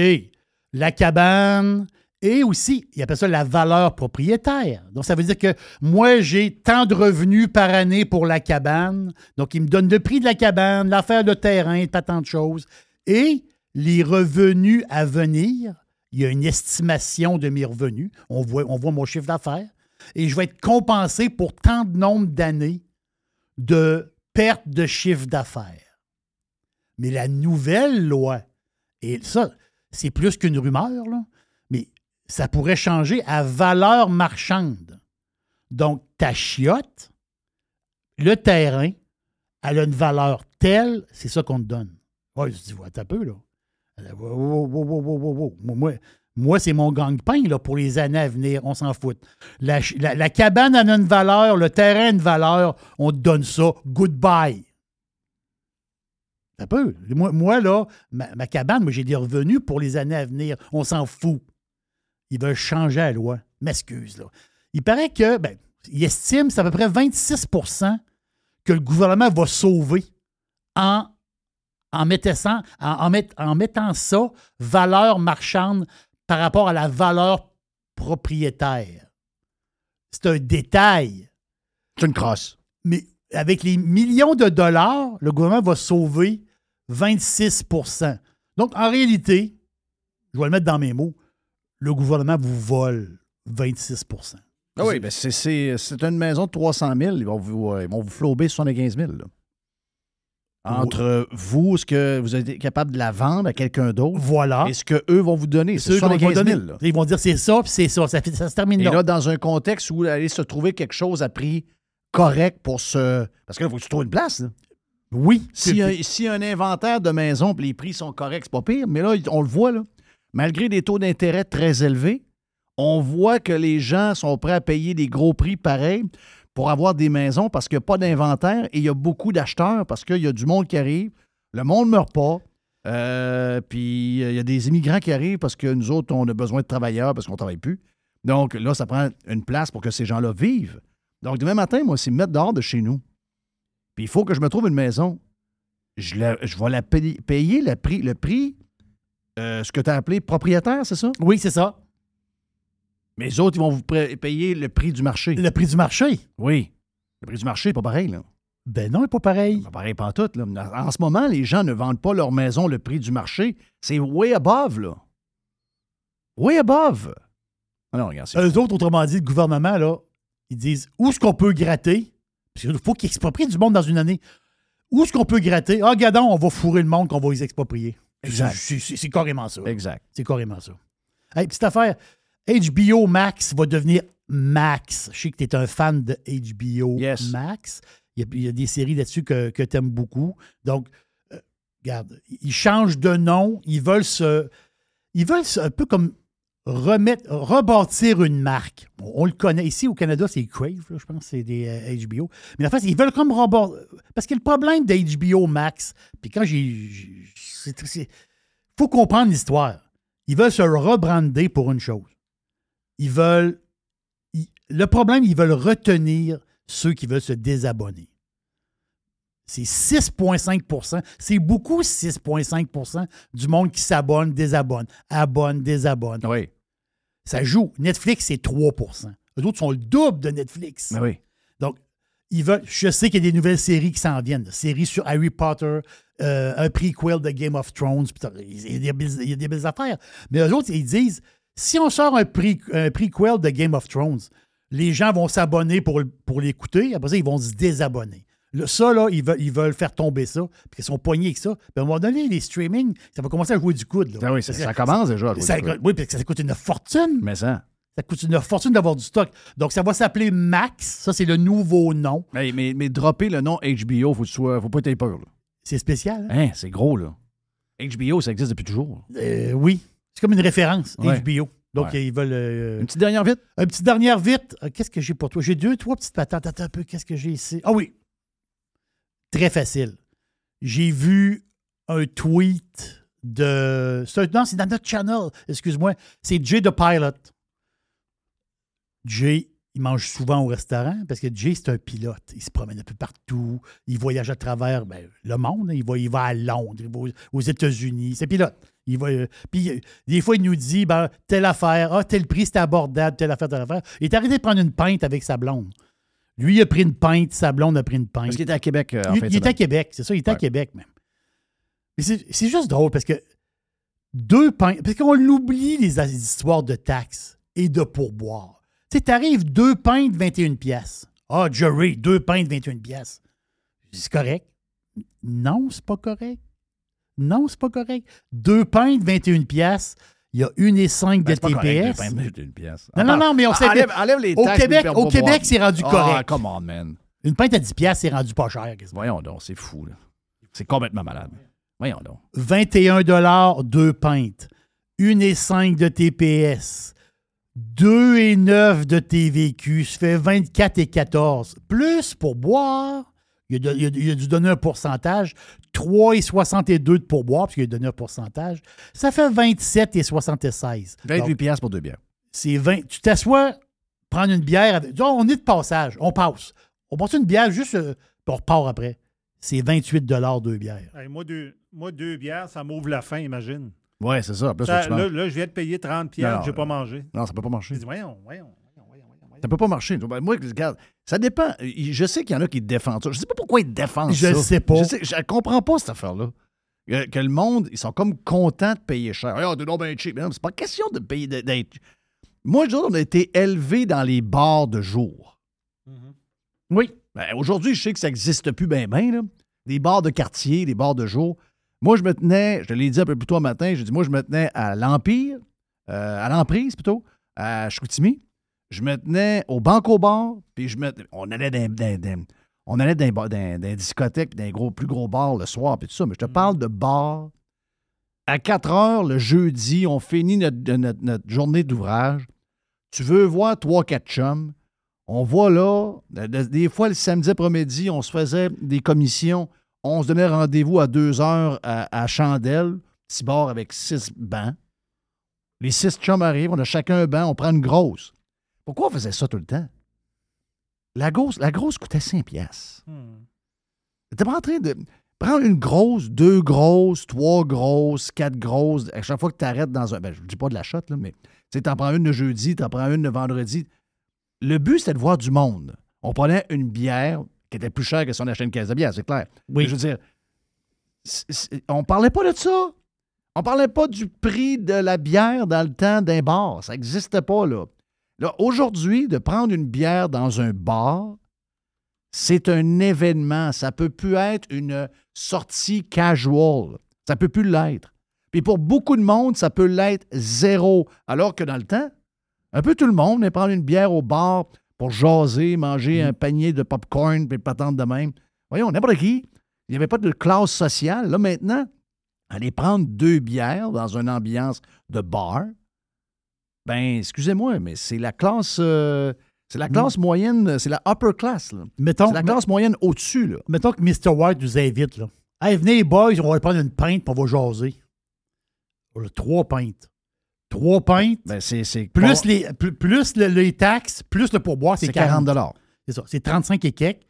Speaker 3: la cabane et aussi, ils appellent ça la valeur propriétaire. Donc, ça veut dire que moi, j'ai tant de revenus par année pour la cabane. Donc, ils me donnent le prix de la cabane, l'affaire de terrain, pas tant de choses. Et les revenus à venir, il y a une estimation de mes revenus. On voit, on voit mon chiffre d'affaires. Et je vais être compensé pour tant de nombre d'années de perte de chiffre d'affaires. Mais la nouvelle loi, et ça, c'est plus qu'une rumeur, mais ça pourrait changer à valeur marchande. Donc, ta chiotte, le terrain, elle a une valeur telle, c'est ça qu'on te donne. Oui, je dis, ouais, t'as peu, là. Moi, moi, c'est mon gang-pain pour les années à venir. On s'en fout. La, cabane a une valeur, le terrain a une valeur. On te donne ça. Goodbye. Ça peut. Moi, moi, là, ma, cabane, moi, j'ai des revenus pour les années à venir. On s'en fout. Ils veulent changer la loi. M'excuse, là. Il paraît que, ben, il estime, c'est à peu près 26% que le gouvernement va sauver en, en, mettant, ça- en, en met- en mettant ça, valeur marchande, par rapport à la valeur propriétaire. C'est un détail.
Speaker 2: C'est une crosse.
Speaker 3: Mais avec les millions de dollars, le gouvernement va sauver 26% Donc, en réalité, je vais le mettre dans mes mots, le gouvernement vous vole 26%
Speaker 2: Ah oui, ben c'est- une maison de 300 000. Ils vont vous, euh, ils vont vous flouber 75 000. là. Entre vous, ce que vous êtes capable de la vendre à quelqu'un d'autre?
Speaker 3: Voilà.
Speaker 2: Et ce qu'eux vont vous donner. C'est
Speaker 3: va
Speaker 2: 75
Speaker 3: donner,
Speaker 2: 000. là.
Speaker 3: Ils vont dire c'est ça, puis c'est ça. Ça, ça se termine
Speaker 2: Et
Speaker 3: là.
Speaker 2: là, dans un contexte où aller se trouver quelque chose à prix correct pour ce. Parce que là, il faut que tu trouves une place. là.
Speaker 3: Oui.
Speaker 2: S'il y a un inventaire de maison puis les prix sont corrects, c'est pas pire. Mais là, on le voit, là. Malgré des taux d'intérêt très élevés, on voit que les gens sont prêts à payer des gros prix pareils pour avoir des maisons parce qu'il n'y a pas d'inventaire et il y a beaucoup d'acheteurs parce qu'il y a du monde qui arrive. Le monde ne meurt pas. Euh, puis il y a des immigrants qui arrivent parce que nous autres, on a besoin de travailleurs parce qu'on ne travaille plus. Donc là, ça prend une place pour que ces gens-là vivent. Donc demain matin, moi, c'est me mettre dehors de chez nous. Puis il faut que je me trouve une maison. Je, je vais la payer, payer le prix, le prix euh, ce que tu as appelé propriétaire, c'est ça?
Speaker 3: Oui, c'est ça.
Speaker 2: Mais les autres, ils vont vous payer le prix du marché.
Speaker 3: Le prix du marché?
Speaker 2: Oui. Le prix du marché n'est pas pareil, là.
Speaker 3: Ben non, il n'est pas pareil.
Speaker 2: Pas pareil pas tout, là. En ce moment, les gens ne vendent pas leur maison le prix du marché. C'est way above, là. Way above. Ah non, regarde,
Speaker 3: Eux autres, autrement dit, le gouvernement, là, ils disent où est-ce qu'on peut gratter? Parce qu'il faut qu'ils exproprient du monde dans une année. Où est-ce qu'on peut gratter? Ah, regardons, on va fourrer le monde qu'on va les exproprier.
Speaker 2: Exact.
Speaker 3: C'est carrément ça.
Speaker 2: Exact.
Speaker 3: C'est carrément ça. Hey, petite affaire. HBO Max va devenir Max. Je sais que tu es un fan de HBO Max. Il y, a, il y a des séries là-dessus que, que tu aimes beaucoup. Donc, euh, regarde, ils changent de nom. Ils veulent se. Ils veulent se- un peu comme remettre, rebâtir une marque. On, on le connaît. Ici au Canada, c'est Crave, là, je pense, c'est des euh, HBO. Mais en fait, ils veulent comme rebâtir. Parce que le problème d'HBO Max, puis quand j'ai. c'est- faut comprendre l'histoire. Ils veulent se rebrander pour une chose. Ils veulent. ils- le problème, ils veulent retenir ceux qui veulent se désabonner. C'est 6,5% C'est beaucoup 6,5% du monde qui s'abonne, désabonne, abonne, désabonne.
Speaker 2: Oui.
Speaker 3: Ça joue. Netflix, c'est 3% Les autres sont le double de Netflix.
Speaker 2: Ben oui.
Speaker 3: Donc, ils veulent, je sais qu'il y a des nouvelles séries qui s'en viennent. Séries sur Harry Potter, euh, un prequel de Game of Thrones. Il y, a des il y a des belles affaires. Mais eux autres, ils disent si on sort un, pre- un prequel de Game of Thrones, les gens vont s'abonner pour, pour l'écouter. Après ça, ils vont se désabonner. Le- ça, là, ils veulent, ils veulent faire tomber ça. Puis ils sont poignés avec ça. Puis à un moment donné, les streaming, ça va commencer à jouer du coude. là.
Speaker 2: Ah oui, ça, commence déjà à jouer
Speaker 3: ça-
Speaker 2: du coude.
Speaker 3: Oui, parce que ça coûte une fortune.
Speaker 2: Mais ça.
Speaker 3: Ça coûte une fortune d'avoir du stock. Donc, ça va s'appeler Max. Ça, c'est le nouveau nom.
Speaker 2: Hey, mais, mais dropper le nom HBO, faut, que tu sois- faut pas être peur. là.
Speaker 3: C'est spécial. hein?
Speaker 2: Hein, c'est gros, là. HBO, ça existe depuis toujours.
Speaker 3: Euh, oui. C'est comme une référence,
Speaker 2: Ouais.
Speaker 3: HBO. Donc,
Speaker 2: Ouais.
Speaker 3: ils veulent. euh,
Speaker 2: Une petite dernière vite?
Speaker 3: Une petite dernière vite. Euh, Qu'est-ce que j'ai pour toi? J'ai deux, trois petites patentes. Attends un peu. Qu'est-ce que j'ai ici? Ah oui. Très facile. J'ai vu un tweet de. c'est Non, c'est dans notre channel. Excuse-moi. C'est Jay the Pilot. Jay, il mange souvent au restaurant parce que Jay, c'est un pilote. Il se promène un peu partout. Il voyage à travers ben, le monde. Il va, il va à Londres, il va aux, aux États-Unis. C'est pilote. Il va, euh, puis euh, des fois, il nous dit ben, telle affaire, ah, tel prix, c'était abordable, telle affaire, telle affaire. Il est arrêté de prendre une pinte avec sa blonde. Lui, il a pris une pinte, sa blonde a pris une pinte.
Speaker 2: Parce qu'il était à Québec euh, en
Speaker 3: Il, était à. Québec, c'est ça, il était à. Québec même. Mais c'est juste drôle parce que deux pintes, parce qu'on l'oublie les, les histoires de taxes et de pourboire. Tu sais, t'arrives deux pintes, 21 pièces. Ah, Jerry, deux pintes, 21 pièces. C'est correct. Non, c'est pas correct. Non, c'est pas correct. Deux pintes, 21 pièces. Il y a une et cinq de
Speaker 2: Ben, correct,
Speaker 3: TPS.
Speaker 2: deux pintes, une pièce.
Speaker 3: Non, non, non, mais on sait
Speaker 2: enlève, enlève les
Speaker 3: au
Speaker 2: taxes,
Speaker 3: Québec, au Québec, c'est rendu
Speaker 2: Ah,
Speaker 3: correct.
Speaker 2: come on, man.
Speaker 3: Une pinte à 10 pièces, c'est rendu pas cher.
Speaker 2: Voyons donc, c'est fou. C'est complètement malade. Voyons donc.
Speaker 3: 21 deux pintes. 1 et 5 de TPS. 2 et 9 de TVQ. Ça fait 24 et 14. Plus pour boire, il a, de- il a- il a dû donner un pourcentage. 3 et 62 de pourboire, parce qu'il a donné un pourcentage. Ça fait 27 et 76.
Speaker 2: 28
Speaker 3: Donc,
Speaker 2: piastres pour deux bières.
Speaker 3: c'est 20. Tu t'assois, prendre une bière. Avec, on est de passage, on passe. On passe une bière juste, euh, puis on repart après. C'est 28 deux bières.
Speaker 6: Hey, moi, deux, moi, deux bières, ça m'ouvre la faim, imagine.
Speaker 2: Ouais, c'est ça. Plus,
Speaker 6: Ça,
Speaker 2: faut que tu
Speaker 6: là, je viens de payer 30
Speaker 2: Non,
Speaker 6: pièces,
Speaker 2: non,
Speaker 6: j'ai pas mangé.
Speaker 2: Non, ça peut pas marcher.
Speaker 6: Voyons, voyons.
Speaker 2: Ça peut pas marcher. Ben, Moi, regarde, ça dépend. Je sais qu'il y en a qui défendent ça. Je sais pas pourquoi ils défendent
Speaker 3: Je
Speaker 2: ça.
Speaker 3: sais pas.
Speaker 2: Je, sais, je comprends pas cette affaire-là. Que, que le monde, ils sont comme contents de payer cher. Ah, t'es donc bien cheap. Mais non, c'est pas question de payer de- d'être. Moi, je dis, on a été élevés dans les bars de jour. Oui. Ben, Aujourd'hui, je sais que ça n'existe plus bien, bien. Des bars de quartier, des bars de jour. Moi, je me tenais, je te l'ai dit un peu plus tôt matin, j'ai dit, moi, je me tenais à l'Empire, euh, à l'Emprise plutôt, à Chicoutimi. Je me tenais au Banco Bar, puis je me, on allait dans, dans- dans- on allait dans, bar- discothèques, les gros, plus gros bars le soir, puis tout ça. Mais je te parle de bars. À 4 heures, le jeudi, on finit notre, notre- notre journée d'ouvrage. Tu veux voir 3-4 chums. On voit là, de- de- des fois, le samedi après-midi, on se faisait des commissions. On se donnait rendez-vous à 2 heures à, à Chandelle, petit bar avec 6 bancs. Les 6 chums arrivent, on a chacun un banc, on prend une grosse. Pourquoi on faisait ça tout le temps? La grosse, la grosse coûtait 5 piastres. T'es pas en train de prendre une grosse, deux grosses, trois grosses, quatre grosses. À chaque fois que tu arrêtes dans un. Ben, je dis pas de la shot, là, mais tu sais, t'en prends une le jeudi, t'en prends une le vendredi. Le but, c'était de voir du monde. On prenait une bière qui était plus chère que si on achetait une caisse de bière, c'est clair.
Speaker 3: Oui.
Speaker 2: Mais Je veux dire, on parlait pas de ça. On parlait pas du prix de la bière dans le temps d'un bar. Ça n'existait pas, là. Là, aujourd'hui, de prendre une bière dans un bar, c'est un événement. Ça peut plus être une sortie casual. Ça peut plus l'être. Puis pour beaucoup de monde, ça peut l'être zéro. Alors que dans le temps, un peu tout le monde venait prendre une bière au bar pour jaser, manger un panier de popcorn, puis patente de même. Voyons, n'importe qui. Il n'y avait pas de classe sociale. Là, maintenant, aller prendre deux bières dans une ambiance de bar, ben, excusez-moi, mais c'est la classe. euh, c'est la classe moyenne, c'est la upper class. là.
Speaker 3: Mettons,
Speaker 2: C'est la classe moyenne au-dessus. là.
Speaker 3: mettons que Mr. White nous invite. Là. Hey, venez, les boys, on va prendre une pinte on va jaser. Trois pintes. Trois pintes.
Speaker 2: Ben, c'est,
Speaker 3: Plus, les, plus, plus le- les taxes, plus le pourboire, c'est
Speaker 2: C'est
Speaker 3: 40
Speaker 2: 40
Speaker 3: C'est ça. C'est 35 et quelques.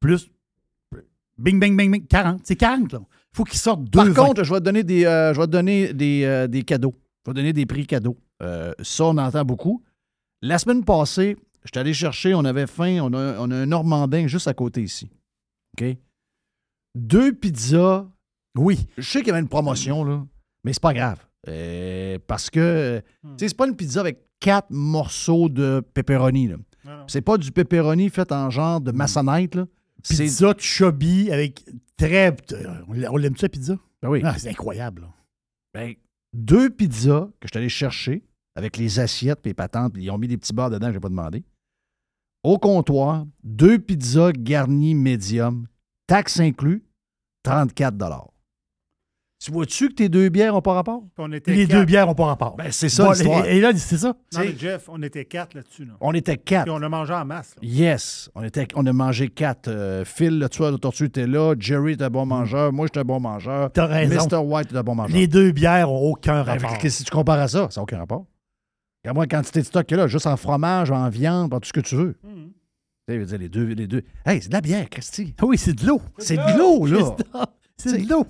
Speaker 3: Plus. Bing, bing, bing, bing. 40. C'est 40, là. Il faut qu'ils sortent deux
Speaker 2: Par contre, je vais te donner des, euh, je vais te donner des, euh, des cadeaux. Je vais te donner des prix cadeaux. Euh, ça, on entend beaucoup. La semaine passée, je suis allé chercher, on avait faim, on a, on a un Normandin juste à côté ici. OK? Deux pizzas.
Speaker 3: Oui.
Speaker 2: Je sais qu'il y avait une promotion, là, mais c'est pas grave. Euh, parce que, tu sais, c'est pas une pizza avec quatre morceaux de pepperoni, là. C'est pas du pepperoni fait en genre de maçonnette, là.
Speaker 3: Pizza chubby avec très. On l'a- on l'aime ça, pizza?
Speaker 2: Ben oui.
Speaker 3: Ah, c'est incroyable. là.
Speaker 2: Ben, deux pizzas que je suis allé chercher avec les assiettes et les patentes, ils ont mis des petits beurres dedans, je n'ai pas demandé. Au comptoir, deux pizzas garnies médium, taxes inclus, 34 Tu vois-tu que tes deux bières n'ont pas rapport?
Speaker 6: On était
Speaker 3: Les
Speaker 6: quatre.
Speaker 3: deux bières n'ont pas rapport.
Speaker 2: Ben, c'est ça
Speaker 3: Bon,
Speaker 2: l'histoire.
Speaker 3: Et, et là, c'est ça.
Speaker 6: Non, mais Jeff, on était quatre là-dessus. là.
Speaker 2: On était quatre.
Speaker 6: Puis on a mangé en masse. là.
Speaker 2: Yes, on, était, on a mangé quatre. Euh, Phil, le tueur de tortue, était là. Jerry était un bon mangeur. Moi, j'étais un bon mangeur.
Speaker 3: T'as raison.
Speaker 2: Mr. White était un bon mangeur.
Speaker 3: Les deux bières n'ont aucun
Speaker 2: Ben,
Speaker 3: rapport.
Speaker 2: si tu compares à ça, ça n'a aucun rapport. Regarde-moi la quantité de stock qu'il y a là, juste en fromage, en viande, en tout ce que tu veux.
Speaker 3: Mm.
Speaker 2: Je veux dire, les deux, les deux. Hey, c'est de la bière, Christy.
Speaker 3: Oui, c'est de l'eau.
Speaker 2: C'est de l'eau, là.
Speaker 3: C'est de l'eau.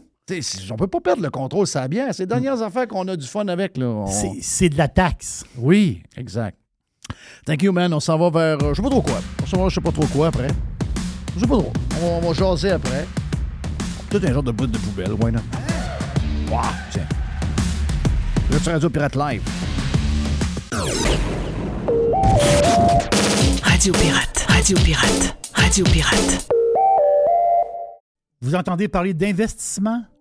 Speaker 2: On peut pas perdre le contrôle bière. C'est les dernières affaires qu'on a du fun avec. Là. On-
Speaker 3: C'est- de la taxe.
Speaker 2: Oui, exact. Thank you, man. On s'en va vers. euh, je sais pas trop quoi. On s'en va, je sais pas trop quoi après. Je sais pas trop. On va, on va jaser après. Tout un genre de bout de poubelle, why not? Wow, tiens. Radio Pirate Live.
Speaker 14: Radio Pirate, Radio Pirate, Radio Pirate.
Speaker 3: Vous entendez parler d'investissement?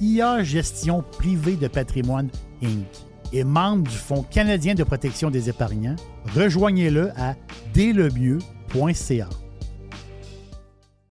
Speaker 3: IA Gestion Privée de Patrimoine Inc. est membre du Fonds canadien de protection des épargnants. Rejoignez-le à délemieux.ca.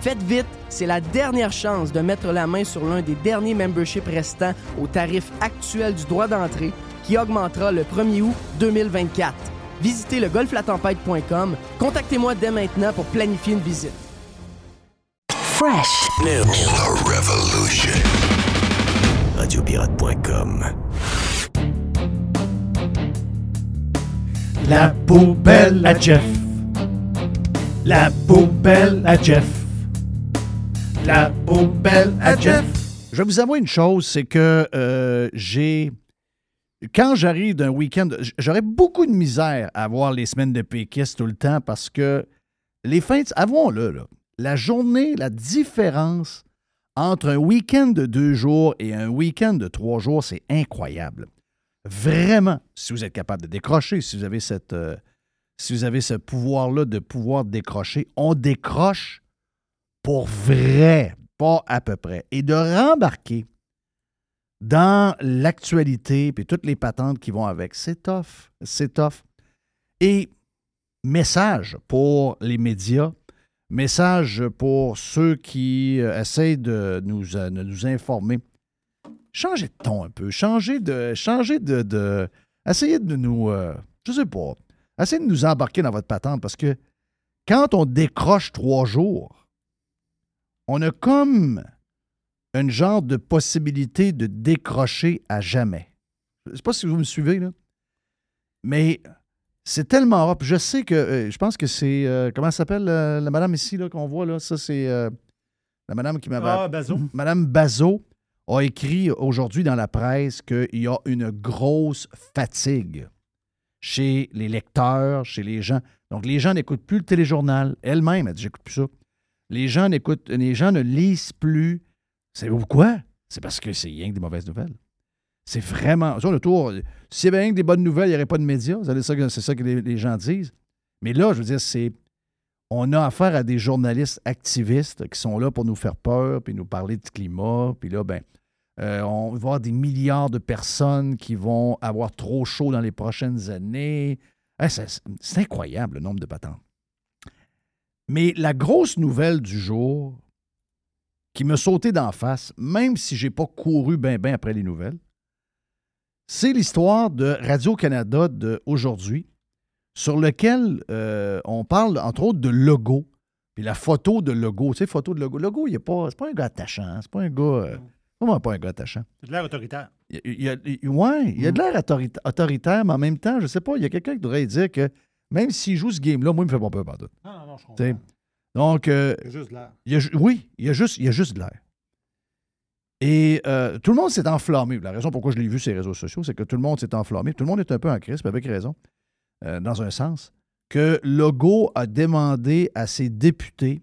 Speaker 15: Faites vite, c'est la dernière chance de mettre la main sur l'un des derniers memberships restants au tarif actuel du droit d'entrée qui augmentera le 1er août 2024. Visitez le golflatempête.com. Contactez-moi dès maintenant pour planifier une visite.
Speaker 14: Fresh.
Speaker 10: The Revolution.
Speaker 14: Radiopirate.com.
Speaker 3: La poubelle à Jeff. La poubelle à Jeff. La poubelle à Jeff.
Speaker 2: Je vais vous avouer une chose, c'est que euh, j'ai. Quand j'arrive d'un week-end, j'aurais beaucoup de misère à voir les semaines de péquistes tout le temps parce que les fins, de- avouons-le, là, la journée, la différence entre un week-end de deux jours et un week-end de trois jours, c'est incroyable. Vraiment, si vous êtes capable de décrocher, si vous avez cette, euh, si vous avez ce pouvoir-là de pouvoir décrocher, on décroche pour vrai, pas à peu près. Et de rembarquer dans l'actualité puis toutes les patentes qui vont avec, c'est tough. C'est tough. Et message pour les médias, message pour ceux qui euh, essayent de nous, euh, informer. Changez de ton un peu, changez de. Changez de. de essayez de nous. euh, je sais pas. Essayez de nous embarquer dans votre patente parce que quand on décroche trois jours, on a comme une genre de possibilité de décrocher à jamais. Je ne sais pas si vous me suivez, là. Mais c'est tellement rare. Je sais que, euh, je pense que c'est, euh, comment elle s'appelle euh, la madame ici là, qu'on voit, là? Ça, c'est la madame qui m'avait...
Speaker 6: Ah, Bazot.
Speaker 2: Madame Bazot a écrit aujourd'hui dans la presse qu'il y a une grosse fatigue chez les lecteurs, chez les gens. Donc, les gens n'écoutent plus le téléjournal. Elle-même, elle dit, j'écoute plus ça. Les gens, n'écoutent, les gens ne lisent plus. C'est pourquoi? C'est parce que c'est rien que des mauvaises nouvelles. C'est vraiment. Sur le s'il y avait rien que des bonnes nouvelles, il n'y aurait pas de médias. C'est ça que, les, gens disent. Mais là, je veux dire, c'est. On a affaire à des journalistes activistes qui sont là pour nous faire peur, puis nous parler de climat. Puis là, ben, euh, on va avoir des milliards de personnes qui vont avoir trop chaud dans les prochaines années. C'est incroyable le nombre de patentes. Mais la grosse nouvelle du jour qui me sautait d'en face, même si je n'ai pas couru bien ben après les nouvelles, c'est l'histoire de Radio-Canada d'aujourd'hui, sur lequel euh, on parle, entre autres, de logo. Puis la photo de logo. Tu sais, photo de logo. Logo, il n'est pas, c'est pas un gars attachant. C'est pas un gars. euh, pas un gars attachant.
Speaker 6: C'est de l'air autoritaire.
Speaker 2: Il il y a- il- ouais, il y a de l'air autorita- autoritaire, mais en même temps, je sais pas, il y a quelqu'un qui devrait dire que même s'il joue ce game-là, moi, il me fait pas peur par tout.
Speaker 6: Non, non, non, je comprends.
Speaker 2: Donc, euh,
Speaker 6: Il y a juste de l'air.
Speaker 2: il y a ju- oui, il y a juste, il y a juste de l'air. Et euh, tout le monde s'est enflammé. La raison pourquoi je l'ai vu sur les réseaux sociaux, c'est que tout le monde s'est enflammé. Tout le monde est un peu en crise, puis avec raison, euh, dans un sens, que Legault a demandé à ses députés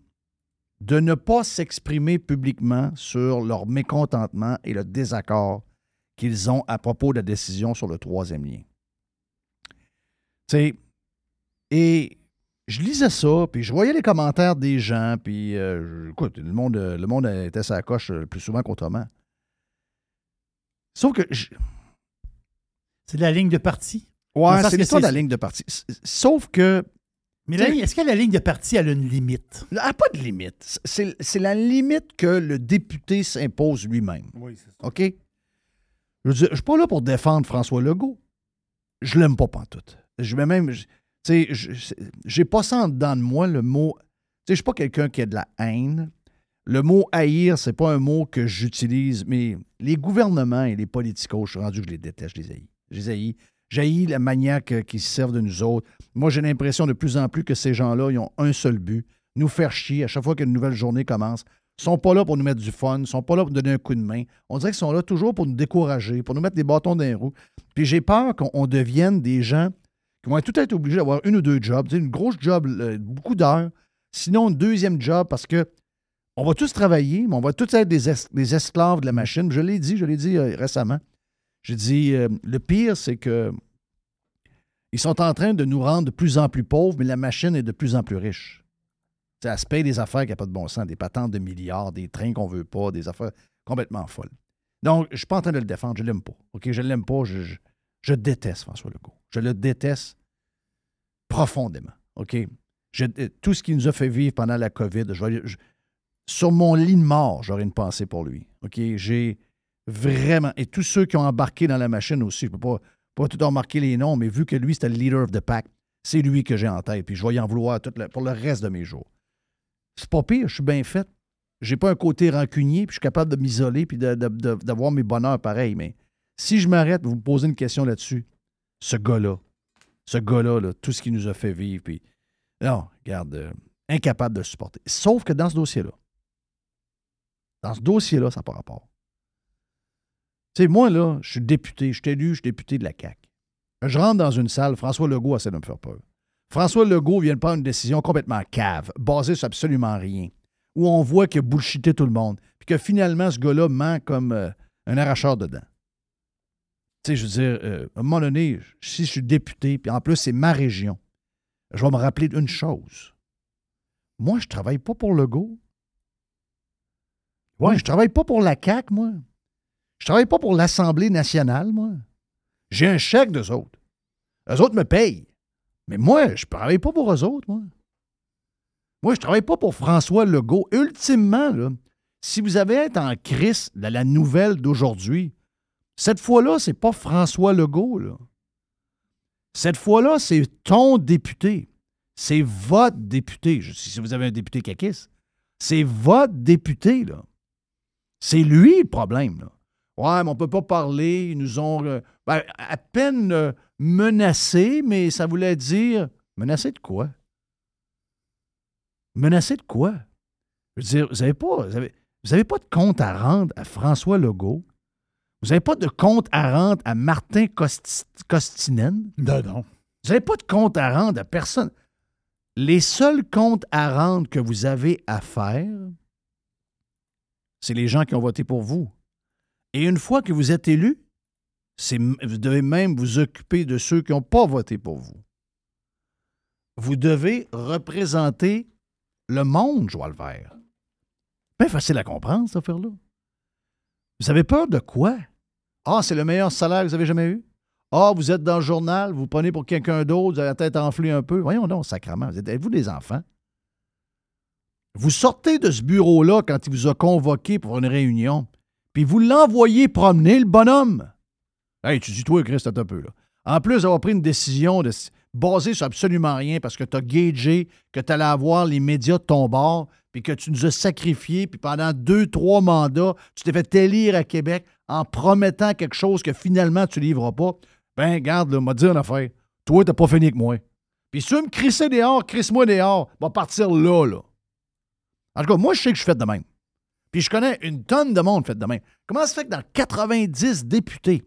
Speaker 2: de ne pas s'exprimer publiquement sur leur mécontentement et le désaccord qu'ils ont à propos de la décision sur le troisième lien. Tu sais, et je lisais ça, puis je voyais les commentaires des gens, puis euh, écoute, le monde, euh, le monde était sa coche euh, plus souvent qu'autrement. Sauf que. je-
Speaker 3: C'est de la ligne de parti.
Speaker 2: Ouais, c'est l'histoire de la ligne de parti. Sauf que.
Speaker 3: Mais est-ce que la ligne de parti elle a une limite?
Speaker 2: Elle n'a pas de limite. C'est la limite que le député s'impose lui-même.
Speaker 6: Oui, c'est ça.
Speaker 2: OK? Je veux dire, je suis pas là pour défendre François Legault. Je l'aime pas pantoute. Je vais même. je- Tu sais, j'ai pas ça en dedans de moi le mot. Tu sais, je suis pas quelqu'un qui a de la haine. Le mot haïr, c'est pas un mot que j'utilise, mais les gouvernements et les politicos, je suis rendu que je les déteste, je les haïs. Je les haïs. J'haïs la manière que- qu'ils se servent de nous autres. Moi, j'ai l'impression de plus en plus que ces gens-là, ils ont un seul but, nous faire chier à chaque fois qu'une nouvelle journée commence. Ils sont pas là pour nous mettre du fun, ils sont pas là pour donner un coup de main. On dirait qu'ils sont là toujours pour nous décourager, pour nous mettre des bâtons dans les roues. Puis j'ai peur qu'on on devienne des gens qui vont tout être obligés d'avoir une ou deux jobs, une grosse job, beaucoup d'heures, sinon un deuxième job parce que on va tous travailler, mais on va tous être des, es- des esclaves de la machine. Je l'ai dit, je l'ai dit euh, récemment. J'ai dit, euh, le pire, c'est que ils sont en train de nous rendre de plus en plus pauvres, mais la machine est de plus en plus riche. Sais, elle se des affaires qui n'ont pas de bon sens, des patentes de milliards, des trains qu'on veut pas, des affaires complètement folles. Donc, je ne suis pas en train de le défendre, je ne l'aime pas. Je ne l'aime pas, je, je- je déteste François Legault. Je le déteste profondément. OK? Euh, tout ce qu'il nous a fait vivre pendant la COVID, sur mon lit de mort, j'aurais une pensée pour lui. OK? J'ai vraiment. Et tous ceux qui ont embarqué dans la machine aussi, je ne peux pas, pas tout remarquer les noms, mais vu que lui, c'était le leader of the pack, c'est lui que j'ai en tête. Puis je vais y en vouloir pour le reste de mes jours. C'est pas pire, je suis bien fait. J'ai pas un côté rancunier, puis je suis capable de m'isoler puis d'avoir mes bonheurs pareils. Mais si je m'arrête, vous me posez une question là-dessus, ce gars-là, ce gars-là, là, tout ce qu'il nous a fait vivre, puis non, regarde, euh, incapable de supporter. Sauf que dans ce dossier-là, dans ce dossier-là, ça n'a pas rapport. Tu sais, moi, là, je suis député, je suis élu, je suis député de la CAQ. Je rentre dans une salle, François Legault essaie de me faire peur. François Legault vient de prendre une décision complètement cave, basée sur absolument rien, où on voit qu'il a bullshité tout le monde, puis que finalement, ce gars-là ment comme euh, un arracheur de dents. Tu sais, je veux dire, euh, à un moment donné, si je suis député, puis en plus, c'est ma région, je vais me rappeler d'une chose. Moi, je travaille pas pour Legault. Ouais, je travaille pas pour la CAQ, moi. Je travaille pas pour l'Assemblée nationale, moi. J'ai un chèque d'eux autres. Eux autres me payent Mais moi, je travaille pas pour eux autres, moi. Moi, je travaille pas pour François Legault. Ultimement, là, si vous avez être en crise de la nouvelle d'aujourd'hui, cette fois-là, c'est pas François Legault. Cette fois-là, c'est ton député. C'est votre député. Je- Si vous avez un député caquiste, c'est votre député, là. C'est lui le problème, là. Ouais, mais on peut pas parler. Ils nous ont ben, à peine euh, menacés, mais ça voulait dire. Menacés de quoi? Menacés de quoi? Je veux dire, vous n'avez pas, pas de compte à rendre à François Legault. Vous n'avez pas de compte à rendre à Martin Costi- Costinen?
Speaker 3: Non, non.
Speaker 2: Vous n'avez pas de compte à rendre à personne. Les seuls comptes à rendre que vous avez à faire, c'est les gens qui ont voté pour vous. Et une fois que vous êtes élu, vous devez même vous occuper de ceux qui n'ont pas voté pour vous. Vous devez représenter le monde, Joël Vert. Bien facile à comprendre, cette affaire-là. Vous avez peur de quoi? Ah, c'est le meilleur salaire que vous avez jamais eu? Ah, vous êtes dans le journal, vous prenez pour quelqu'un d'autre, vous avez la tête enflée un peu. Voyons donc, sacrement, vous êtes- êtes-vous des enfants? Vous sortez de ce bureau-là quand il vous a convoqué pour une réunion, puis vous l'envoyez promener, le bonhomme. Hey, tu dis, toi, Christ, un peu, là. En plus d'avoir pris une décision de, basée sur absolument rien parce que tu as gagé que tu allais avoir les médias de ton bord, puis que tu nous as sacrifiés, puis pendant deux, trois mandats, tu t'es fait élire à Québec en promettant quelque chose que finalement tu ne livres pas. Ben, garde, m'a dit une affaire. Toi, t'as pas fini que moi. Puis si tu veux me crisser dehors, crisse-moi dehors. Va partir là, là. En tout cas, moi, je sais que je suis fait de même. Puis je connais une tonne de monde fait de même. Comment ça se fait que dans 90 députés,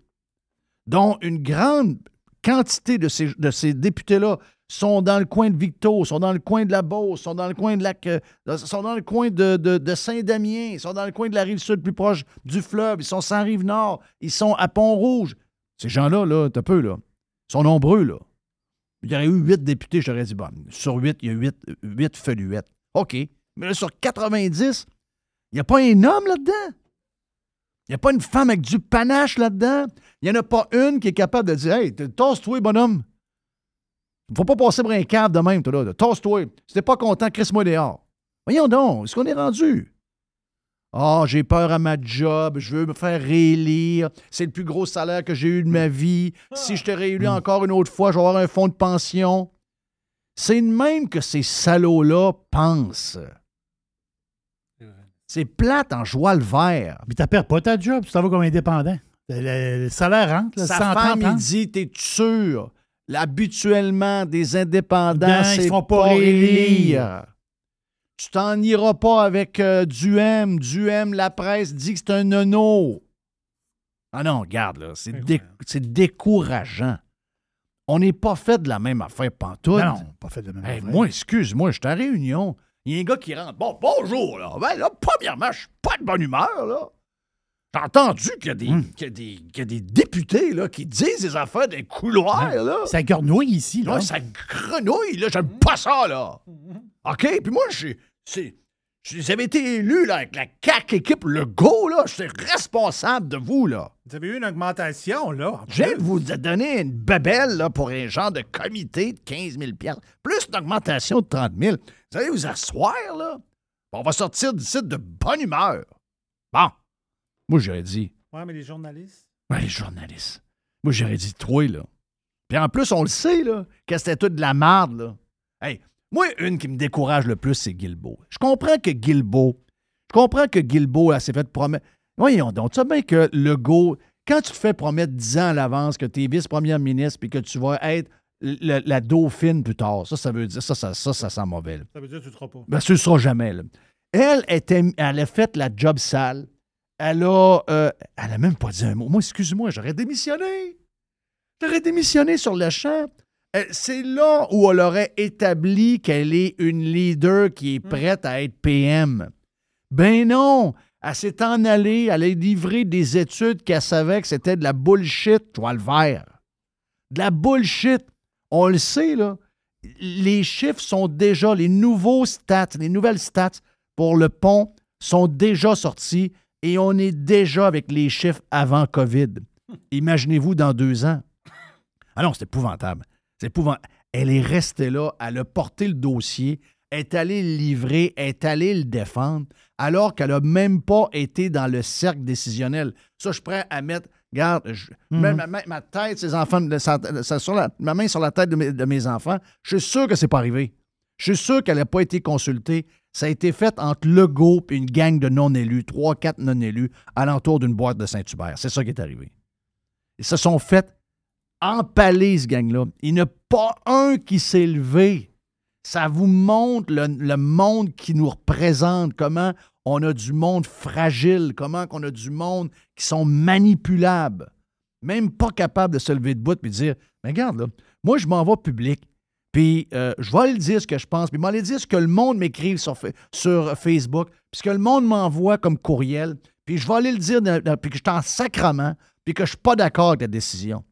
Speaker 2: dont une grande quantité de ces, de ces députés-là sont dans le coin de Victo, sont dans le coin de la Beauce, sont dans le coin de Lac, euh, sont dans le coin de, de- Saint-Damien, sont dans le coin de la rive sud plus proche du fleuve, ils sont sans rive nord, ils sont à Pont-Rouge. Ces gens-là, là, t'as peu, là. Sont nombreux, là. Il y aurait eu huit députés, je t'aurais dit, bon, sur huit, il y a huit, huit feluettes. OK. Mais là, sur 90, il n'y a pas un homme là-dedans. Il n'y a pas une femme avec du panache là-dedans. Il n'y en a pas une qui est capable de dire Hey, tasse-toi, bonhomme. Faut pas passer pour un cave de même, toi, là. Tasse-toi. Si t'es pas content, crisse-moi dehors. Voyons donc, est-ce qu'on est rendu? Ah, j'ai peur à ma job, je veux me faire réélire. C'est le plus gros salaire que j'ai eu de ma vie. Si je te réélu encore une autre fois, je vais avoir un fonds de pension. C'est de même que ces salauds-là pensent. C'est plate en joie le vert.
Speaker 3: Mais tu perds pas ta job, tu t'en vas comme indépendant. Le, le salaire rentre, là,
Speaker 2: Sa
Speaker 3: 130
Speaker 2: femme, il dit, t'es sûr? Habituellement, des indépendants,
Speaker 3: Ben, ils
Speaker 2: c'est
Speaker 3: pas
Speaker 2: pas élire. Tu t'en iras pas avec euh, Duhem. Duhem, la presse dit que c'est un nono. Ah non, regarde, là, c'est dé- c'est décourageant. On n'est pas fait de la même affaire pantoute.
Speaker 3: Non, non, pas fait de la même
Speaker 2: Hey,
Speaker 3: affaire.
Speaker 2: Moi, excuse-moi, je suis en réunion. Il y a un gars qui rentre. Bon, bonjour, là. Ben, là, premièrement, je suis pas de bonne humeur, là. J'ai entendu qu'il y, a des-
Speaker 3: Hmm.
Speaker 2: qu'il y a des- qu'il y a des députés, là, qui disent des affaires des couloirs, là?
Speaker 3: Ça grenouille ici, là.
Speaker 2: Ouais, ça grenouille, là. J'aime pas ça, là. OK? Puis moi, j'ai. c'est- J'avais été élu, là, avec la CAC équipe le go, là. Je suis responsable de vous, là.
Speaker 6: Vous avez eu une augmentation, là.
Speaker 2: De vous donner une babelle là, pour un genre de comité de 15 000 plus une augmentation de 30 000. Vous allez vous asseoir, là. On va sortir d'ici de bonne humeur. Bon. Moi, j'aurais dit,
Speaker 6: Ouais, mais les journalistes.
Speaker 2: ouais, les journalistes. Moi, j'aurais dit, toi, là. Puis en plus, on le sait, là, que c'était tout de la merde, là. Hey, moi, une qui me décourage le plus, c'est Guilbeault. Je comprends que Guilbeault, je comprends que Guilbeault, s'est fait promettre. Voyons donc, tu sais bien que le go, quand tu te fais promettre 10 ans à l'avance que tu es vice-première ministre puis que tu vas être le- la dauphine plus tard, ça, ça veut dire, ça, ça, ça, ça sent mauvais. là.
Speaker 6: Ça veut dire que tu ne seras pas.
Speaker 2: Ben, ce ne sera jamais. là. Elle, était, elle a fait la job sale. Elle a, euh, elle a même pas dit un mot. Moi, excuse-moi, j'aurais démissionné. J'aurais démissionné sur le champ. Euh, C'est là où elle aurait établi qu'elle est une leader qui est prête à être PM. Ben non! Elle s'est en allée, elle a livré des études qu'elle savait que c'était de la bullshit, je le vert. De la bullshit. On le sait, là. Les chiffres sont déjà, les nouveaux stats, les nouvelles stats pour le pont sont déjà sortis et on est déjà avec les chiffres avant COVID. Imaginez-vous dans deux ans. Ah non, c'est épouvantable. C'est épouvantable. Elle est restée là, elle a porté le dossier, est allée le livrer, est allée le défendre, alors qu'elle n'a même pas été dans le cercle décisionnel. Ça, je suis prêt à mettre. Regarde, je- même ma, tête, ses enfants, sur la- ma main sur la tête de mes, de mes enfants, je suis sûr que c'est pas arrivé. Je suis sûr qu'elle n'a pas été consultée. Ça a été fait entre Legault et une gang de non-élus, trois, quatre non-élus, alentour d'une boîte de Saint-Hubert. C'est ça qui est arrivé. Ils se sont fait empaler, ce gang-là. Il n'y a pas un qui s'est levé. Ça vous montre le, monde qui nous représente, comment on a du monde fragile, comment on a du monde qui sont manipulables. Même pas capable de se lever de bout et dire Mais regarde, là, moi, je m'en vais public, puis euh, je vais aller dire ce que je pense, puis je vais aller dire ce que le monde m'écrive sur, sur Facebook, puis ce que le monde m'envoie comme courriel, puis je vais aller le dire, dans- dans- puis que je suis en sacrement, puis que je suis pas d'accord avec la décision.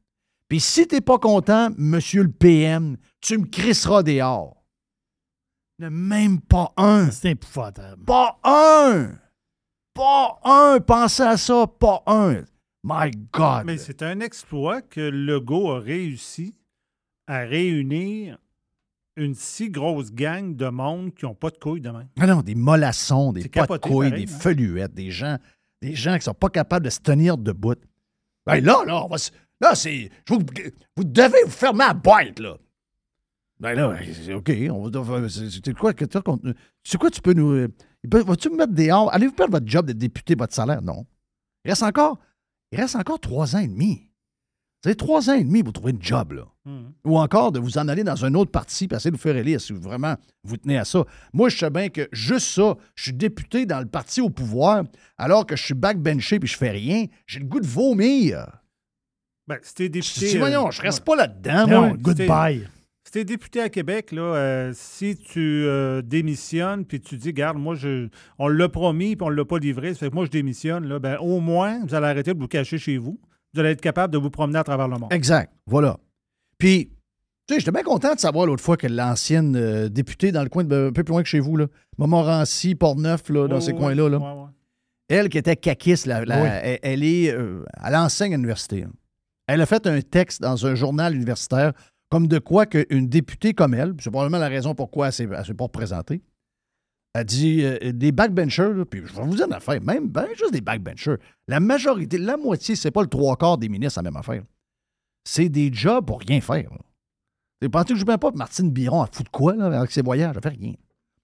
Speaker 2: Puis si tu n'es pas content, monsieur le PM, tu me crisseras dehors. A même pas un.
Speaker 3: C'est épouvantable.
Speaker 2: Pas un! Pas un! Pensez à ça, pas un! My God!
Speaker 6: Mais c'est un exploit que Legault a réussi à réunir une si grosse gang de monde qui n'ont pas de couilles demain.
Speaker 2: Ah non, des mollassons, des pas de couilles,
Speaker 6: pareil,
Speaker 2: des
Speaker 6: hein?
Speaker 2: feluettes, des gens, des gens qui sont pas capables de se tenir debout. Ben là, là, on va se- là, c'est. Vous, vous devez vous fermer la boîte, là. Ben là, c'est OK. On va, c'est quoi, que contre- c'est quoi tu peux nous. euh, Vas-tu me mettre dehors? Allez-vous perdre votre job de député, votre salaire? Non. Il reste encore. Il reste encore trois ans et demi. Vous avez trois ans et demi pour trouver une job, là.
Speaker 6: Mhm.
Speaker 2: Ou encore de vous en aller dans un autre parti et essayer de vous faire élire si vous- vraiment vous tenez à ça. Moi, je sais bien que juste ça, je suis député dans le parti au pouvoir, alors que je suis backbenché puis je fais rien. J'ai le goût de vomir.
Speaker 6: Ben, si t'es député.
Speaker 2: Si, voyons, je reste pas là-dedans, moi.
Speaker 6: si t'es- Si t'es député à Québec, là, euh, si tu euh, démissionnes puis tu dis, garde, moi, je, on l'a promis puis on ne l'a pas livré, ça fait que moi, je démissionne, là, ben, au moins, vous allez arrêter de vous cacher chez vous. Vous allez être capable de vous promener à travers le monde.
Speaker 2: Exact. Voilà. Puis, tu sais, j'étais bien content de savoir l'autre fois que l'ancienne euh, députée dans le coin, de, un peu plus loin que chez vous, là, Montmorency, Port-Neuf, là, dans
Speaker 6: Ouais,
Speaker 2: ces coins-là, là. elle qui était caquiste, la- elle, elle est, euh, elle enseigne à l'université. hein. Elle a fait un texte dans un journal universitaire comme de quoi qu'une députée comme elle, c'est probablement la raison pourquoi elle ne s'est pas représentée, a dit euh, des backbenchers, là, puis je vais vous dire une affaire, même ben, juste des backbenchers. La majorité, la moitié, c'est pas le trois quarts des ministres, la même affaire. C'est des jobs pour rien faire. pensez que je ne pas Martine Biron à foutre quoi là, avec ses voyages? Elle fait rien.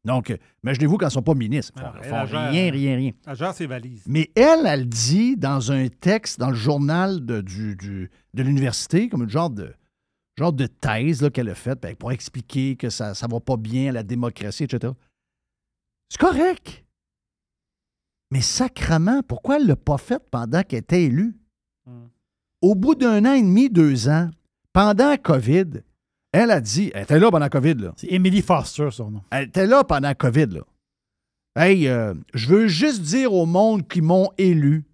Speaker 2: Donc, euh, imaginez-vous quand ils ne sont pas ministres. Ils font,
Speaker 6: elle, elle gère-
Speaker 2: rien, rien, rien.
Speaker 6: Elle gère ses valises.
Speaker 2: Mais elle, elle dit dans un texte dans le journal de, du, du- de l'université, comme une genre de, genre de thèse qu'elle a faite ben, pour expliquer que ça ne va pas bien, la démocratie, etc. C'est correct. Mais sacrement, pourquoi elle ne l'a pas fait pendant qu'elle était élue? Au bout d'un an et demi, deux ans, pendant la COVID, elle a dit, elle était là pendant la COVID, là.
Speaker 3: C'est Emily Foster, son nom.
Speaker 2: Elle était là pendant la COVID, là. Hey, euh, je veux juste dire au monde qui m'ont élu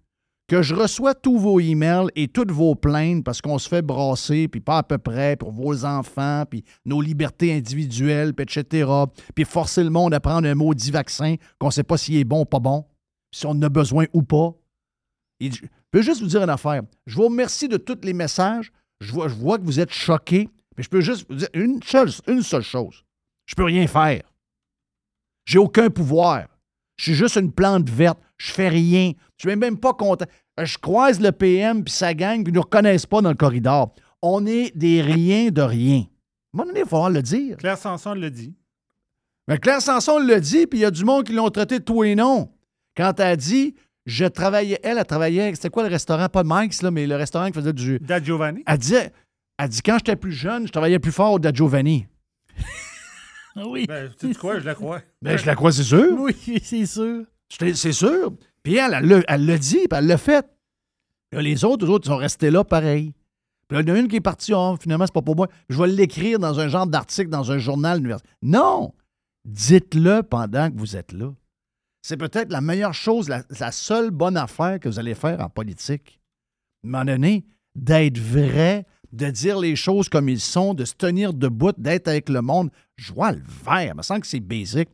Speaker 2: que je reçois tous vos emails et toutes vos plaintes parce qu'on se fait brasser, puis pas à peu près, pour vos enfants, puis nos libertés individuelles, etc. Puis forcer le monde à prendre un maudit vaccin qu'on ne sait pas s'il est bon ou pas bon, si on en a besoin ou pas. Je peux juste vous dire une affaire. Je vous remercie de tous les messages. Je vois, que vous êtes choqués, mais je peux juste vous dire une seule, une seule chose. Je peux rien faire. J'ai aucun pouvoir. Je suis juste une plante verte. Je fais rien. Je suis même pas content. Je croise le PM puis sa gang puis ils ne nous reconnaissent pas dans le corridor. On est des riens de rien. À un moment donné, il va falloir le dire.
Speaker 6: Claire Sanson le dit.
Speaker 2: Mais Claire Sanson le dit, puis il y a du monde qui l'ont traité de tout et non. Quand elle a dit, je travaillais, elle, elle travaillait, c'était quoi le restaurant? Pas Mike's, là, mais le restaurant qui faisait du.
Speaker 6: Da Giovanni.
Speaker 2: Elle disait, elle dit, quand j'étais plus jeune, je travaillais plus fort au Da Giovanni.
Speaker 3: Oui.
Speaker 6: Ben, tu quoi, je la crois.
Speaker 2: Ben, je la crois, c'est sûr.
Speaker 3: Oui, c'est sûr.
Speaker 2: C'est sûr. Puis elle, elle l'a dit, puis elle l'a fait. Là, les autres, les autres, ils sont restés là pareil. Puis là, il y en a une qui est partie, oh, finalement, c'est pas pour moi. Je vais l'écrire dans un genre d'article, dans un journal universitaire. Non! Dites-le pendant que vous êtes là. C'est peut-être la meilleure chose, la, la seule bonne affaire que vous allez faire en politique. À un moment donné, d'être vrai, de dire les choses comme ils sont, de se tenir debout, d'être avec le monde. Je vois le vert. Il me semble que c'est basic.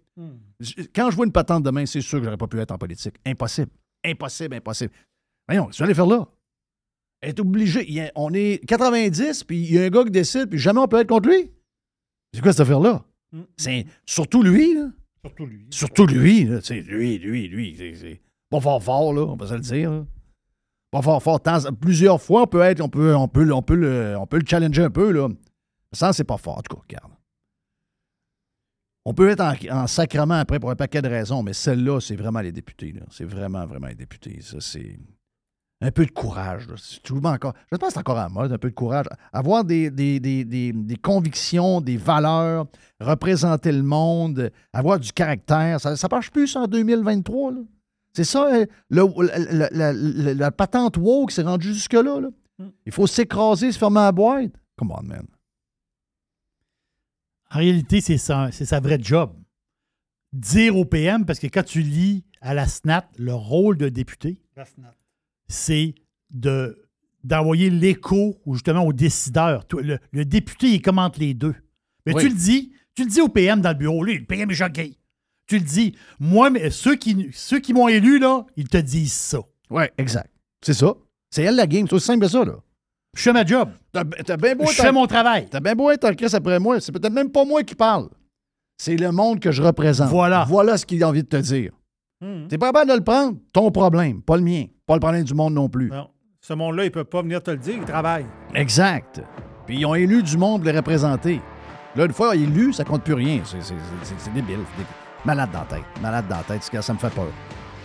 Speaker 2: Je- Quand je vois une patente demain, c'est sûr que j'aurais pas pu être en politique. Impossible. Impossible, impossible. Voyons, que vous allez faire là? Être obligé. a- on est 90, puis il y a un gars qui décide, puis jamais on peut être contre lui. C'est quoi cette affaire-là? C'est surtout lui, là?
Speaker 3: Surtout lui.
Speaker 2: Surtout lui, là. C'est lui, lui, lui. C'est, pas fort fort, là, on peut se le dire. là. Pas fort fort. Plusieurs fois, on peut être, on peut, le, challenger un peu, là. Ça, c'est pas fort, en tout regarde. On peut être en, en sacrement après pour un paquet de raisons, mais celle-là, c'est vraiment les députés. C'est vraiment, vraiment les députés. Ça, c'est un peu de courage. encore. Je pense que c'est encore la mode, un peu de courage. Avoir des, convictions, des valeurs, représenter le monde, avoir du caractère. Ça ne marche plus en 2023. là. C'est ça, le- le- le- la, patente woke s'est rendue jusque-là. là. Il faut s'écraser, se fermer la boîte. Come on, man.
Speaker 3: En réalité, c'est sa, c'est sa vraie job. Dire au PM, parce que quand tu lis à la SNAT le rôle de député, c'est de, d'envoyer l'écho ou justement aux décideurs. Le, le député, il commente les deux. Mais
Speaker 2: Oui.
Speaker 3: tu le dis, tu le dis au PM dans le bureau, lui, le PM est choqué. Tu le dis. Moi, mais ceux qui, ceux qui m'ont élu, là, ils te disent ça.
Speaker 2: Oui, exact. C'est ça. C'est elle la game. C'est aussi simple que ça, là.
Speaker 3: Je fais ma job.
Speaker 2: T'as, t'as bien beau
Speaker 3: Je
Speaker 2: être
Speaker 3: fais
Speaker 2: en-
Speaker 3: mon travail.
Speaker 2: T'as bien beau être en crise après moi. C'est peut-être même pas moi qui parle. C'est le monde que je représente. Voilà. Voilà ce qu'il a envie de te dire.
Speaker 6: Hmm.
Speaker 2: T'es pas capable de le prendre? Ton problème, pas le mien. Pas le problème du monde non plus.
Speaker 6: Non. Ce monde-là, il ne peut pas venir te le dire, il travaille.
Speaker 2: Exact. Puis ils ont élu du monde pour les représenter. Là, une fois élu, ça compte plus rien. C'est, c'est- c'est- c'est débile. c'est débile. Malade dans la tête. Malade dans la tête. Ça ça me fait peur.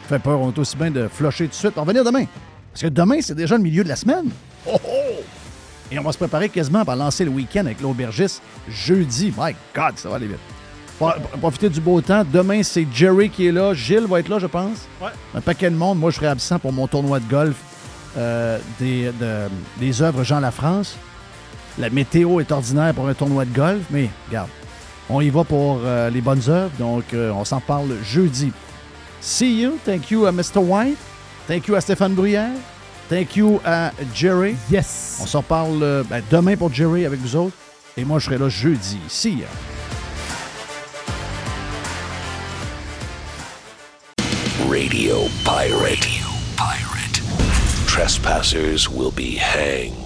Speaker 2: Ça me fait peur. On est aussi bien de flusher tout de suite. On va venir demain. Parce que demain, c'est déjà le milieu de la semaine. Oh, oh! Et on va se préparer quasiment pour lancer le week-end avec l'aubergiste jeudi. My God, ça va aller vite. Pro- Profitez du beau temps. Demain, c'est Jerry qui est là. Gilles va être là, je pense.
Speaker 6: Ouais.
Speaker 2: Un paquet de monde. Moi, je serai absent pour mon tournoi de golf euh, des, de- des œuvres Jean Lafrance. La météo est ordinaire pour un tournoi de golf, mais regarde, on y va pour euh, les bonnes œuvres. Donc, euh, on s'en parle jeudi. See you. Thank you à Mr. White. Thank you à Stéphane Bruyère. Thank you à Jerry.
Speaker 3: Yes.
Speaker 2: On s'en parle euh, ben, demain pour Jerry avec vous autres. Et moi, je serai là jeudi. See ya.
Speaker 10: Radio Pirate. Radio Pirate. Trespassers will be hanged.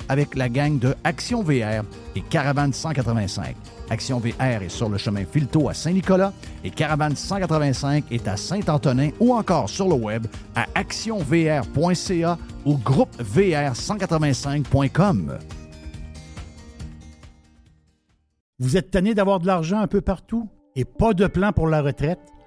Speaker 2: avec la gang de Action VR et Caravane 185. Action VR est sur le chemin Filto à Saint-Nicolas et Caravane 185 est à Saint-Antonin ou encore sur le web à actionvr.ca ou groupevr185.com.
Speaker 3: Vous êtes tanné d'avoir de l'argent un peu partout et pas de plan pour la retraite?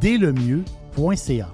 Speaker 3: dès le mieux.ca.